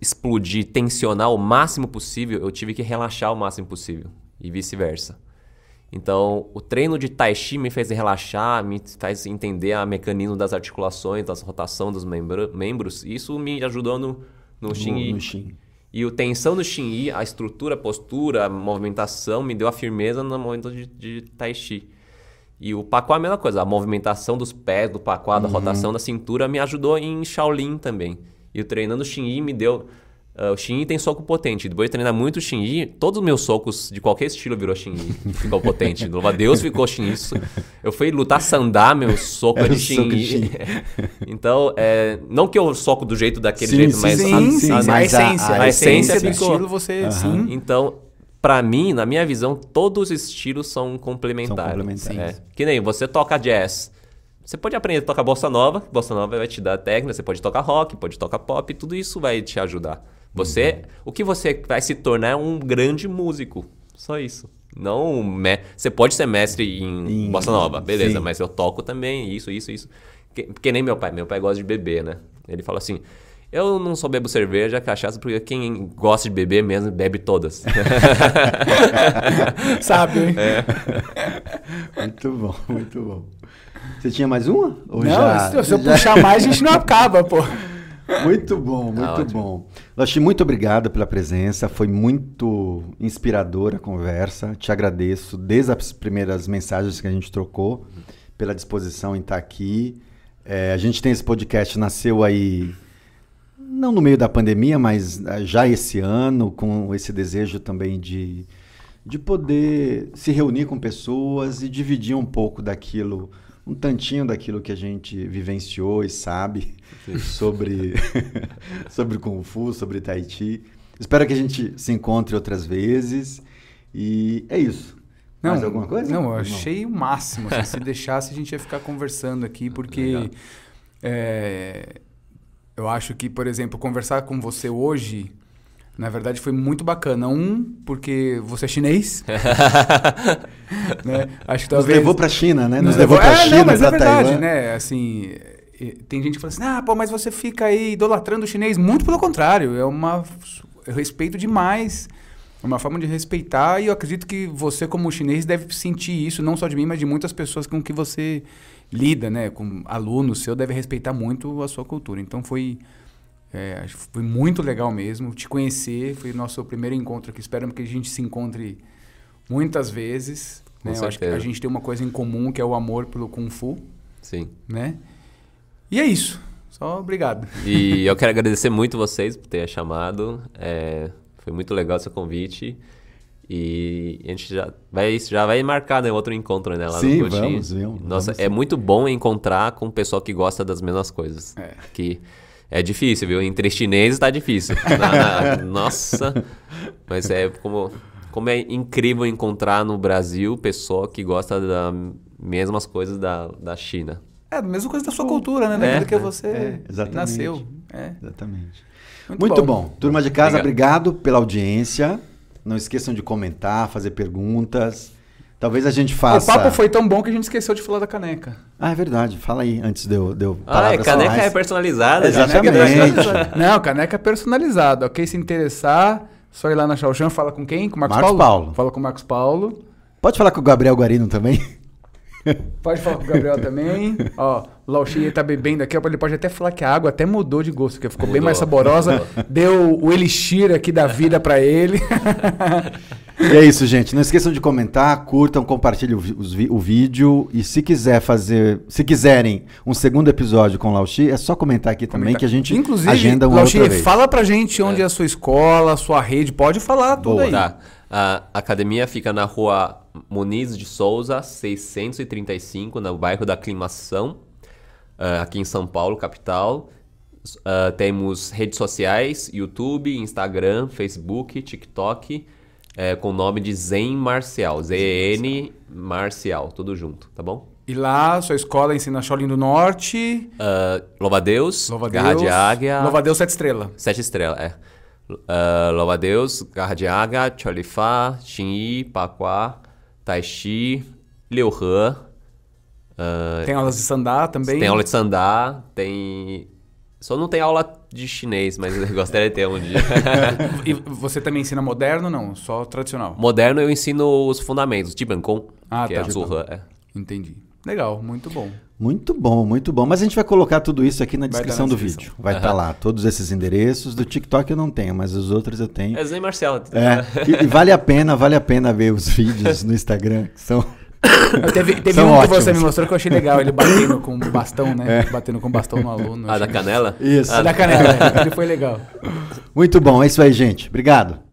Speaker 2: explodir, tensionar o máximo possível, eu tive que relaxar o máximo possível e vice-versa. Então, o treino de Tai Chi me fez relaxar, me faz entender a mecanismo das articulações, das rotação dos membro- membros. Isso me ajudou no, no,
Speaker 1: no Shin.
Speaker 2: E o tensão no Xinyi, a estrutura, a postura, a movimentação, me deu a firmeza no momento de, de Tai Chi. E o Paquá é a mesma coisa, a movimentação dos pés, do Paquá, da rotação da cintura, me ajudou em Shaolin também. E o treinando Xinyi me deu ah, o Shin tem soco potente. Depois de treinar muito Shin todos os meus socos de qualquer estilo virou Shin ficou potente. Louva a Deus ficou Shin Eu fui lutar sandá, meu soco
Speaker 1: Era
Speaker 2: é de Shin
Speaker 1: Shin.
Speaker 2: Então, é, não que eu soco do jeito daquele
Speaker 1: Sim,
Speaker 2: jeito,
Speaker 1: sim,
Speaker 2: mas
Speaker 3: Sim,
Speaker 2: a- a-
Speaker 1: mas a-
Speaker 3: essência.
Speaker 1: a
Speaker 3: A, essência,
Speaker 2: essência
Speaker 3: do
Speaker 2: ficou.
Speaker 3: estilo, você
Speaker 1: Aham.
Speaker 3: sim.
Speaker 2: Então, pra mim, na minha visão, todos os estilos são complementares.
Speaker 1: São complementares.
Speaker 2: É. Que nem você toca jazz. Você pode aprender a tocar bossa nova, bossa nova vai te dar técnica, você pode tocar rock, pode tocar pop, tudo isso vai te ajudar. Você, o que você vai se tornar é um grande músico. Só isso. Não me... você pode ser mestre em,
Speaker 1: Em-
Speaker 2: bossa nova, beleza,
Speaker 1: sim.
Speaker 2: mas eu toco também isso, isso, isso. Que, que nem meu pai, meu pai gosta de beber, né? Ele fala assim: "Eu não só bebo cerveja, cachaça, porque quem gosta de beber mesmo bebe todas".
Speaker 3: Sabe? hein?
Speaker 1: Muito bom, muito bom. Você tinha mais uma? Ou
Speaker 3: Não,
Speaker 1: já-
Speaker 3: se, se eu
Speaker 1: já-
Speaker 3: puxar mais, a gente não acaba, pô.
Speaker 1: Muito bom, muito
Speaker 2: ótimo.
Speaker 1: bom. Lachi, muito obrigado pela presença. Foi muito inspiradora a conversa. Te agradeço desde as primeiras mensagens que a gente trocou, pela disposição em estar aqui. É, a gente tem esse podcast, nasceu aí, não no meio da pandemia, mas ah, já esse ano, com esse desejo também de, de poder se reunir com pessoas e dividir um pouco daquilo, um tantinho daquilo que a gente vivenciou e sabe sobre, sobre Kung Fu, sobre Tai Chi. Espero que a gente se encontre outras vezes. E é isso. Mais alguma coisa?
Speaker 3: Não, eu achei o máximo. assim, se deixasse, a gente ia ficar conversando aqui, porque
Speaker 2: Legal.
Speaker 3: é, eu acho que, por exemplo, conversar com você hoje, na verdade, foi muito bacana. Um, porque você é chinês. né? Acho que
Speaker 1: Nos
Speaker 3: talvez...
Speaker 1: levou para a China, né? Nos,
Speaker 3: Nos
Speaker 1: levou
Speaker 3: levou-
Speaker 1: para a
Speaker 3: é,
Speaker 1: China,
Speaker 3: não, mas é
Speaker 1: para
Speaker 3: verdade,
Speaker 1: Taiwan.
Speaker 3: né? Assim, tem gente que fala assim, ah, pô, mas você fica aí idolatrando o chinês. Muito pelo contrário, é uma... Eu respeito demais. É uma forma de respeitar e eu acredito que você, como chinês, deve sentir isso, não só de mim, mas de muitas pessoas com que você lida, né? Com alunos seu, deve respeitar muito a sua cultura. Então foi... é, acho que foi muito legal mesmo te conhecer. Foi nosso primeiro encontro aqui. Espero que a gente se encontre muitas vezes. Né? Eu acho que a gente tem uma coisa em comum que é o amor pelo Kung Fu,
Speaker 2: Sim.
Speaker 3: né? E é isso. Só obrigado.
Speaker 2: E eu quero agradecer muito vocês por ter chamado. É, foi muito legal seu convite. E a gente já vai, já vai marcar né, outro encontro né, lá
Speaker 1: Sim,
Speaker 2: no Cotinho.
Speaker 1: vamos, vamos,
Speaker 2: Nossa,
Speaker 1: vamos
Speaker 2: é muito bom encontrar com o pessoal que gosta das mesmas coisas.
Speaker 3: É.
Speaker 2: Que é difícil, viu? Entre chineses tá difícil. Na- na- nossa, mas é como, como é incrível encontrar no Brasil pessoa que gosta das mesmas coisas da, da China.
Speaker 3: É a mesma coisa da sua cultura, né? Daquilo
Speaker 2: É,
Speaker 3: que
Speaker 2: é,
Speaker 3: você
Speaker 1: é, exatamente.
Speaker 3: nasceu. É.
Speaker 1: Exatamente.
Speaker 3: Muito,
Speaker 1: Muito, bom. Turma de casa,
Speaker 2: Obrigado.
Speaker 1: obrigado pela audiência. Não esqueçam de comentar, fazer perguntas. Talvez a gente
Speaker 3: O
Speaker 1: faça.
Speaker 3: papo foi tão bom que a gente esqueceu de falar da caneca.
Speaker 1: Ah, é verdade. Fala aí, antes de eu. De eu
Speaker 2: Ah, é, caneca
Speaker 1: finais.
Speaker 2: é personalizada.
Speaker 1: Exatamente.
Speaker 3: Caneca é personalizada. Não, caneca é personalizada. Ok, se interessar, só ir lá na Chauchan, fala com quem? Com o Marcos,
Speaker 1: Marcos
Speaker 3: Paulo?
Speaker 1: Paulo.
Speaker 3: Fala com o Marcos Paulo.
Speaker 1: Pode falar com o Gabriel Guarino também?
Speaker 3: Pode falar com o Gabriel também. Ó, o Lauchi tá bebendo aqui, ó, ele pode até falar que a água até mudou de gosto, porque ficou bem
Speaker 2: Mudou.
Speaker 3: mais saborosa. Deu o elixir aqui da vida pra ele.
Speaker 1: E é isso, gente. Não esqueçam de comentar, curtam, compartilhem o, o vídeo. E se quiser fazer, se quiserem um segundo episódio com o Lauchi, é só comentar aqui também que a gente
Speaker 3: Inclusive,
Speaker 1: agenda uma
Speaker 3: Lauchi,
Speaker 1: outra vez.
Speaker 3: fala pra gente onde é a sua escola, a sua rede, pode falar tudo
Speaker 1: Boa.
Speaker 3: aí.
Speaker 2: Tá. A academia fica na rua Muniz de Souza, 635, no bairro da Aclimação, ah, aqui em São Paulo, capital. Ah, temos redes sociais, YouTube, Instagram, Facebook, TikTok, eh, com o nome de Zen Marcial. Z-E-N Marcial, tudo junto, tá bom?
Speaker 3: E lá, sua escola ensina Shaolin do Norte,
Speaker 2: Ah, Louva Deus,
Speaker 3: Louva
Speaker 2: Garra
Speaker 3: Deus,
Speaker 2: de Águia.
Speaker 3: Louva Deus Sete Estrelas.
Speaker 2: Sete estrelas, é. Uh, Louva Deus, Garra de Águia, Cholifá, Xinyi, Paquá, Tai Chi, Liu He. Uh,
Speaker 3: Tem aulas de sandá também.
Speaker 2: tem aula de sandá, tem... Só não tem aula de chinês, mas eu gostaria de ter um dia.
Speaker 3: E você também ensina moderno não? Só tradicional?
Speaker 2: Moderno eu ensino os fundamentos, Tibancon,
Speaker 3: Ah,
Speaker 2: que
Speaker 3: tá.
Speaker 2: é Zurra. É.
Speaker 3: Entendi. Legal, muito bom.
Speaker 1: Muito bom, muito bom. Mas a gente vai colocar tudo isso aqui na
Speaker 3: Vai
Speaker 1: descrição
Speaker 3: tá na
Speaker 1: do
Speaker 3: descrição.
Speaker 1: vídeo. Vai estar lá, todos esses endereços. Do TikTok eu não tenho, mas os outros eu tenho.
Speaker 2: É Zen Marcial.
Speaker 1: É, e, e vale a pena, vale a pena ver os vídeos no Instagram, que são
Speaker 3: teve teve
Speaker 1: São
Speaker 3: um que
Speaker 1: ótimos.
Speaker 3: você me mostrou que eu achei legal, ele batendo com o bastão, né? Batendo com o bastão no aluno.
Speaker 2: Ah, da canela?
Speaker 1: Isso.
Speaker 3: Ah, da canela, é. ele foi legal.
Speaker 1: Muito bom, é isso aí, gente. Obrigado.